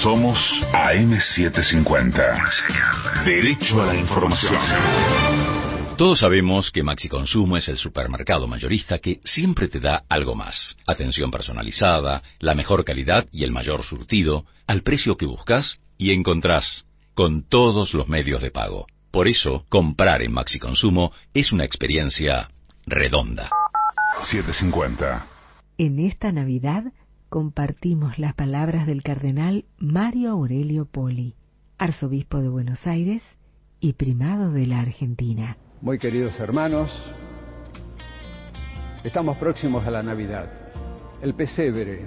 Somos AM750. Derecho a la información. Todos sabemos que Maxi Consumo es el supermercado mayorista que siempre te da algo más. Atención personalizada, la mejor calidad y el mayor surtido, al precio que buscas y encontrás, con todos los medios de pago. Por eso, comprar en Maxi Consumo es una experiencia redonda. 750. En esta Navidad compartimos las palabras del cardenal Mario Aurelio Poli, arzobispo de Buenos Aires y primado de la Argentina. Muy queridos hermanos, estamos próximos a la Navidad. El pesebre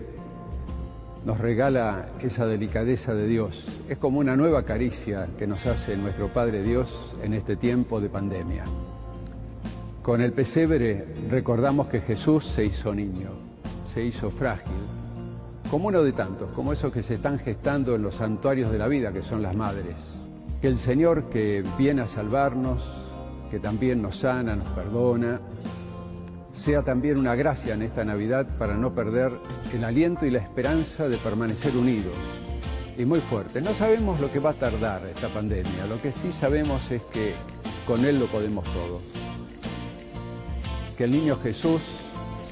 nos regala esa delicadeza de Dios. Es como una nueva caricia que nos hace nuestro Padre Dios en este tiempo de pandemia. Con el pesebre recordamos que Jesús se hizo niño, se hizo frágil, como uno de tantos, como esos que se están gestando en los santuarios de la vida, que son las madres. Que el Señor que viene a salvarnos, que también nos sana, nos perdona, sea también una gracia en esta Navidad para no perder el aliento y la esperanza de permanecer unidos. Y muy fuerte. No sabemos lo que va a tardar esta pandemia, lo que sí sabemos es que con Él lo podemos todo. Que el niño Jesús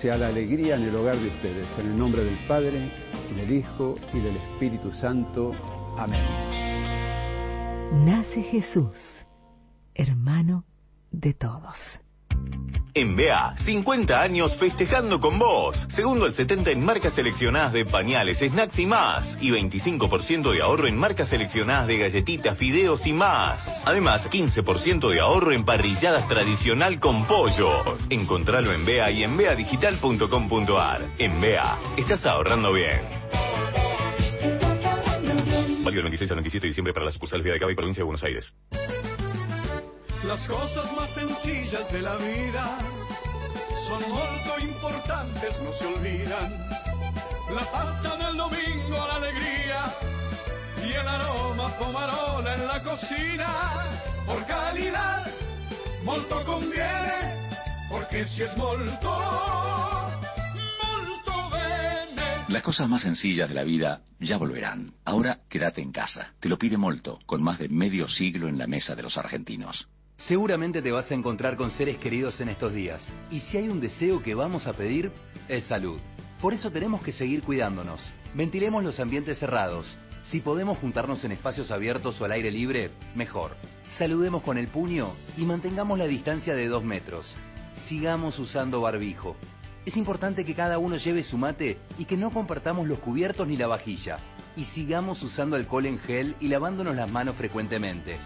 sea la alegría en el hogar de ustedes, en el nombre del Padre, del Hijo, y del Espíritu Santo. Amén. Nace Jesús, hermano de todos. En BA, 50 años festejando con vos. Segundo al 70 en marcas seleccionadas de pañales, snacks y más. Y 25% de ahorro en marcas seleccionadas de galletitas, fideos y más. Además, 15% de ahorro en parrilladas tradicional con pollos. Encontralo en BA y en beadigital.com.ar. En BA, estás ahorrando bien. Válido del 26 al 27 de diciembre para las sucursales de Cava y Provincia de Buenos Aires. Las cosas más sencillas de la vida son molto importantes, no se olvidan. La pasta del domingo, la alegría y el aroma pomarola en la cocina. Por calidad, molto conviene, porque si es molto, molto bene. Las cosas más sencillas de la vida ya volverán. Ahora quédate en casa. Te lo pide Molto, con más de medio siglo en la mesa de los argentinos. Seguramente te vas a encontrar con seres queridos en estos días. Y si hay un deseo que vamos a pedir, es salud. Por eso tenemos que seguir cuidándonos. Ventilemos los ambientes cerrados. Si podemos juntarnos en espacios abiertos o al aire libre, mejor. Saludemos con el puño y mantengamos la distancia de dos metros. Sigamos usando barbijo. Es importante que cada uno lleve su mate y que no compartamos los cubiertos ni la vajilla. Y sigamos usando alcohol en gel y lavándonos las manos frecuentemente.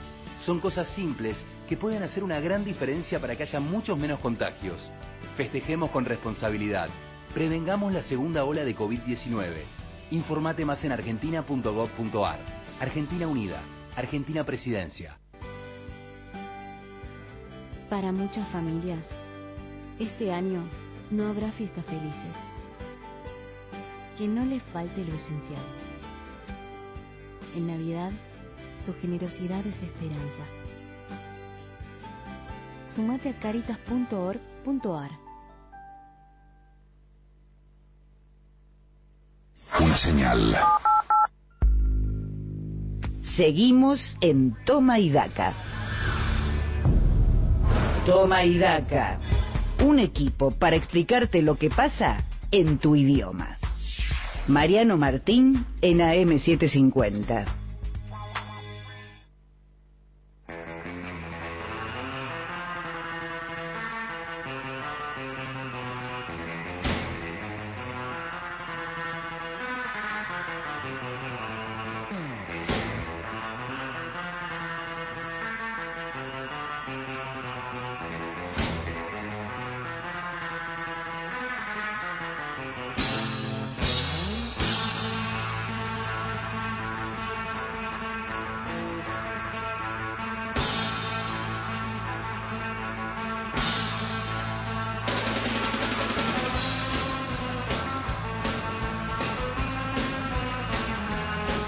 Son cosas simples que pueden hacer una gran diferencia para que haya muchos menos contagios. Festejemos con responsabilidad. Prevengamos la segunda ola de COVID-19. Informate más en argentina.gov.ar. Argentina Unida. Argentina Presidencia. Para muchas familias, este año no habrá fiestas felices. Que no les falte lo esencial. En Navidad, tu generosidad es esperanza. Sumate a caritas.org.ar. Una señal. Seguimos en Toma y Daca. Toma y Daca. Un equipo para explicarte lo que pasa en tu idioma. Mariano Martín en AM750.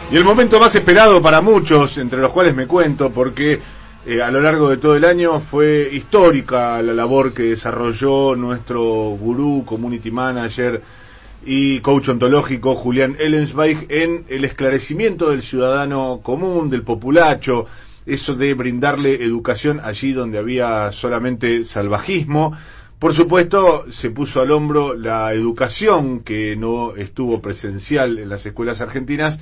Y el momento más esperado para muchos, entre los cuales me cuento, porque eh, a lo largo de todo el año fue histórica la labor que desarrolló nuestro gurú, community manager y coach ontológico Julián Ellensweig en el esclarecimiento del ciudadano común, del populacho, eso de brindarle educación allí donde había solamente salvajismo. Por supuesto, se puso al hombro la educación que no estuvo presencial en las escuelas argentinas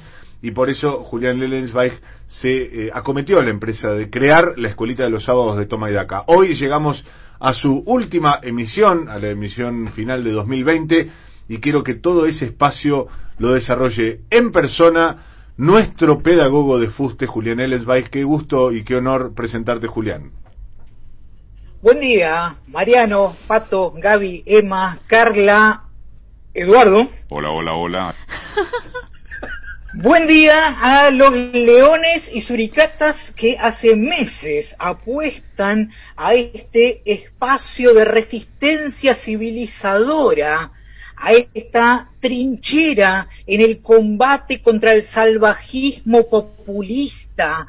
y por eso Julián Lellensweig se eh, acometió a la empresa de crear la escuelita de los sábados de Toma y Daca. Hoy llegamos a su última emisión, a la emisión final de 2020, y quiero que todo ese espacio lo desarrolle en persona nuestro pedagogo de fuste, Julián Ellensweig. Qué gusto y qué honor presentarte, Julián. Buen día, Mariano, Pato, Gaby, Emma, Carla, Eduardo. Hola, hola, hola. Buen día a los leones y suricatas que hace meses apuestan a este espacio de resistencia civilizadora, a esta trinchera en el combate contra el salvajismo populista,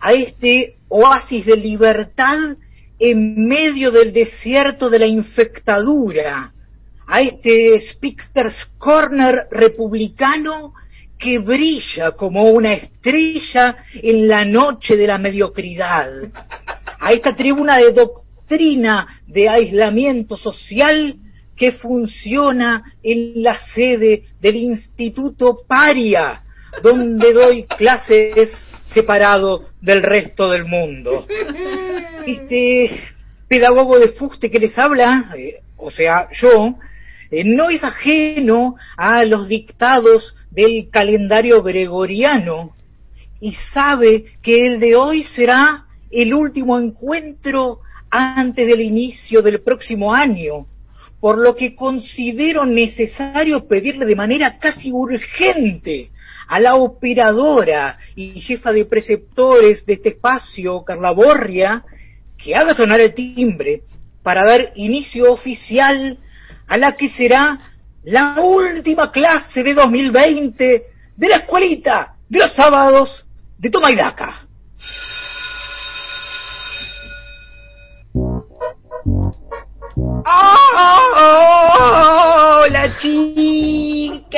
a este oasis de libertad en medio del desierto de la infectadura, a este Speaker's Corner republicano que brilla como una estrella en la noche de la mediocridad, a esta tribuna de doctrina de aislamiento social que funciona en la sede del Instituto Paria, donde doy clases separado del resto del mundo. Este pedagogo de fuste que les habla, eh, o sea, yo, eh, no es ajeno a los dictados del calendario gregoriano y sabe que el de hoy será el último encuentro antes del inicio del próximo año, por lo que considero necesario pedirle de manera casi urgente a la operadora y jefa de preceptores de este espacio, Carla Borria, que haga sonar el timbre para dar inicio oficial a la que será la última clase de 2020 de la escuelita de los sábados de Toma y Daca. ¡Hola chiques!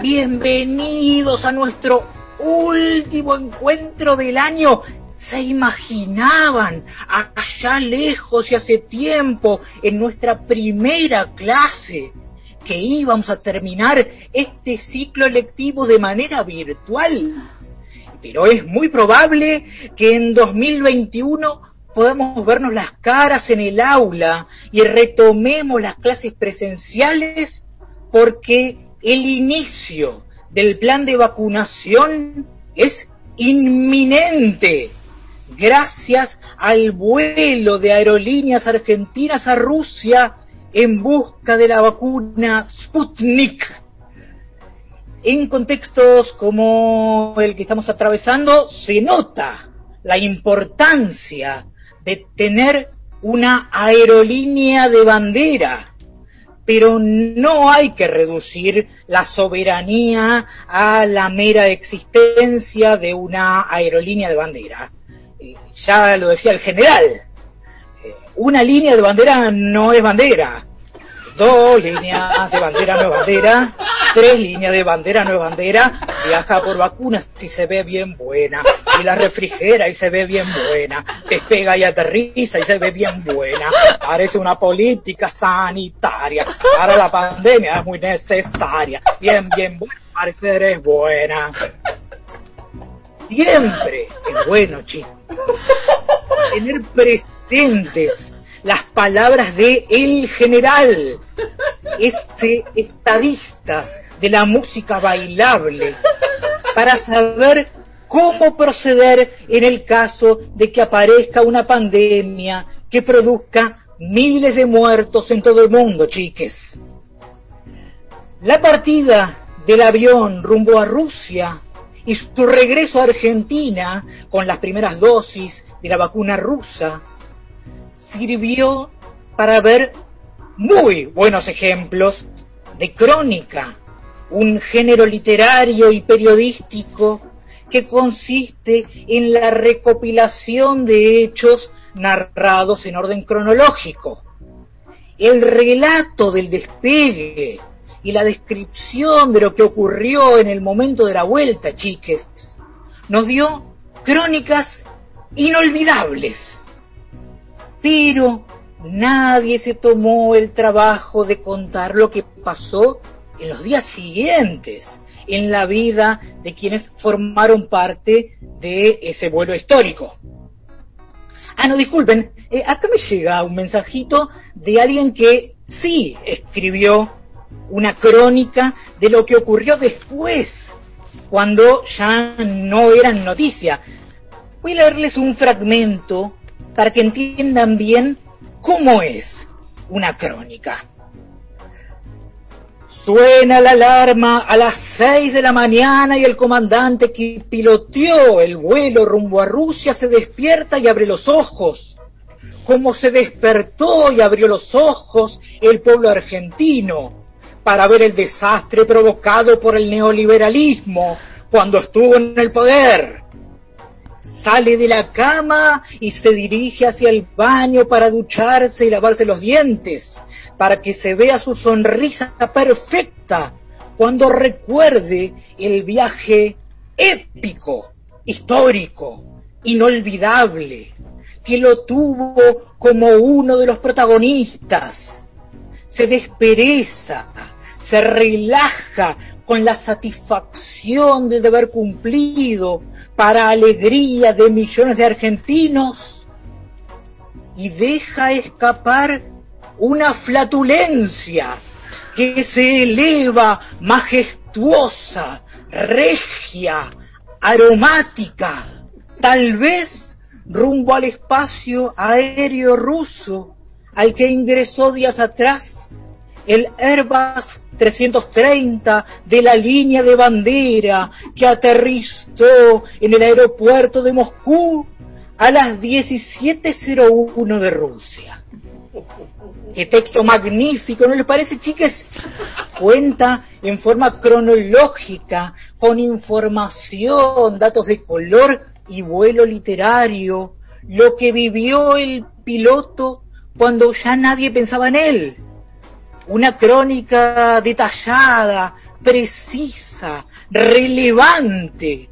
Bienvenidos a nuestro último encuentro del año. ¿Se imaginaban allá lejos y hace tiempo en nuestra primera clase que íbamos a terminar este ciclo lectivo de manera virtual? Pero es muy probable que en 2021 podamos vernos las caras en el aula y retomemos las clases presenciales porque el inicio del plan de vacunación es inminente gracias al vuelo de aerolíneas argentinas a Rusia en busca de la vacuna Sputnik. En contextos como el que estamos atravesando se nota la importancia de tener una aerolínea de bandera, pero no hay que reducir la soberanía a la mera existencia de una aerolínea de bandera. Eh, Ya lo decía el general, eh, una línea de bandera no es bandera, dos líneas de bandera no es bandera, tres líneas de bandera no es bandera, viaja por vacunas si se ve bien buena, y la refrigera y se ve bien buena, despega y aterriza y se ve bien buena, parece una política sanitaria, para la pandemia es muy necesaria, bien, bien buena, parecer es buena. Siempre es bueno, chicos, tener presentes las palabras de el general, este estadista de la música bailable, para saber cómo proceder en el caso de que aparezca una pandemia que produzca miles de muertos en todo el mundo, chiques. La partida del avión rumbo a Rusia y su regreso a Argentina con las primeras dosis de la vacuna rusa sirvió para ver muy buenos ejemplos de crónica, un género literario y periodístico que consiste en la recopilación de hechos narrados en orden cronológico. El relato del despegue y la descripción de lo que ocurrió en el momento de la vuelta, chiques, nos dio crónicas inolvidables. Pero nadie se tomó el trabajo de contar lo que pasó en los días siguientes en la vida de quienes formaron parte de ese vuelo histórico. Ah, no, disculpen, eh, acá me llega un mensajito de alguien que sí escribió una crónica de lo que ocurrió después, cuando ya no eran noticia. Voy a leerles un fragmento para que entiendan bien cómo es una crónica. Suena la alarma a las seis de la mañana y el comandante que piloteó el vuelo rumbo a Rusia se despierta y abre los ojos. Como se despertó y abrió los ojos el pueblo argentino para ver el desastre provocado por el neoliberalismo cuando estuvo en el poder. Sale de la cama y se dirige hacia el baño para ducharse y lavarse los dientes para que se vea su sonrisa perfecta cuando recuerde el viaje épico, histórico, inolvidable, que lo tuvo como uno de los protagonistas. Se despereza, se relaja con la satisfacción de deber cumplido para alegría de millones de argentinos y deja escapar una flatulencia que se eleva majestuosa, regia, aromática, tal vez rumbo al espacio aéreo ruso al que ingresó días atrás el Airbus 330 de la línea de bandera que aterrizó en el aeropuerto de Moscú a las 17.01 de Rusia. Qué texto magnífico, ¿no les parece, chicas? Cuenta en forma cronológica, con información, datos de color y vuelo literario, lo que vivió el piloto cuando ya nadie pensaba en él. Una crónica detallada, precisa, relevante,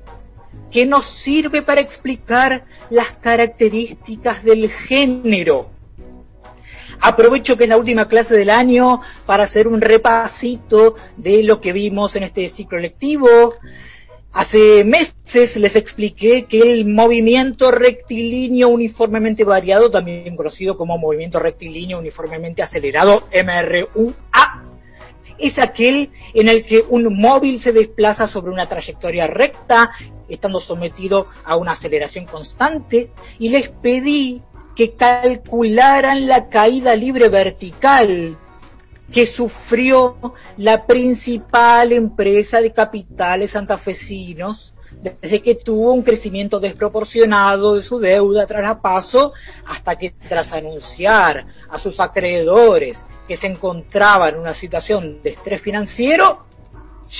que nos sirve para explicar las características del género. Aprovecho que es la última clase del año para hacer un repasito de lo que vimos en este ciclo lectivo. Hace meses les expliqué que el movimiento rectilíneo uniformemente variado, también conocido como movimiento rectilíneo uniformemente acelerado, MRUA, es aquel en el que un móvil se desplaza sobre una trayectoria recta, estando sometido a una aceleración constante, y les pedí que calcularan la caída libre vertical que sufrió la principal empresa de capitales santafesinos desde que tuvo un crecimiento desproporcionado de su deuda tras la paso hasta que tras anunciar a sus acreedores que se encontraban en una situación de estrés financiero,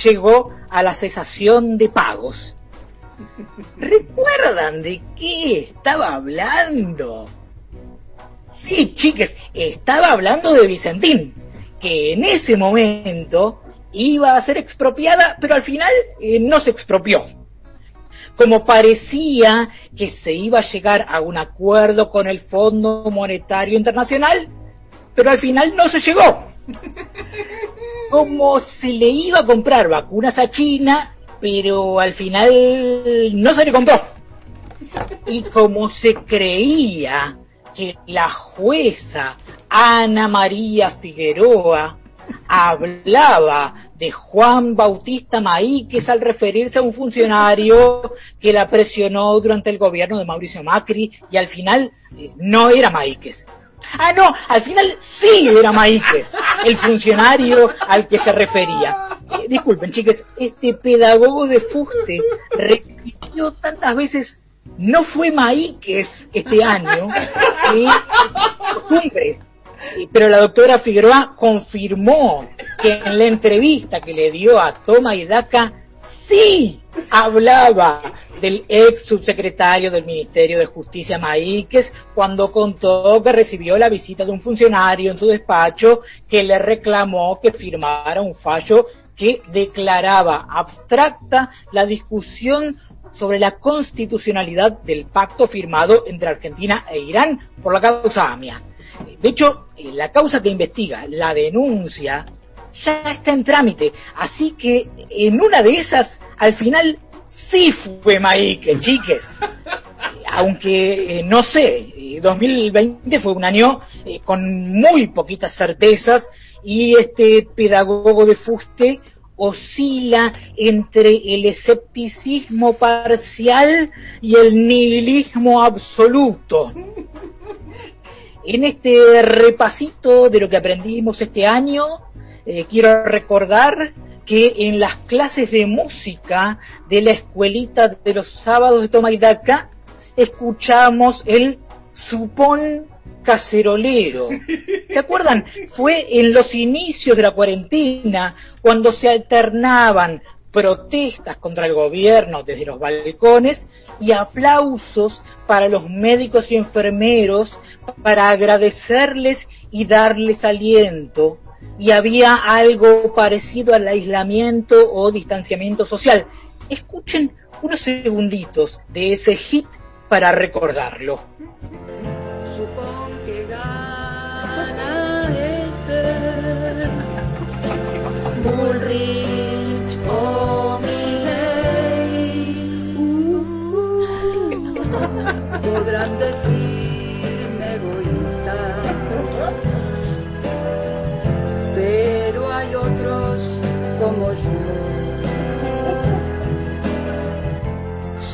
llegó a la cesación de pagos. ¿Recuerdan de qué estaba hablando? Sí, chiques, estaba hablando de Vicentín, que en ese momento iba a ser expropiada, pero al final eh, no se expropió. Como parecía que se iba a llegar a un acuerdo con el Fondo Monetario Internacional, pero al final no se llegó. Como se le iba a comprar vacunas a China, pero al final no se le compró. Y como se creía que la jueza Ana María Figueroa hablaba de Juan Bautista Maíquez al referirse a un funcionario que la presionó durante el gobierno de Mauricio Macri y al final eh, no era Maíquez. Ah, no, al final sí era Maíquez, el funcionario al que se refería. Eh, disculpen, chicas, este pedagogo de fuste repitió tantas veces no fue Maíquez este año, que costumbre. Pero la doctora Figueroa confirmó que en la entrevista que le dio a Toma y Daca, sí hablaba del ex subsecretario del Ministerio de Justicia Maíquez cuando contó que recibió la visita de un funcionario en su despacho que le reclamó que firmara un fallo que declaraba abstracta la discusión sobre la constitucionalidad del pacto firmado entre Argentina e Irán por la causa AMIA. De hecho, eh, la causa que investiga la denuncia ya está en trámite, así que en una de esas, al final, sí fue Maíque, chiques. Aunque, eh, no sé, eh, 2020 fue un año eh, con muy poquitas certezas y este pedagogo de fuste oscila entre el escepticismo parcial y el nihilismo absoluto. En este repasito de lo que aprendimos este año, eh, quiero recordar que en las clases de música de la escuelita de los sábados de Toma y Daca escuchamos el supón cacerolero. ¿Se acuerdan? Fue en los inicios de la cuarentena cuando se alternaban protestas contra el gobierno desde los balcones y aplausos para los médicos y enfermeros para agradecerles y darles aliento. Y había algo parecido al aislamiento o distanciamiento social. Escuchen unos segunditos de ese hit para recordarlo. Supón que podrán decirme egoísta. Pero hay otros como yo.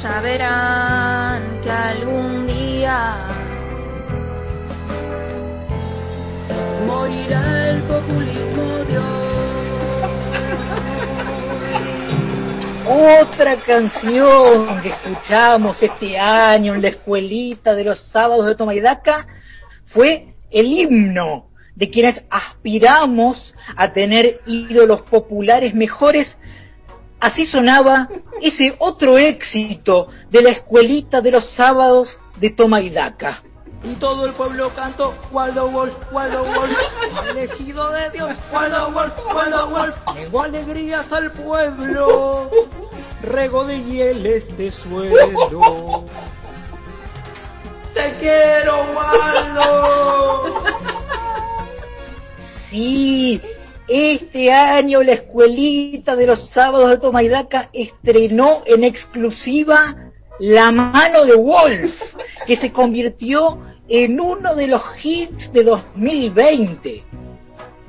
Saberán que algún día morirá el populismo Otra canción que escuchamos este año en la escuelita de los sábados de Tomaidaca fue el himno de quienes aspiramos a tener ídolos populares mejores. Así sonaba ese otro éxito de la escuelita de los sábados de Tomaidaca. Y todo el pueblo cantó Waldo Wolf, Waldo Wolf, elegido de Dios, Waldo Wolf, Waldo Wolf, llegó alegrías al pueblo, rego de hiel este suelo. Te quiero, Waldo. Sí, este año la escuelita de los sábados de Tomaidaca estrenó en exclusiva La mano de Wolf, que se convirtió en uno de los hits de 2020.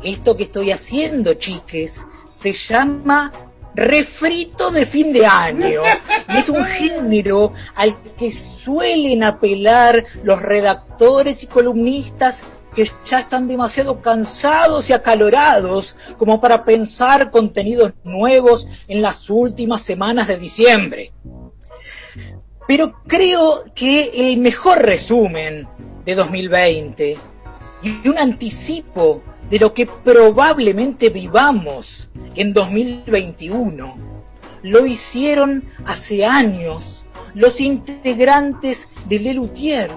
Esto que estoy haciendo, chiques, se llama refrito de fin de año. Es un género al que suelen apelar los redactores y columnistas que ya están demasiado cansados y acalorados como para pensar contenidos nuevos en las últimas semanas de diciembre. Pero creo que el mejor resumen de 2020 y un anticipo de lo que probablemente vivamos en 2021 lo hicieron hace años los integrantes de Lelutier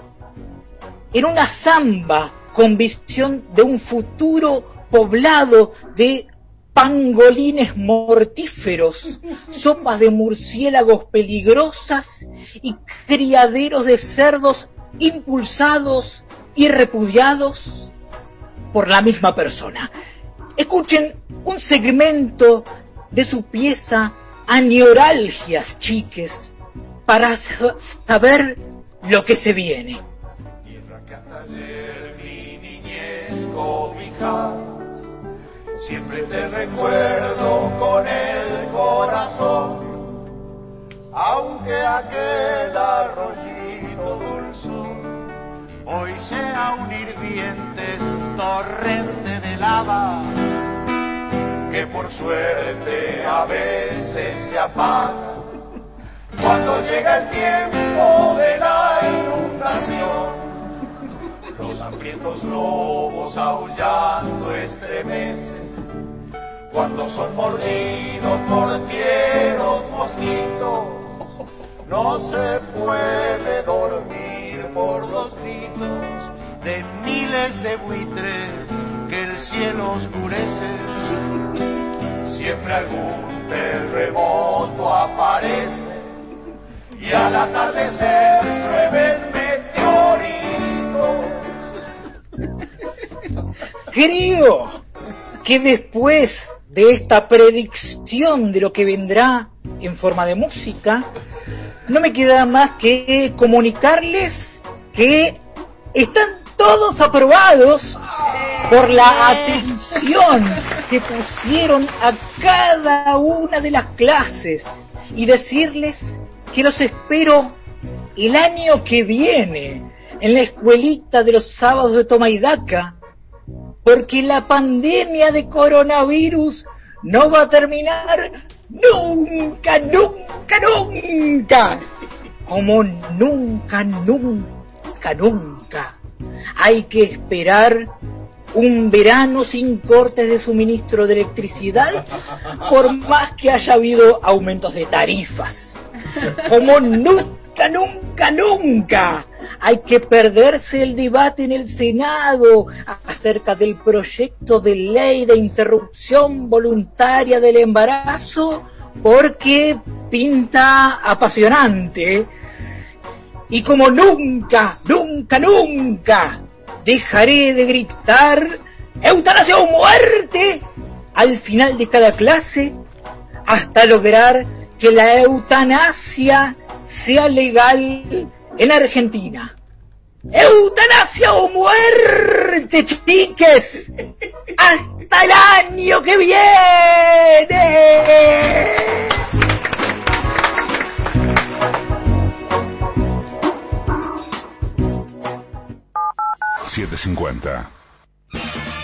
en una samba con visión de un futuro poblado de pangolines mortíferos, sopas de murciélagos peligrosas y criaderos de cerdos impulsados y repudiados por la misma persona. Escuchen un segmento de su pieza Aneoralgias, chiques, para sa- saber lo que se viene. cobijas. Siempre te recuerdo con el corazón, aunque aquel arroyito dulzón hoy sea un hirviente torrente de lava que por suerte a veces se apaga cuando llega el tiempo de la inundación. Los hambrientos lobos aullando estremecen cuando son mordidos por fieros mosquitos. No se puede dormir por los gritos de miles de buitres que el cielo oscurece. Siempre algún terremoto aparece y al atardecer llueven meteoritos. Creo que después de esta predicción de lo que vendrá en forma de música, no me queda más que comunicarles que están todos aprobados por la atención que pusieron a cada una de las clases y decirles que los espero el año que viene en la escuelita de los sábados de Tomaidaca porque la pandemia de coronavirus no va a terminar nunca, nunca, nunca. Como nunca, nunca, nunca. Hay que esperar un verano sin cortes de suministro de electricidad, por más que haya habido aumentos de tarifas. Como nunca, nunca, nunca. Hay que perderse el debate en el Senado acerca del proyecto de ley de interrupción voluntaria del embarazo porque pinta apasionante. Y como nunca, nunca, nunca dejaré de gritar eutanasia o muerte al final de cada clase hasta lograr que la eutanasia sea legal en Argentina. Eutanasia o muerte, chiques. Hasta el año que viene. 750. Llegaron con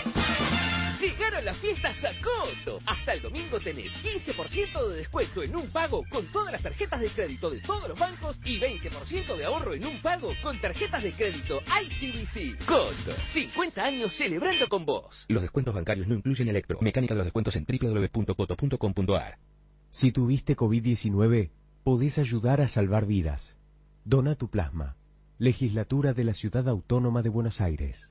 las fiestas Sacoto. Hasta el domingo tenés 15% de descuento en un pago con todas las tarjetas de crédito de todos los bancos y 20% de ahorro en un pago con tarjetas de crédito ICBC. Coto, 50 años celebrando con vos. Los descuentos bancarios no incluyen electro. Mecánica de los descuentos en www.coto.com.ar. Si tuviste COVID-19, podés ayudar a salvar vidas. Dona tu plasma. Legislatura de la Ciudad Autónoma de Buenos Aires.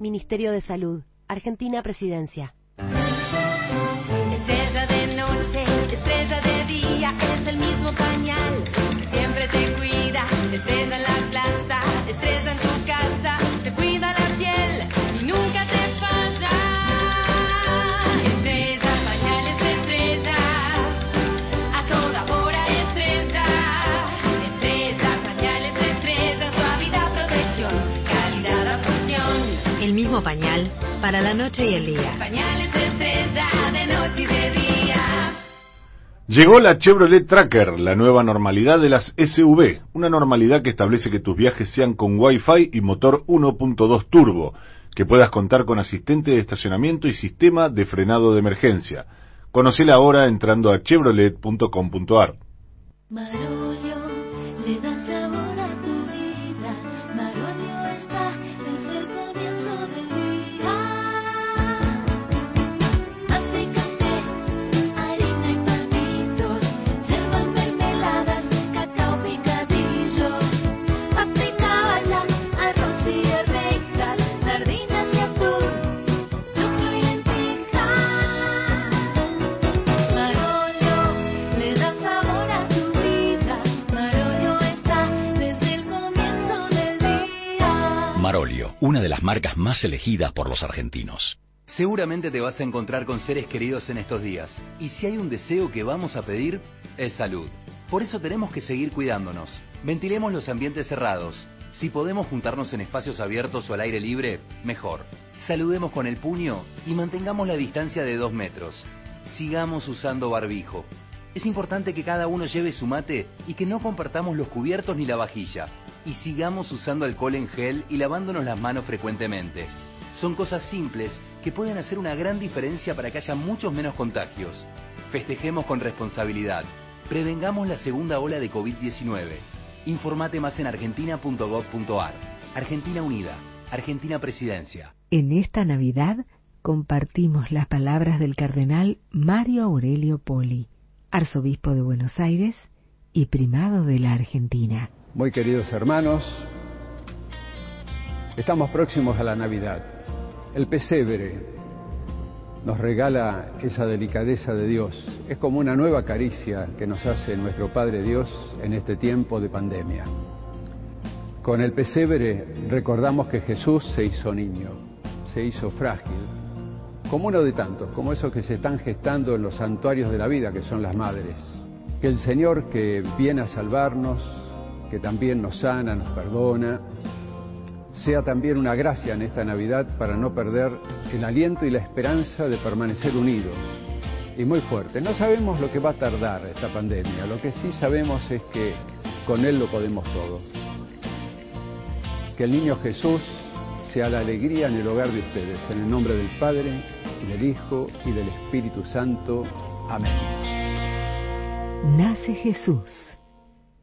Ministerio de Salud. Argentina Presidencia. Mismo pañal para la noche y el día. Pañales de noche y de día. Llegó la Chevrolet Tracker, la nueva normalidad de las SUV, una normalidad que establece que tus viajes sean con Wi-Fi y motor 1.2 turbo, que puedas contar con asistente de estacionamiento y sistema de frenado de emergencia. Conocela ahora entrando a chevrolet.com.ar. Una de las marcas más elegidas por los argentinos. Seguramente te vas a encontrar con seres queridos en estos días. Y si hay un deseo que vamos a pedir, es salud. Por eso tenemos que seguir cuidándonos. Ventilemos los ambientes cerrados. Si podemos juntarnos en espacios abiertos o al aire libre, mejor. Saludemos con el puño y mantengamos la distancia de dos metros. Sigamos usando barbijo. Es importante que cada uno lleve su mate y que no compartamos los cubiertos ni la vajilla. Y sigamos usando alcohol en gel y lavándonos las manos frecuentemente. Son cosas simples que pueden hacer una gran diferencia para que haya muchos menos contagios. Festejemos con responsabilidad. Prevengamos la segunda ola de COVID-19. Informate más en argentina.gov.ar. Argentina Unida. Argentina Presidencia. En esta Navidad compartimos las palabras del cardenal Mario Aurelio Poli, arzobispo de Buenos Aires y primado de la Argentina. Muy queridos hermanos, estamos próximos a la Navidad. El pesebre nos regala esa delicadeza de Dios. Es como una nueva caricia que nos hace nuestro Padre Dios en este tiempo de pandemia. Con el pesebre recordamos que Jesús se hizo niño, se hizo frágil, como uno de tantos, como esos que se están gestando en los santuarios de la vida, que son las madres. Que el Señor que viene a salvarnos, que también nos sana, nos perdona, sea también una gracia en esta Navidad para no perder el aliento y la esperanza de permanecer unidos. Y muy fuerte. No sabemos lo que va a tardar esta pandemia, lo que sí sabemos es que con Él lo podemos todo. Que el niño Jesús sea la alegría en el hogar de ustedes, en el nombre del Padre, del Hijo, y del Espíritu Santo. Amén. Nace Jesús,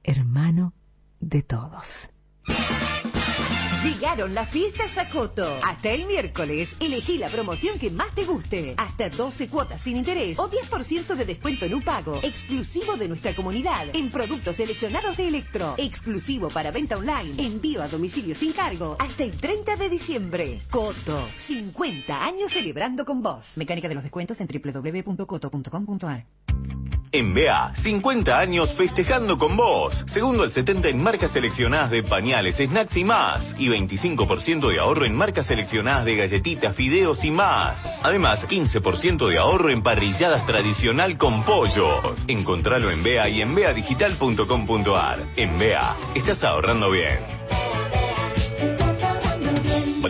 hermano de todos. Llegaron las fiestas Sacoto. Hasta el miércoles, elegí la promoción que más te guste. Hasta 12 cuotas sin interés o 10% de descuento en un pago. Exclusivo de nuestra comunidad. En productos seleccionados de Electro. Exclusivo para venta online. Envío a domicilio sin cargo. Hasta el 30 de diciembre. Coto. 50 años celebrando con vos. Mecánica de los descuentos en www.coto.com.ar. En BA, 50 años festejando con vos. Segundo al 70 en marcas seleccionadas de pañales, snacks y más. Y 25% de ahorro en marcas seleccionadas de galletitas, fideos y más. Además, 15% de ahorro en parrilladas tradicional con pollos. Encontralo en BA y en beadigital.com.ar. En BA, estás ahorrando bien.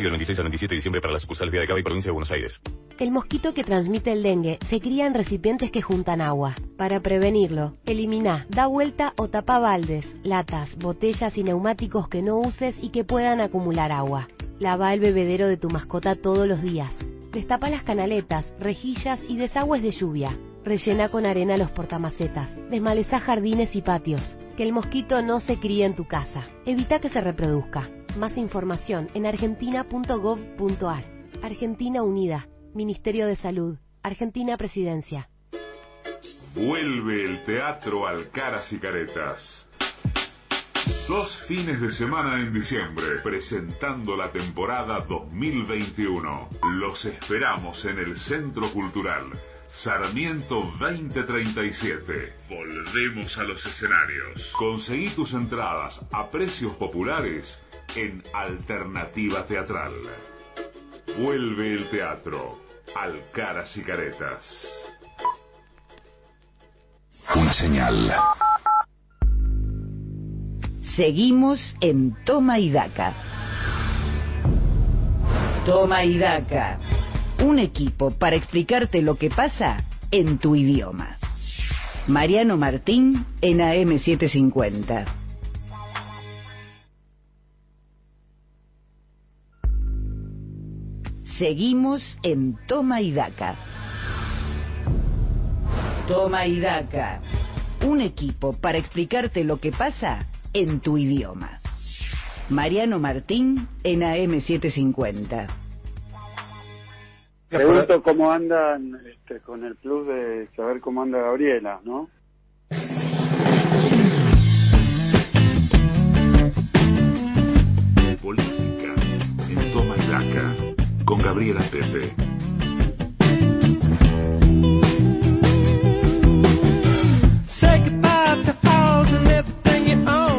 Del 26 al 27 de diciembre para las sucursales Vía de Cava y Provincia de Buenos Aires. El mosquito que transmite el dengue se cría en recipientes que juntan agua. Para prevenirlo, elimina, da vuelta o tapa baldes, latas, botellas y neumáticos que no uses y que puedan acumular agua. Lava el bebedero de tu mascota todos los días. Destapa las canaletas, rejillas y desagües de lluvia. Rellena con arena los portamacetas. Desmaleza jardines y patios. Que el mosquito no se críe en tu casa. Evita que se reproduzca. Más información en argentina.gov.ar. Argentina Unida. Ministerio de Salud. Argentina Presidencia. Vuelve el Teatro Alcaras y Caretas. Dos fines de semana en diciembre, presentando la temporada 2021. Los esperamos en el Centro Cultural. Sarmiento 2037. Volvemos a los escenarios. Conseguí tus entradas a precios populares en Alternativa Teatral. Vuelve el teatro. Alcaras y Caretas. Una señal. Seguimos en Toma y Daca. Toma y Daca. Un equipo para explicarte lo que pasa en tu idioma. Mariano Martín en AM750. Seguimos en Toma y Daca. Toma y Daca. Un equipo para explicarte lo que pasa en tu idioma. Mariano Martín en AM750. Pregunto cómo andan este, con el plus de saber cómo anda Gabriela, ¿no? Política en Toma y Daca con Gabriela Pepe.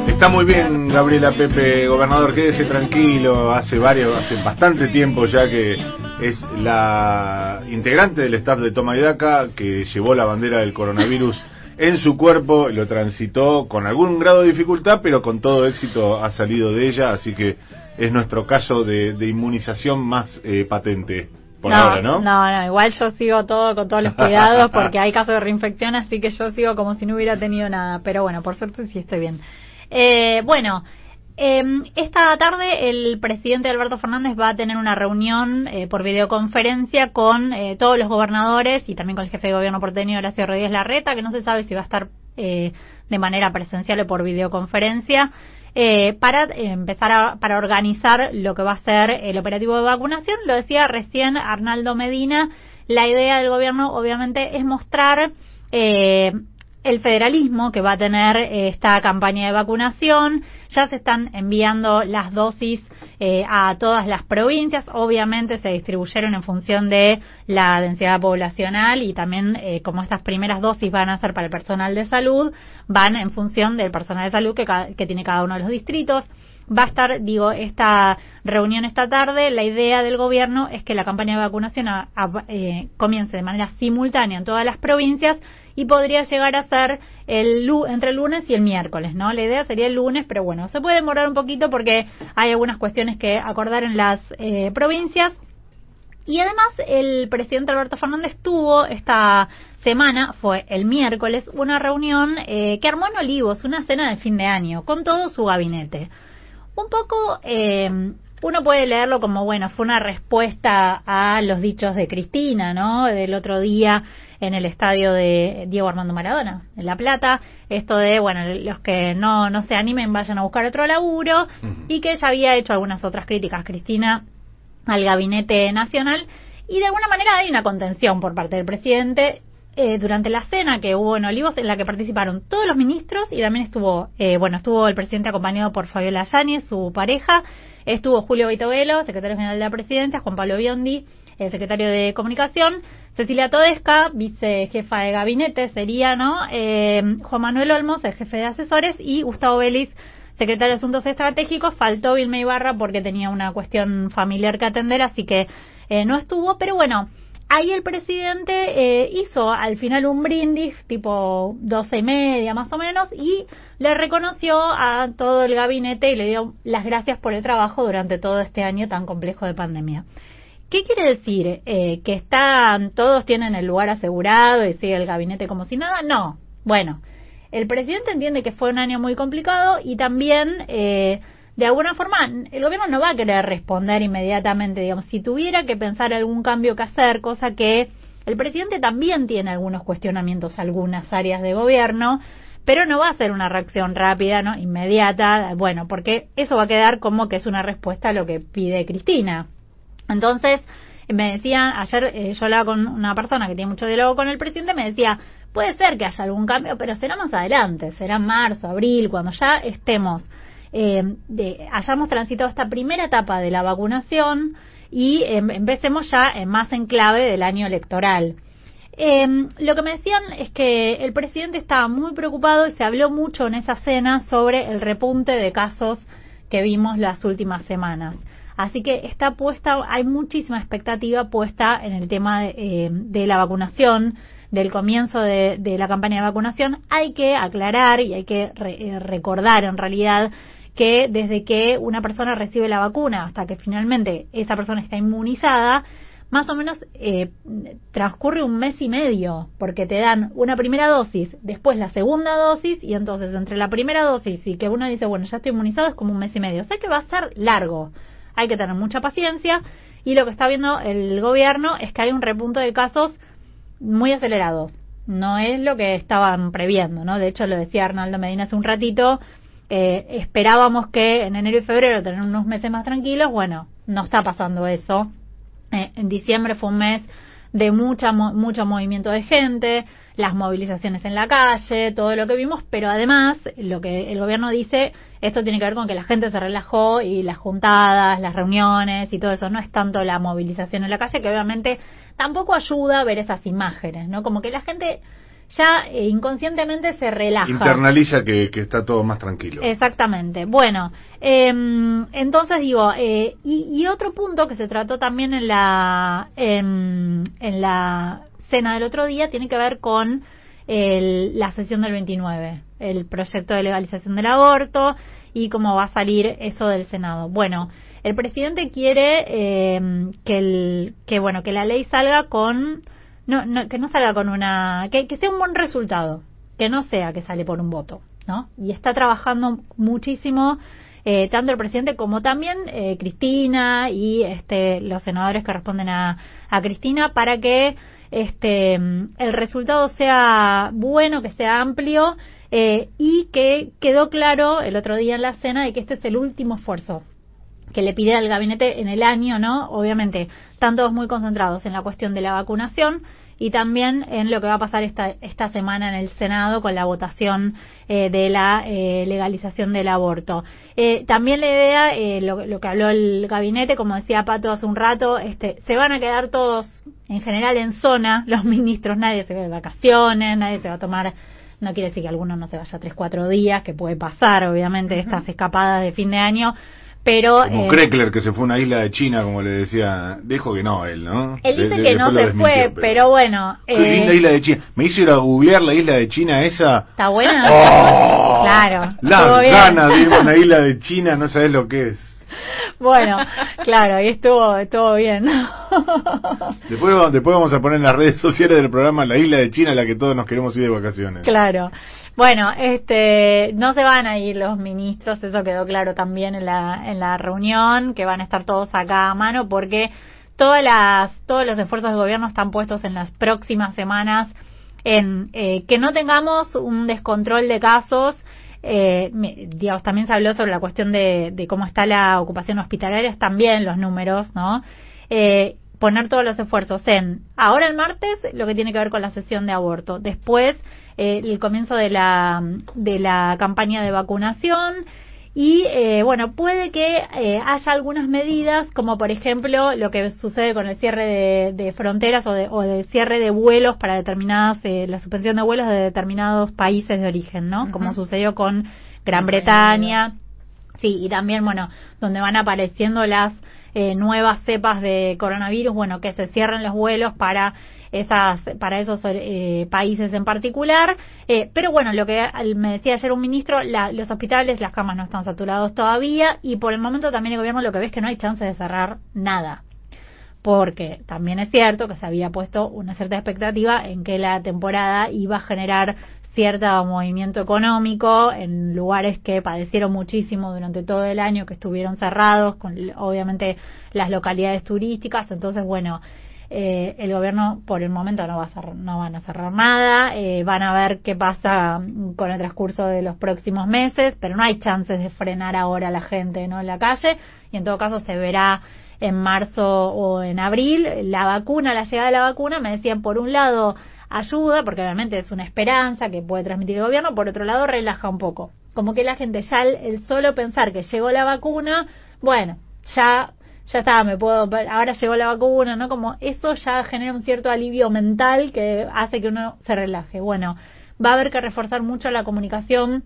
Está muy bien, Gabriela Pepe, gobernador, quédese tranquilo. Hace varios, hace bastante tiempo ya que es la integrante del staff de Toma y Daca que llevó la bandera del coronavirus en su cuerpo, lo transitó con algún grado de dificultad, pero con todo éxito ha salido de ella, así que es nuestro caso de, de inmunización más eh, patente por ahora, ¿no? No, no, igual yo sigo todo con todos los cuidados porque hay casos de reinfección, así que yo sigo como si no hubiera tenido nada. Pero bueno, por suerte sí estoy bien. Eh, bueno, eh, esta tarde el presidente Alberto Fernández va a tener una reunión eh, por videoconferencia con eh, todos los gobernadores y también con el jefe de gobierno porteño Horacio Rodríguez Larreta, que no se sabe si va a estar eh, de manera presencial o por videoconferencia. eh, para eh, empezar a para organizar lo que va a ser el operativo de vacunación. Lo decía recién Arnaldo Medina, la idea del gobierno obviamente es mostrar el federalismo que va a tener esta campaña de vacunación. Ya se están enviando las dosis eh, a todas las provincias. Obviamente se distribuyeron en función de la densidad poblacional y también eh, como estas primeras dosis van a ser para el personal de salud, van en función del personal de salud que, que tiene cada uno de los distritos. Va a estar, digo, esta reunión esta tarde. La idea del gobierno es que la campaña de vacunación eh, comience de manera simultánea en todas las provincias y podría llegar a ser el entre el lunes y el miércoles, ¿no? La idea sería el lunes, pero bueno, se puede demorar un poquito porque hay algunas cuestiones que acordar en las eh, provincias. Y además el presidente Alberto Fernández tuvo esta semana, fue el miércoles, una reunión eh, que armó en Olivos, una cena de fin de año, con todo su gabinete. Un poco, eh, uno puede leerlo como, bueno, fue una respuesta a los dichos de Cristina, ¿no? Del otro día en el estadio de Diego Armando Maradona, en La Plata, esto de, bueno, los que no, no se animen vayan a buscar otro laburo, y que ella había hecho algunas otras críticas, Cristina, al gabinete nacional, y de alguna manera hay una contención por parte del presidente eh, durante la cena que hubo en Olivos en la que participaron todos los ministros y también estuvo, eh, bueno, estuvo el presidente acompañado por Fabiola Yáñez, su pareja, estuvo Julio Vitovelo, secretario general de la presidencia, Juan Pablo Biondi, el secretario de Comunicación, Cecilia Todesca, vicejefa de gabinete sería, ¿no? Eh, Juan Manuel Olmos, el jefe de asesores, y Gustavo Vélez, secretario de Asuntos Estratégicos. Faltó Vilma Ibarra porque tenía una cuestión familiar que atender, así que eh, no estuvo, pero bueno, ahí el presidente eh, hizo al final un brindis tipo doce y media más o menos y le reconoció a todo el gabinete y le dio las gracias por el trabajo durante todo este año tan complejo de pandemia. ¿Qué quiere decir? Eh, ¿Que están, todos tienen el lugar asegurado y sigue el gabinete como si nada? No. Bueno, el presidente entiende que fue un año muy complicado y también, eh, de alguna forma, el gobierno no va a querer responder inmediatamente. Digamos, si tuviera que pensar algún cambio que hacer, cosa que el presidente también tiene algunos cuestionamientos, algunas áreas de gobierno, pero no va a ser una reacción rápida, ¿no? Inmediata, bueno, porque eso va a quedar como que es una respuesta a lo que pide Cristina. Entonces, me decían, ayer eh, yo hablaba con una persona que tiene mucho diálogo con el presidente, me decía, puede ser que haya algún cambio, pero será más adelante, será marzo, abril, cuando ya estemos, eh, de, hayamos transitado esta primera etapa de la vacunación y eh, empecemos ya en más en clave del año electoral. Eh, lo que me decían es que el presidente estaba muy preocupado y se habló mucho en esa cena sobre el repunte de casos que vimos las últimas semanas. Así que está puesta, hay muchísima expectativa puesta en el tema de, eh, de la vacunación, del comienzo de, de, la campaña de vacunación. Hay que aclarar y hay que re, eh, recordar en realidad que desde que una persona recibe la vacuna hasta que finalmente esa persona está inmunizada, más o menos eh, transcurre un mes y medio, porque te dan una primera dosis, después la segunda dosis, y entonces entre la primera dosis y que uno dice, bueno, ya estoy inmunizado, es como un mes y medio. O sea que va a ser largo hay que tener mucha paciencia y lo que está viendo el gobierno es que hay un repunto de casos muy acelerado. No es lo que estaban previendo, ¿no? De hecho, lo decía Arnaldo Medina hace un ratito, eh, esperábamos que en enero y febrero tener unos meses más tranquilos, bueno, no está pasando eso. Eh, en diciembre fue un mes de mucha, mucho movimiento de gente, las movilizaciones en la calle, todo lo que vimos, pero además lo que el gobierno dice, esto tiene que ver con que la gente se relajó y las juntadas, las reuniones y todo eso, no es tanto la movilización en la calle, que obviamente tampoco ayuda a ver esas imágenes, ¿no? Como que la gente ya eh, inconscientemente se relaja. Internaliza que, que, está todo más tranquilo. Exactamente. Bueno, eh, entonces digo, eh, y, y, otro punto que se trató también en la, en, en la cena del otro día tiene que ver con el, la sesión del 29, el proyecto de legalización del aborto y cómo va a salir eso del Senado. Bueno, el presidente quiere eh, que, el, que, bueno, que la ley salga con no, no, que no salga con una, que, sea un buen resultado, que no sea que sale por un voto, ¿no? Y está trabajando muchísimo eh, tanto el presidente como también eh, Cristina y este los senadores que responden a Cristina para que este el resultado sea bueno, que sea amplio eh, y que quedó claro el otro día en la cena de que este es el último esfuerzo que le pide al gabinete en el año, ¿no? Obviamente, están todos muy concentrados en la cuestión de la vacunación y también en lo que va a pasar esta, esta semana en el Senado con la votación eh, de la eh, legalización del aborto. Eh, también la idea, eh, lo, lo, que habló el gabinete, como decía Pato hace un rato, este, se van a quedar todos en general en zona, los ministros, nadie se va de vacaciones, nadie se va a tomar no quiere decir que alguno no se vaya tres, cuatro días, que puede pasar, obviamente, uh -huh. estas escapadas de fin de año, pero como eh, Kreckler que se fue a una isla de China como le decía dijo que no él no él dice de, que no se fue pero, pero bueno qué eh, linda isla de China. Me hizo ir a googlear la isla de China esa. Está buena oh, claro la gana de ir a una isla de China no sabes lo que es. Bueno, claro, ahí estuvo, estuvo bien. después, después vamos a poner en las redes sociales del programa la isla de China a la que todos nos queremos ir de vacaciones. Claro. Bueno, este, no se van a ir los ministros, eso quedó claro también en la, en la reunión, que van a estar todos acá a mano porque todas las, todos los esfuerzos del gobierno están puestos en las próximas semanas en eh, que no tengamos un descontrol de casos eh, digamos, también se habló sobre la cuestión de, de, cómo está la ocupación hospitalaria, también los números, ¿no? Eh, poner todos los esfuerzos en, ahora el martes, lo que tiene que ver con la sesión de aborto, después eh, el comienzo de la, de la campaña de vacunación Y eh, bueno, puede que eh, haya algunas medidas, como por ejemplo lo que sucede con el cierre de, de fronteras o, de, o del cierre de vuelos para determinadas, eh, la suspensión de vuelos de determinados países de origen, ¿no? Como sucedió con Gran Bretaña. Sí, y también, bueno, donde van apareciendo las eh, nuevas cepas de coronavirus, bueno, que se cierren los vuelos para esas para esos eh, países en particular. Eh, pero bueno, lo que me decía ayer un ministro, la- los hospitales, las camas no están saturados todavía y por el momento también el gobierno lo que ve es que no hay chance de cerrar nada. Porque también es cierto que se había puesto una cierta expectativa en que la temporada iba a generar cierto movimiento económico en lugares que padecieron muchísimo durante todo el año, que estuvieron cerrados, con obviamente las localidades turísticas. Entonces, bueno, eh, el gobierno por el momento no va a cerrar, no van a cerrar nada, eh, van a ver qué pasa con el transcurso de los próximos meses, pero no hay chances de frenar ahora a la gente no en la calle y en todo caso se verá en marzo o en abril la vacuna, la llegada de la vacuna, me decían por un lado ayuda, porque obviamente es una esperanza que puede transmitir el gobierno, por otro lado relaja un poco. Como que la gente ya el, el solo pensar que llegó la vacuna, bueno, ya ya está, me puedo, ahora llegó la vacuna, ¿no? Como eso ya genera un cierto alivio mental que hace que uno se relaje. Bueno, va a haber que reforzar mucho la comunicación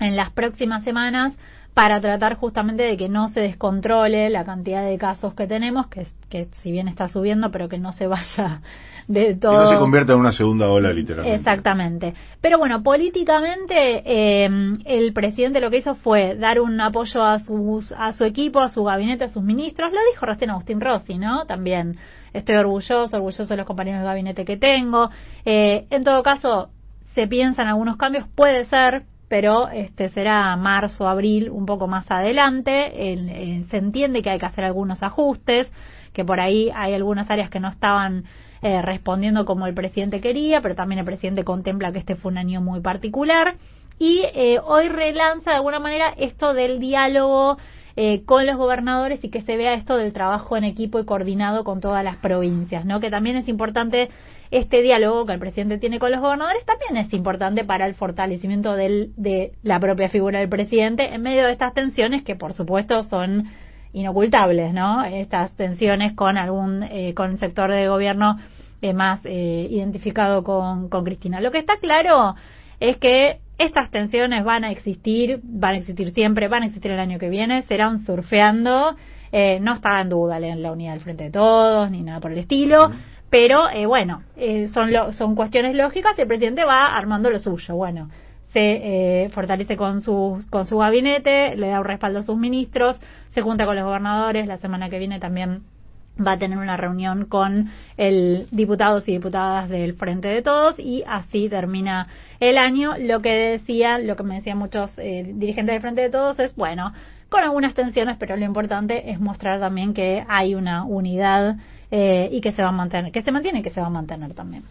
en las próximas semanas para tratar justamente de que no se descontrole la cantidad de casos que tenemos, que, que si bien está subiendo, pero que no se vaya de Que todo. no se convierta en una segunda ola, literalmente. Exactamente. Pero bueno, políticamente eh, el presidente lo que hizo fue dar un apoyo a, sus, a su equipo, a su gabinete, a sus ministros. Lo dijo recién Agustín Rossi, ¿no? También estoy orgulloso, orgulloso de los compañeros de gabinete que tengo. Eh, en todo caso, se piensan algunos cambios, puede ser, pero este será marzo, abril, un poco más adelante. El- eh, se entiende que hay que hacer algunos ajustes, que por ahí hay algunas áreas que no estaban eh, respondiendo como el presidente quería, pero también el presidente contempla que este fue un año muy particular. Y eh, hoy relanza de alguna manera esto del diálogo eh, con los gobernadores y que se vea esto del trabajo en equipo y coordinado con todas las provincias, ¿no? Que también es importante este diálogo que el presidente tiene con los gobernadores, también es importante para el fortalecimiento del, de la propia figura del presidente en medio de estas tensiones que, por supuesto, son inocultables, ¿no? Estas tensiones con algún eh, con el sector de gobierno eh, más eh, identificado con, con Cristina. Lo que está claro es que estas tensiones van a existir, van a existir siempre, van a existir el año que viene, serán surfeando, eh, no está en duda la, la unidad del frente de todos ni nada por el estilo, pero eh, bueno, eh, son, lo- son cuestiones lógicas y el presidente va armando lo suyo. Bueno, se eh, fortalece con su, con su gabinete, le da un respaldo a sus ministros, se junta con los gobernadores, la semana que viene también va a tener una reunión con el diputados y diputadas del Frente de Todos y así termina el año. Lo que decía, lo que me decían muchos eh, dirigentes del Frente de Todos es, bueno, con algunas tensiones, pero lo importante es mostrar también que hay una unidad eh, y que se va a mantener, que se mantiene y que se va a mantener también.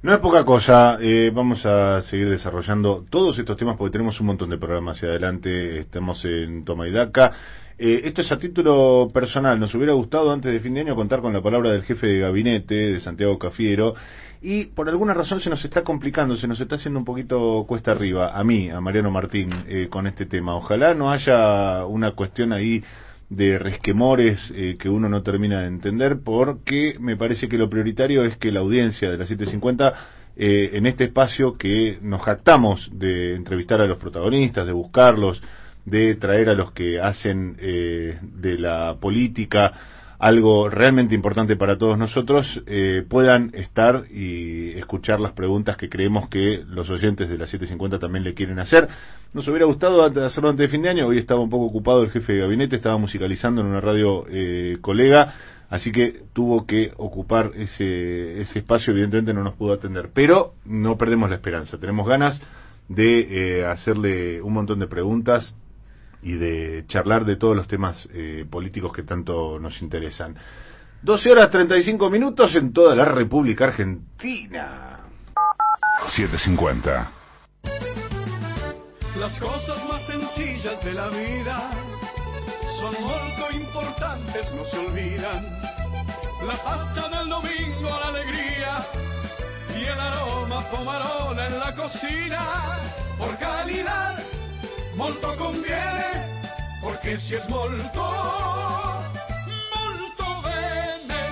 No es poca cosa, eh, vamos a seguir desarrollando todos estos temas porque tenemos un montón de programas hacia adelante, estamos en Toma y Daca. Eh, esto es a título personal, nos hubiera gustado antes de fin de año contar con la palabra del jefe de gabinete de Santiago Cafiero y por alguna razón se nos está complicando, se nos está haciendo un poquito cuesta arriba, a mí, a Mariano Martín, eh, con este tema. Ojalá no haya una cuestión ahí de resquemores eh, que uno no termina de entender porque me parece que lo prioritario es que la audiencia de la 750 eh, en este espacio que nos jactamos de entrevistar a los protagonistas, de buscarlos, de traer a los que hacen eh, de la política algo realmente importante para todos nosotros, eh, puedan estar y escuchar las preguntas que creemos que los oyentes de la 750 también le quieren hacer. Nos hubiera gustado hacerlo antes de fin de año, hoy estaba un poco ocupado el jefe de gabinete, estaba musicalizando en una radio eh, colega, así que tuvo que ocupar ese, ese espacio, evidentemente no nos pudo atender, pero no perdemos la esperanza, tenemos ganas de eh, hacerle un montón de preguntas y de charlar de todos los temas eh, políticos que tanto nos interesan. 12 horas 35 minutos en toda la República Argentina. 750. Las cosas más sencillas de la vida son molto importantes, no se olvidan. La pasta del domingo, la alegría y el aroma pomarola en la cocina. Por calidad molto conviene, porque si es molto, molto.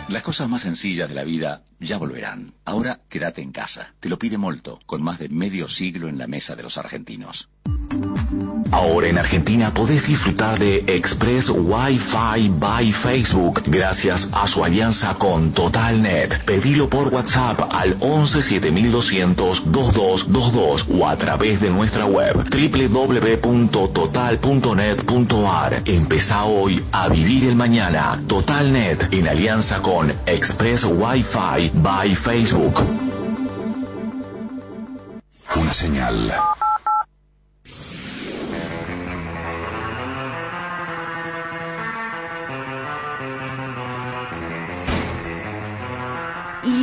Las cosas más sencillas de la vida ya volverán. Ahora quédate en casa. Te lo pide Molto, con más de medio siglo en la mesa de los argentinos. Ahora en Argentina podés disfrutar de Express Wi-Fi by Facebook gracias a su alianza con TotalNet. Pedilo por WhatsApp al 11 7200 2222 o a través de nuestra web www.total.net.ar. Empezá hoy a vivir el mañana. TotalNet en alianza con Express Wi-Fi by Facebook. Una señal.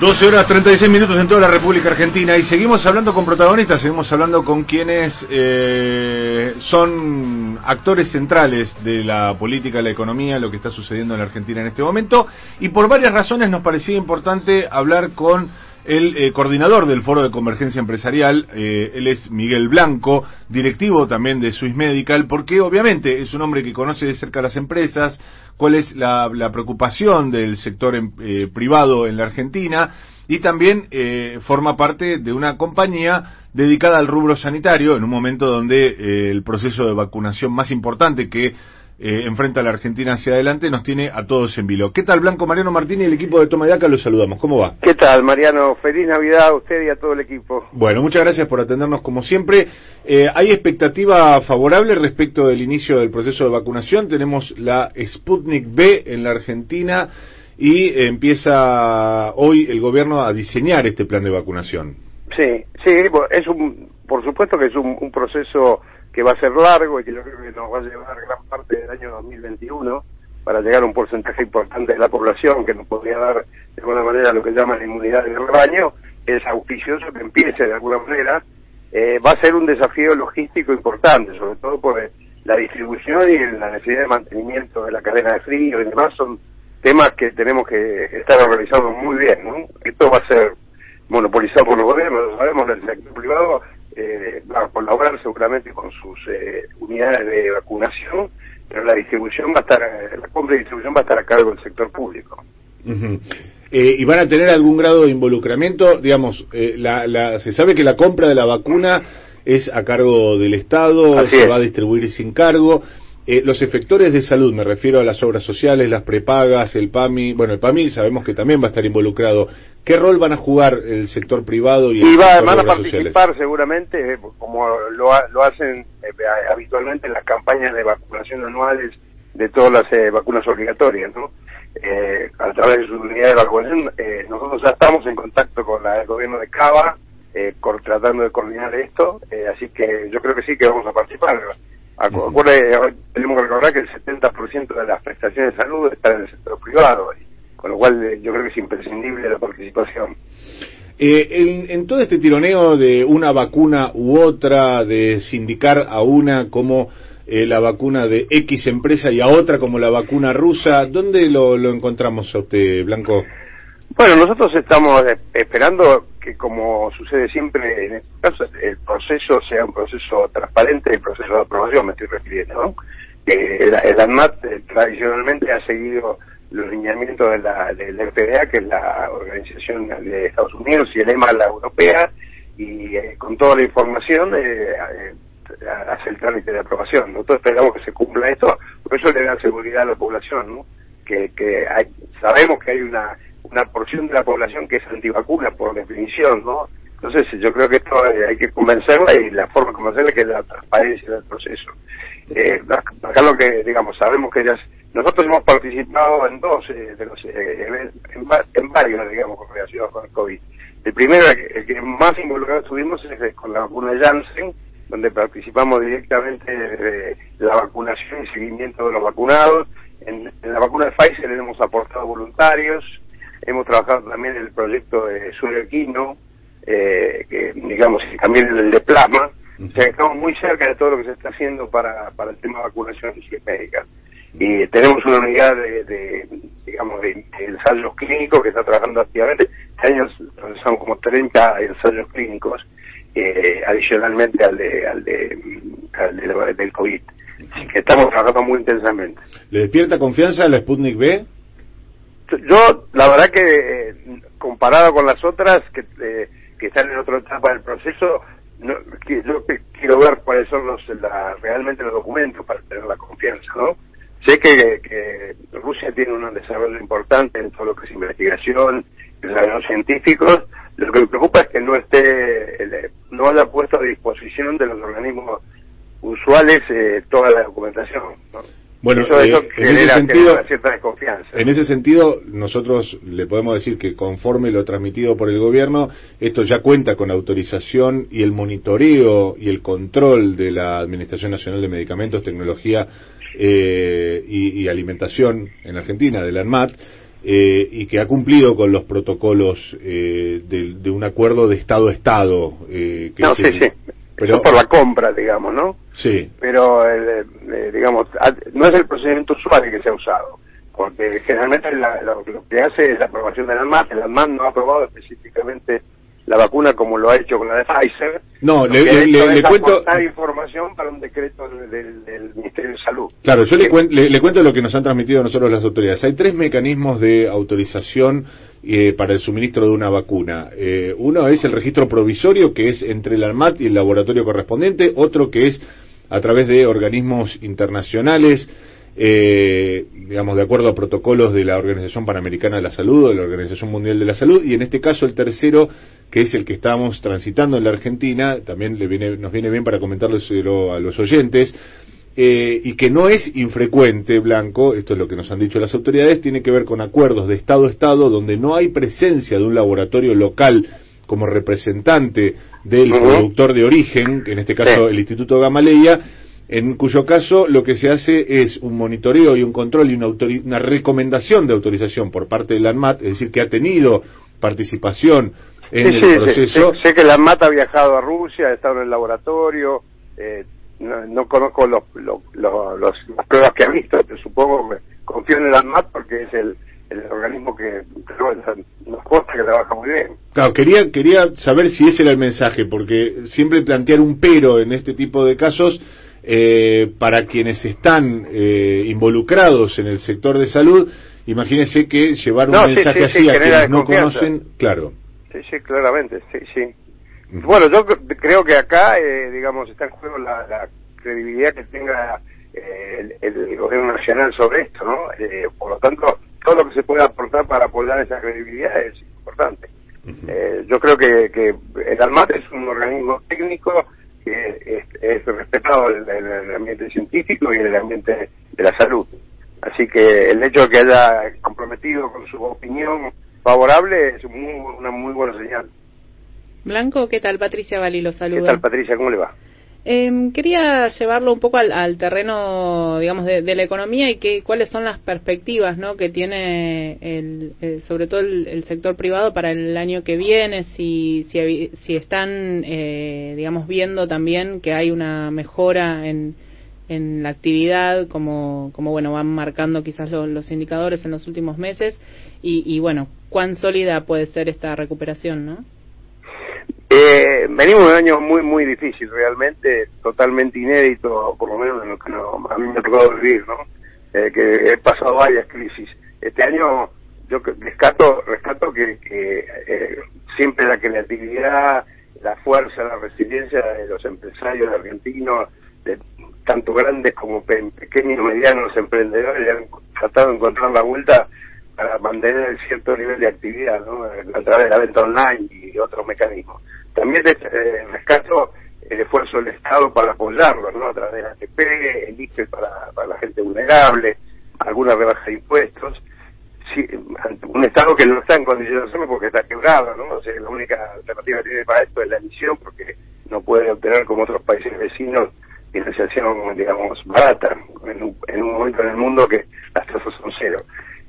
Doce horas 36 minutos en toda la República Argentina y seguimos hablando con protagonistas, seguimos hablando con quienes eh, son actores centrales de la política, la economía, lo que está sucediendo en la Argentina en este momento. Y por varias razones nos parecía importante hablar con el eh, coordinador del Foro de Convergencia Empresarial, eh, él es Miguel Blanco, directivo también de Swiss Medical, porque obviamente es un hombre que conoce de cerca las empresas, cuál es la, preocupación del sector em- eh, privado en la Argentina y también eh, forma parte de una compañía dedicada al rubro sanitario en un momento donde eh, el proceso de vacunación más importante que eh, enfrenta a la Argentina hacia adelante nos tiene a todos en vilo. ¿Qué tal, Blanco Mariano Martín y el equipo de Toma y Daca? Los saludamos. ¿Cómo va? ¿Qué tal, Mariano? Feliz Navidad a usted y a todo el equipo. Bueno, muchas gracias por atendernos como siempre. Eh, ¿Hay expectativa favorable respecto del inicio del proceso de vacunación? Tenemos la Sputnik B en la Argentina y empieza hoy el gobierno a diseñar este plan de vacunación. Sí, sí, es un, por supuesto que es un, un proceso que va a ser largo y que yo creo que nos va a llevar gran parte del año 2021 para llegar a un porcentaje importante de la población que nos podría dar de alguna manera lo que llaman la inmunidad de rebaño. Es auspicioso que empiece de alguna manera. Eh, va a ser un desafío logístico importante, sobre todo por eh, la distribución y la necesidad de mantenimiento de la cadena de frío y demás. Son temas que tenemos que estar organizados muy bien. ¿no? Esto va a ser monopolizado por los gobiernos, lo sabemos, el sector privado eh, va a colaborar seguramente con sus eh, unidades de vacunación, pero la distribución va a estar, eh, la compra y distribución va a estar a cargo del sector público. Eh, ¿Y van a tener algún grado de involucramiento? Digamos, eh, la, la- se sabe que la compra de la vacuna es a cargo del Estado, Así se es. va a distribuir sin cargo. Eh, los efectores de salud, me refiero a las obras sociales, las prepagas, el PAMI, bueno, el PAMI sabemos que también va a estar involucrado. ¿Qué rol van a jugar el sector privado y el Y va, sector van a obras sociales? participar seguramente, eh, como lo, lo hacen eh, habitualmente en las campañas de vacunación anuales de todas las eh, vacunas obligatorias, ¿no? Eh, a través de su unidad de vacunación, eh, nosotros ya estamos en contacto con la- el gobierno de Cava, eh, tratando de coordinar esto, eh, así que yo creo que sí que vamos a participar. Acu- acuerde, hoy tenemos que recordar que el 70% de las prestaciones de salud están en el sector privado, con lo cual eh, yo creo que es imprescindible la participación. Eh, en, en todo este tironeo de una vacuna u otra, de sindicar a una como eh, la vacuna de X empresa y a otra como la vacuna rusa, ¿dónde lo, lo encontramos a usted, Blanco? Bueno, nosotros estamos esperando que, como sucede siempre en estos casos, el proceso sea un proceso transparente, el proceso de aprobación, me estoy refiriendo, ¿no? Que el, el ANMAT eh, tradicionalmente ha seguido los lineamientos de la, del FDA, que es la organización de Estados Unidos, y el EMA, la europea, y eh, con toda la información eh, eh, hace el trámite de aprobación. Nosotros esperamos que se cumpla esto, por eso le da seguridad a la población, ¿no? Que, que hay, sabemos que hay una, una porción de la población que es antivacuna por definición, ¿no? Entonces yo creo que esto eh, hay que convencerla y la forma de convencerla es que es la transparencia del proceso. Eh, acá lo que, digamos, sabemos que ellas, nosotros hemos participado en dos eh, de los, eh, en, en varios, digamos, con relación con el COVID. El primero, el que- más involucrado estuvimos es eh, con la vacuna de Janssen, donde participamos directamente de la vacunación y seguimiento de los vacunados. En, la vacuna de Pfizer hemos aportado voluntarios, hemos trabajado también en el proyecto de Surequino, eh, que digamos y también el de plasma, o sea estamos muy cerca de todo lo que se está haciendo para, para el tema de vacunación y médica. Y tenemos una unidad de, de, digamos, de, de ensayos clínicos que está trabajando activamente. Este año son como 30 ensayos clínicos, eh, adicionalmente al de, al de, al de del COVID. Así que estamos trabajando muy intensamente. ¿Le despierta confianza la Sputnik B? Yo, la verdad que eh, comparado con las otras que, eh, están en otra etapa del proceso, no, que- yo que- quiero ver cuáles son los la- realmente los documentos para tener la confianza, ¿no? Sé que, que Rusia tiene un desarrollo importante en todo lo que es investigación, desarrollos científicos. Lo que me preocupa es que no esté, eh, no haya puesto a disposición de los organismos usuales eh, toda la documentación. Bueno, eso, eh, eso en ese sentido- cierta desconfianza. En ese sentido, nosotros le podemos decir que conforme lo transmitido por el gobierno, esto ya cuenta con autorización y el monitoreo y el control de la Administración Nacional de Medicamentos, Tecnología eh, y, y Alimentación en Argentina, de la ANMAT, eh, y que ha cumplido con los protocolos eh, de, de un acuerdo de Estado a Estado. eh, que No, es sí, el- sí. Pero, Eso por la compra, digamos, ¿no? Sí, Pero, eh, eh, digamos, no es el procedimiento usual que se ha usado, porque generalmente la- lo, lo que hace es la aprobación de la ANMAT. El ANMAT no ha aprobado específicamente la vacuna como lo ha hecho con la de Pfizer. No, le- le- le- le cuento- información para un decreto del, del- del Ministerio de Salud. Claro, yo le, cuen- le- le cuento lo que nos han transmitido a nosotros las autoridades. Hay tres mecanismos de autorización eh, para el suministro de una vacuna. Eh, uno es el registro provisorio, que es entre el ARMAT y el laboratorio correspondiente. Otro que es a través de organismos internacionales, eh, digamos, de acuerdo a protocolos de la Organización Panamericana de la Salud o de la Organización Mundial de la Salud. Y en este caso el tercero, que es el que estamos transitando en la Argentina, también le viene, nos viene bien para comentarlo a los oyentes, eh, y que no es infrecuente, Blanco, esto es lo que nos han dicho las autoridades, tiene que ver con acuerdos de Estado a Estado donde no hay presencia de un laboratorio local como representante del productor de origen, en este caso el Instituto Gamaleya, en cuyo caso lo que se hace es un monitoreo y un control y una, una recomendación de autorización por parte del ANMAT, es decir, que ha tenido participación en Sí, el sí, proceso. Sé, sé que la ANMAT ha viajado a Rusia, ha estado en el laboratorio, eh, no, no conozco los, los, los- los- las pruebas que ha visto, pero supongo que confío en el ANMAT porque es el, el organismo que pero, nos consta que trabaja muy bien. Claro, quería, quería saber si ese era el mensaje, porque siempre plantear un pero en este tipo de casos eh, para quienes están eh, involucrados en el sector de salud, imagínense que llevar un No, mensaje sí, así sí, a quienes no conocen, claro. Sí, sí, claramente, sí, sí. Bueno, yo cre- creo que acá, eh, digamos, está en juego la, la credibilidad que tenga eh, el, el gobierno nacional sobre esto, ¿no? Eh, por lo tanto, todo lo que se pueda aportar para apoyar esa credibilidad es importante. Eh, yo creo que, que el ALMAT es un organismo técnico que es, es respetado en, el ambiente científico y en el ambiente de la salud. Así que el hecho de que haya comprometido con su opinión favorable es muy- una muy buena señal. Blanco, ¿qué tal? Patricia Bali lo ¿Qué saluda. tal, Patricia? ¿Cómo le va? Em, quería llevarlo un poco al, al terreno, digamos, de, la economía y que, cuáles son las perspectivas, ¿no? Que tiene el, sobre todo el, el sector privado para el año que viene, si, si, si están, eh, digamos, viendo también que hay una mejora en, en la actividad, como, como bueno, van marcando quizás lo- los indicadores en los últimos meses y, y bueno, cuán sólida puede ser esta recuperación, ¿no? Eh, venimos de un año muy, muy difícil, realmente, totalmente inédito, por lo menos en lo que no- a mí me ha tocado vivir, ¿no? Eh, que he pasado varias crisis. Este año yo rescato, rescato que, que, eh, siempre la creatividad, la fuerza, la resiliencia de los empresarios argentinos, de tanto grandes como pe- pequeños medianos emprendedores, han tratado de encontrar la vuelta para mantener cierto nivel de actividad, ¿no? A través de la venta online y otros mecanismos. También eh, rescato el esfuerzo del Estado para apoyarlos, ¿no? A través de la ATP, el IFE para, para la gente vulnerable, alguna rebaja de impuestos. Sí, un Estado que no está en condiciones porque está quebrado, ¿no? O sea, la única alternativa que tiene para esto es la emisión porque no puede obtener como otros países vecinos financiación, digamos, barata, en un, en un momento en el mundo que las tasas son cero.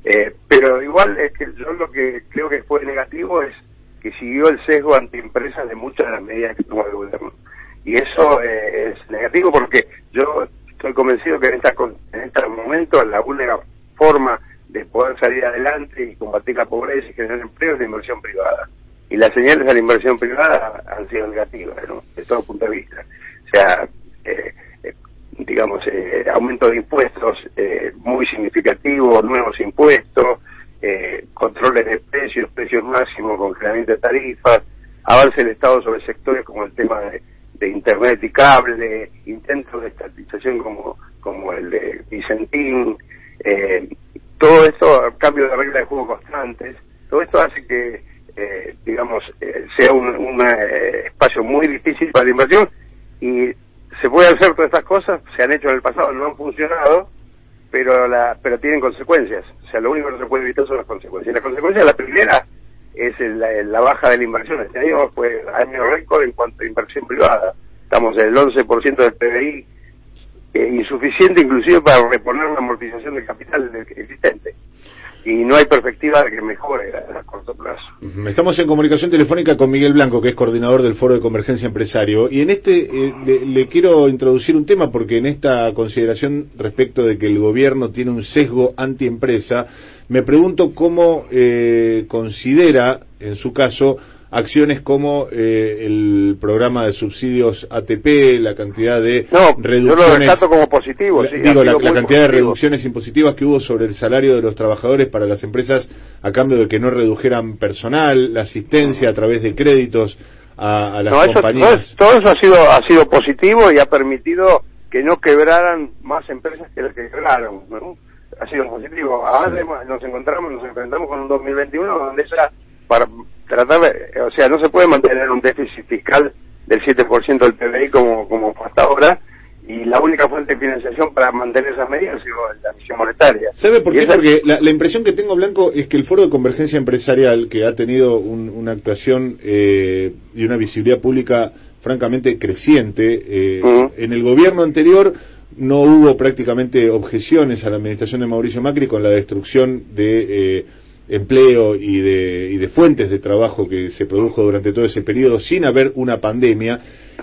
Eh, pero igual es que yo lo que creo que fue negativo es que siguió el sesgo antiempresas de muchas de las medidas que tomó el gobierno. Y eso eh, es negativo porque yo estoy convencido que en, esta, en este momento la única forma de poder salir adelante y combatir la pobreza y generar empleo es la inversión privada. Y las señales de la inversión privada han sido negativas, ¿no? De todo punto de vista. O sea, eh, digamos, eh, aumento de impuestos eh, muy significativo, nuevos impuestos, eh, controles de precios, precios máximos, congelamiento de tarifas, avance del Estado sobre sectores como el tema de, Internet y cable, intentos de estatización como, como el de Vicentín, eh, todo esto, cambio de reglas de juego constantes, todo esto hace que, eh, digamos, eh, sea un, un, espacio muy difícil para la inversión y se pueden hacer todas estas cosas, se han hecho en el pasado, no han funcionado, pero la, pero tienen consecuencias. O sea, lo único que no se puede evitar son las consecuencias. Y la consecuencia, la primera, es el- la, baja de la inversión. Este año fue año récord en cuanto a inversión privada. Estamos en el 11% del PBI, insuficiente inclusive para reponer la amortización del capital existente. Y no hay perspectiva de que mejore a, corto plazo. Estamos en comunicación telefónica con Miguel Blanco, que es coordinador del Foro de Convergencia Empresario. Y en este eh, le, le quiero introducir un tema porque en esta consideración respecto de que el gobierno tiene un sesgo antiempresa, me pregunto cómo eh, considera, en su caso, acciones como eh, el programa de subsidios ATP, la cantidad de No, yo reducciones. lo rescato como positivo. Sí, digo, la, cantidad de reducciones impositivas que hubo sobre el salario de los trabajadores para las empresas a cambio de que no redujeran personal, la asistencia a través de créditos a, a las no, eso, todo, compañías. todo eso ha sido ha sido positivo y ha permitido que no quebraran más empresas que las que quebraron. ¿no? Ha sido positivo. Ahora nos encontramos, nos enfrentamos con un 2021 donde ya para tratar o sea, no se puede mantener un déficit fiscal del 7% del PBI como, como fue hasta ahora y la única fuente de financiación para mantener esas medidas ha sido la misión monetaria. ¿Sabe por qué? esa- Porque la, la impresión que tengo, Blanco, es que el Foro de Convergencia Empresarial, que ha tenido un- una actuación eh, y una visibilidad pública francamente creciente, eh, en el gobierno anterior no hubo prácticamente objeciones a la administración de Mauricio Macri con la destrucción de eh, empleo y de, y de fuentes de trabajo que se produjo durante todo ese periodo sin haber una pandemia.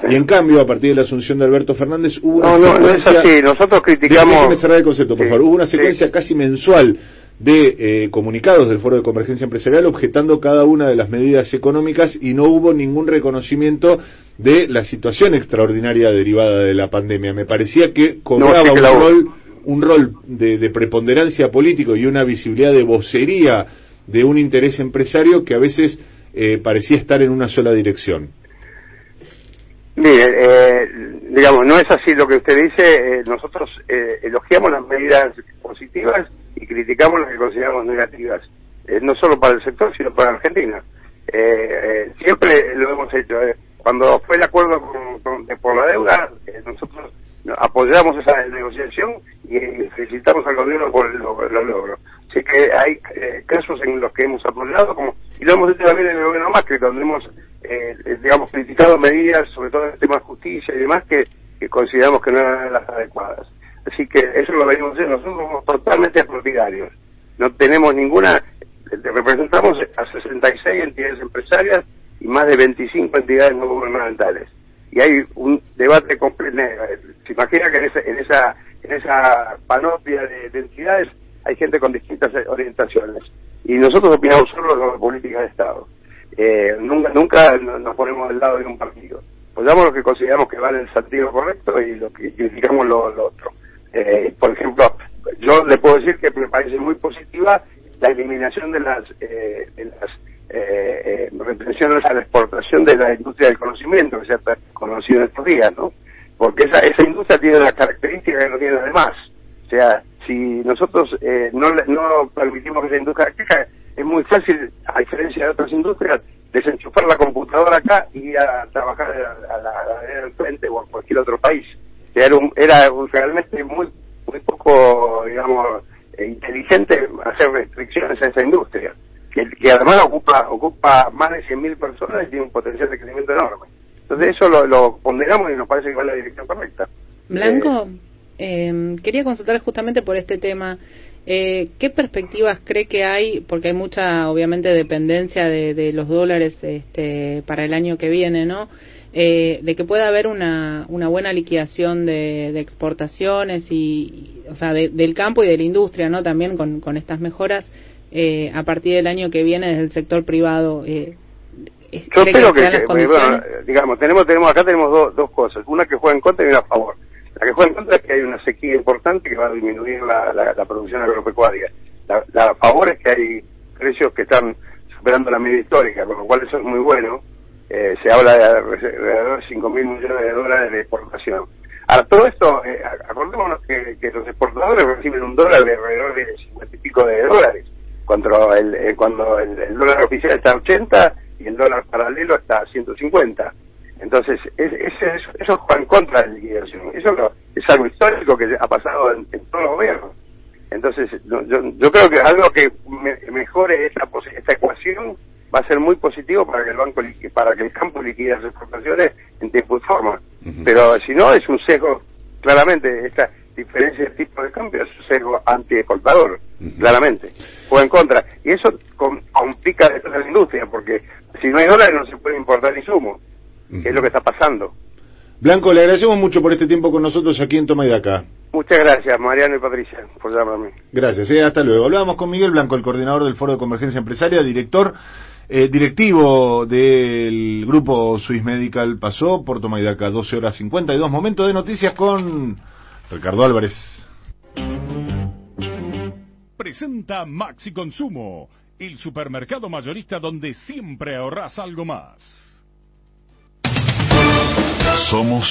Y en cambio, a partir de la asunción de Alberto Fernández, hubo una No, no, no es secuencia- así. Nosotros criticamos- cerrar el concepto, por Sí, favor. Hubo una sí. secuencia casi mensual de eh, comunicados del Foro de Convergencia Empresarial objetando cada una de las medidas económicas y no hubo ningún reconocimiento de la situación extraordinaria derivada de la pandemia. Me parecía que cobraba sí que un rol un rol de, de preponderancia político y una visibilidad de vocería de un interés empresario que a veces eh, parecía estar en una sola dirección. Mire, eh, digamos, no es así lo que usted dice. eh, nosotros eh, elogiamos las medidas positivas y criticamos las que consideramos negativas. Eh, no solo para el sector, sino para Argentina. Siempre lo hemos hecho. Cuando fue el acuerdo con- con- por la deuda, nosotros apoyamos esa negociación y felicitamos al gobierno por el, logro- el logro. Así que hay eh, casos en los que hemos apoyado, como y lo hemos hecho también en el gobierno Macri, donde hemos, eh, eh, digamos, criticado medidas, sobre todo en el tema de justicia y demás, que, consideramos que no eran las adecuadas. Así que eso lo venimos haciendo. Nosotros somos totalmente partidarios. No tenemos ninguna... eh, Representamos a 66 entidades empresarias y más de 25 entidades no gubernamentales. Y hay un debate. Se imagina que en esa, en esa, en esa panoplia de, de entidades hay gente con distintas orientaciones. Y nosotros opinamos solo sobre política de Estado. Eh, nunca nunca no- nos ponemos del lado de un partido. Apoyamos lo que consideramos que va en el sentido correcto y lo que criticamos lo, lo otro. Eh, por ejemplo, yo le puedo decir que me parece muy positiva la eliminación de las, eh, de las eh, eh, retenciones a la exportación de la industria del conocimiento, que se ha conocido en estos días, ¿no? Porque esa, esa industria tiene una característica que no tiene además. O sea, si nosotros eh, no, no permitimos que esa industria crezca, es muy fácil, a diferencia de otras industrias, desenchufar la computadora acá y ir a trabajar a, la frente o a cualquier otro país. O sea, Era, un- era realmente muy, muy poco, digamos, eh, inteligente hacer restricciones a esa industria, que, que además ocupa, ocupa más de 100.000 personas y tiene un potencial de crecimiento enorme. Entonces eso lo, lo ponderamos y nos parece que va en la dirección correcta. Blanco, eh, quería consultar justamente por este tema. Eh, ¿Qué perspectivas cree que hay? Porque hay mucha, obviamente, dependencia de, de los dólares este, para el año que viene, ¿no? Eh, de que pueda haber una, una buena liquidación de, de exportaciones y, y- o sea, de- del campo y de la industria, ¿no? También con, con estas mejoras eh, a partir del año que viene desde el sector privado. Eh, Yo ¿cree espero que, bueno, digamos, tenemos, tenemos acá tenemos dos dos cosas, una que juega en contra y una a favor. La que juega en contra es que hay una sequía importante que va a disminuir la, la, la producción agropecuaria. La, la a favor es que hay precios que están superando la media histórica, con lo cual eso es muy bueno. Eh, se habla de alrededor de 5 mil millones de dólares de exportación. Ahora, todo esto, eh, acordémonos que, que los exportadores reciben un dólar de alrededor de 50 y pico de dólares, cuando el, eh, cuando el, el dólar oficial está a 80 y el dólar paralelo está a 150. Entonces, es, es- eso, eso juega en contra de la liquidación. Eso lo- es algo histórico que ha pasado en, en todos los gobiernos. Entonces, no, yo, yo creo que algo que me- mejore esta, esta ecuación va a ser muy positivo para que el banco para que el campo liquide las exportaciones en tiempo y forma. Pero si no, es un sesgo, claramente, esta diferencia de tipo de cambio es sesgo anti-exportador, claramente. O en contra. Y eso com- complica a la industria, porque si no hay dólares no se puede importar insumos, que es lo que está pasando. Blanco, le agradecemos mucho por este tiempo con nosotros aquí en Toma y Daca. Muchas gracias, Mariano y Patricia, por llamarme. Gracias, eh, hasta luego. Hablábamos con Miguel Blanco, el coordinador del Foro de Convergencia Empresaria, director, eh, directivo del grupo Swiss Medical, pasó por Toma y Daca, 12 horas 52, momento de noticias con Ricardo Álvarez. Presenta Maxi Consumo, el supermercado mayorista donde siempre ahorras algo más. Somos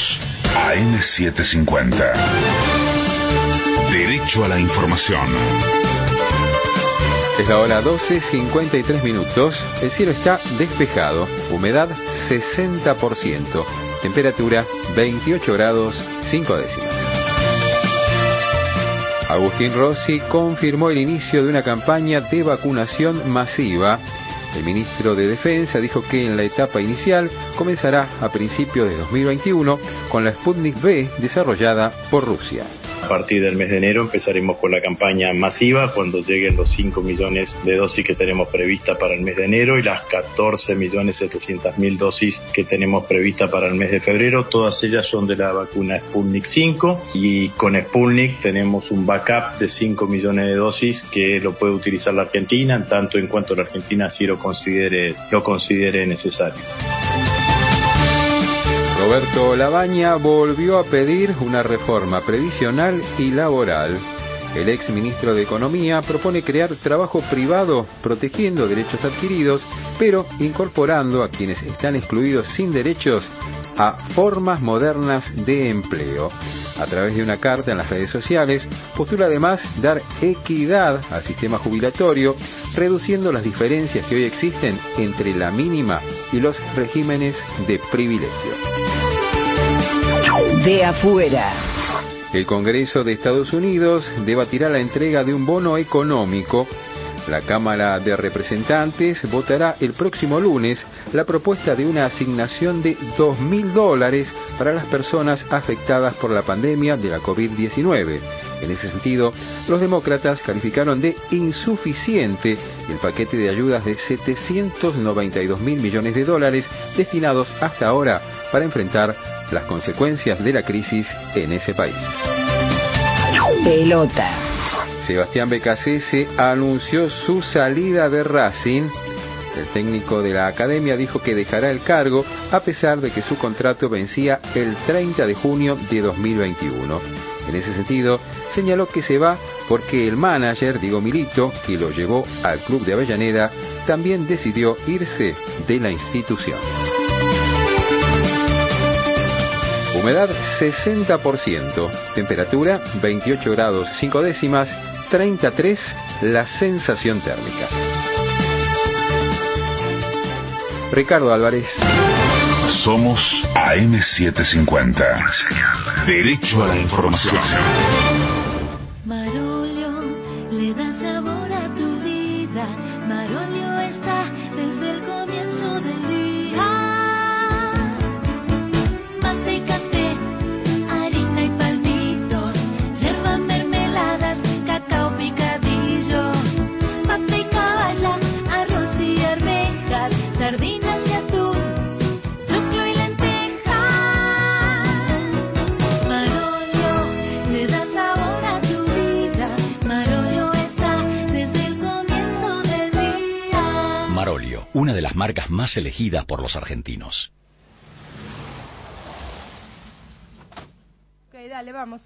AM750. Derecho a la información. Es la hora 12, 53 minutos. El cielo está despejado. Humedad 60%. Temperatura 28 grados 5 décimas. Agustín Rossi confirmó el inicio de una campaña de vacunación masiva. El ministro de Defensa dijo que en la etapa inicial comenzará a principios de 2021 con la Sputnik V desarrollada por Rusia. A partir del mes de enero empezaremos con la campaña masiva cuando lleguen los 5 millones de dosis que tenemos prevista para el mes de enero y las 14 millones 700 mil dosis que tenemos prevista para el mes de febrero. Todas ellas son de la vacuna Sputnik 5 y con Sputnik tenemos un backup de 5 millones de dosis que lo puede utilizar la Argentina en tanto en cuanto la Argentina así lo considere, lo considere necesario. Roberto Labaña volvió a pedir una reforma previsional y laboral. El ex ministro de Economía propone crear trabajo privado protegiendo derechos adquiridos, pero incorporando a quienes están excluidos sin derechos a formas modernas de empleo. A través de una carta en las redes sociales, postula además dar equidad al sistema jubilatorio, reduciendo las diferencias que hoy existen entre la mínima y los regímenes de privilegio. De afuera. El Congreso de Estados Unidos debatirá la entrega de un bono económico. La Cámara de Representantes votará el próximo lunes la propuesta de una asignación de 2.000 dólares para las personas afectadas por la pandemia de la COVID-19. En ese sentido, los demócratas calificaron de insuficiente el paquete de ayudas de 792 mil millones de dólares destinados hasta ahora para enfrentar las consecuencias de la crisis en ese país. Pelota. Sebastián Becasese anunció su salida de Racing. El técnico de la academia dijo que dejará el cargo a pesar de que su contrato vencía el 30 de junio de 2021. En ese sentido, señaló que se va porque el manager, Diego Milito, que lo llevó al club de Avellaneda, también decidió irse de la institución. Humedad 60%, temperatura 28 grados 5 décimas, 33 la sensación térmica. Ricardo Álvarez. Somos AM750. Derecho a la información. Marcas más elegidas por los argentinos. Ok, dale, vamos.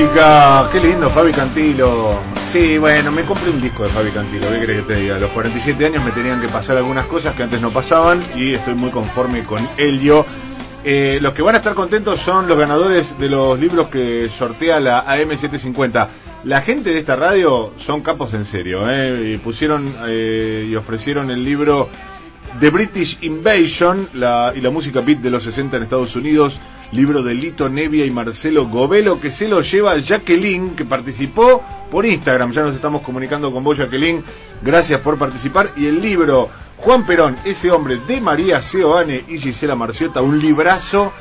Qué lindo, Fabi Cantilo. Sí, bueno, me compré un disco de Fabi Cantilo. ¿Qué querés que te diga? A los 47 años me tenían que pasar algunas cosas que antes no pasaban y estoy muy conforme con Elio. Eh, los que van a estar contentos son los ganadores de los libros que sortea la AM750. La gente de esta radio son capos en serio. ¿eh? Pusieron eh, y ofrecieron el libro The British Invasion y la música beat de los 60 en Estados Unidos, libro de Lito Nevia y Marcelo Govelo, que se lo lleva Jacqueline, que participó por Instagram. Ya nos estamos comunicando con vos, Jacqueline. Gracias por participar. Y el libro Juan Perón, ese hombre de María Seoane y Gisela Marciota, un librazo,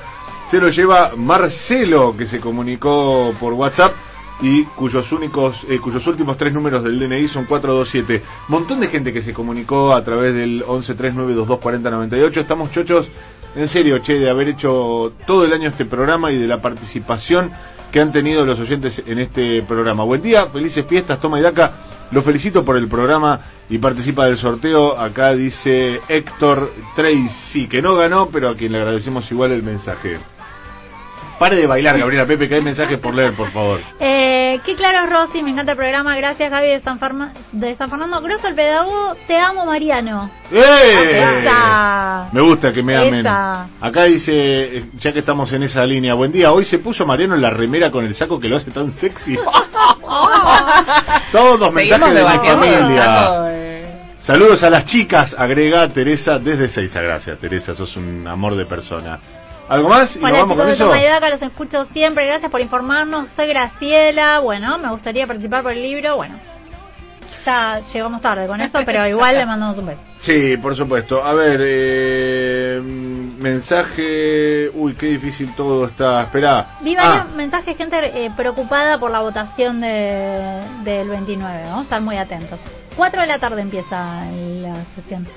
se lo lleva Marcelo, que se comunicó por WhatsApp y cuyos únicos, eh, cuyos últimos tres números del DNI son 427. Montón de gente que se comunicó a través del 1139224098. Estamos chochos, en serio, che, de haber hecho todo el año este programa y de la participación que han tenido los oyentes en este programa. Buen día, felices fiestas, toma y daca. Los felicito por el programa y participa del sorteo. Acá dice Héctor Tracy, que no ganó, pero a quien le agradecemos igual el mensaje. Pare de bailar, Gabriela Pepe, que hay mensajes por leer, por favor. Eh, qué claro, Rosy, me encanta el programa. Gracias, Gaby de San, Farma- de San Fernando. Grosso, el pedagogo. Te amo, Mariano. ¡Eh! Esa. Me gusta que me amen. Esa. Acá dice, eh, ya que estamos en esa línea, buen día. Hoy se puso Mariano en la remera con el saco que lo hace tan sexy. Todos mensajes de el familia. saco, Saludos a las chicas, agrega Teresa desde Seiza. Gracias, Teresa, sos un amor de persona. ¿Algo más? ¿Y nos Hola vamos chicos con de eso? Daca, los escucho siempre. Gracias por informarnos. Soy Graciela. Bueno, me gustaría participar por el libro. Bueno, ya llegamos tarde con esto, pero igual le mandamos un beso. Sí, por supuesto. A ver, eh, mensaje... Uy, qué difícil todo está. Esperá. Vi Ah, varios mensajes, gente eh, preocupada por la votación de, del 29. Vamos a estar muy atentos. 4 de la tarde empieza la sesión.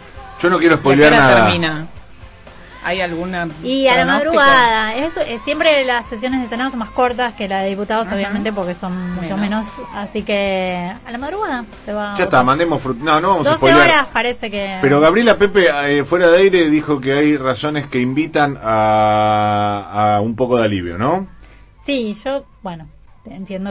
yo no quiero ¿Y a qué spoilear nada. termina? ¿Hay alguna Y a la pronóstico? madrugada. Eso, eh, siempre las sesiones de Senado son más cortas que la de diputados, Ajá. obviamente, porque son mucho Menos. menos. Así que a la madrugada se va. Ya está, mandemos frut- No, no vamos a 12 spoilear. horas parece que. Pero Gabriela Pepe, eh, fuera de aire, dijo que hay razones que invitan a, a un poco de alivio, ¿no? Sí, yo, bueno, entiendo que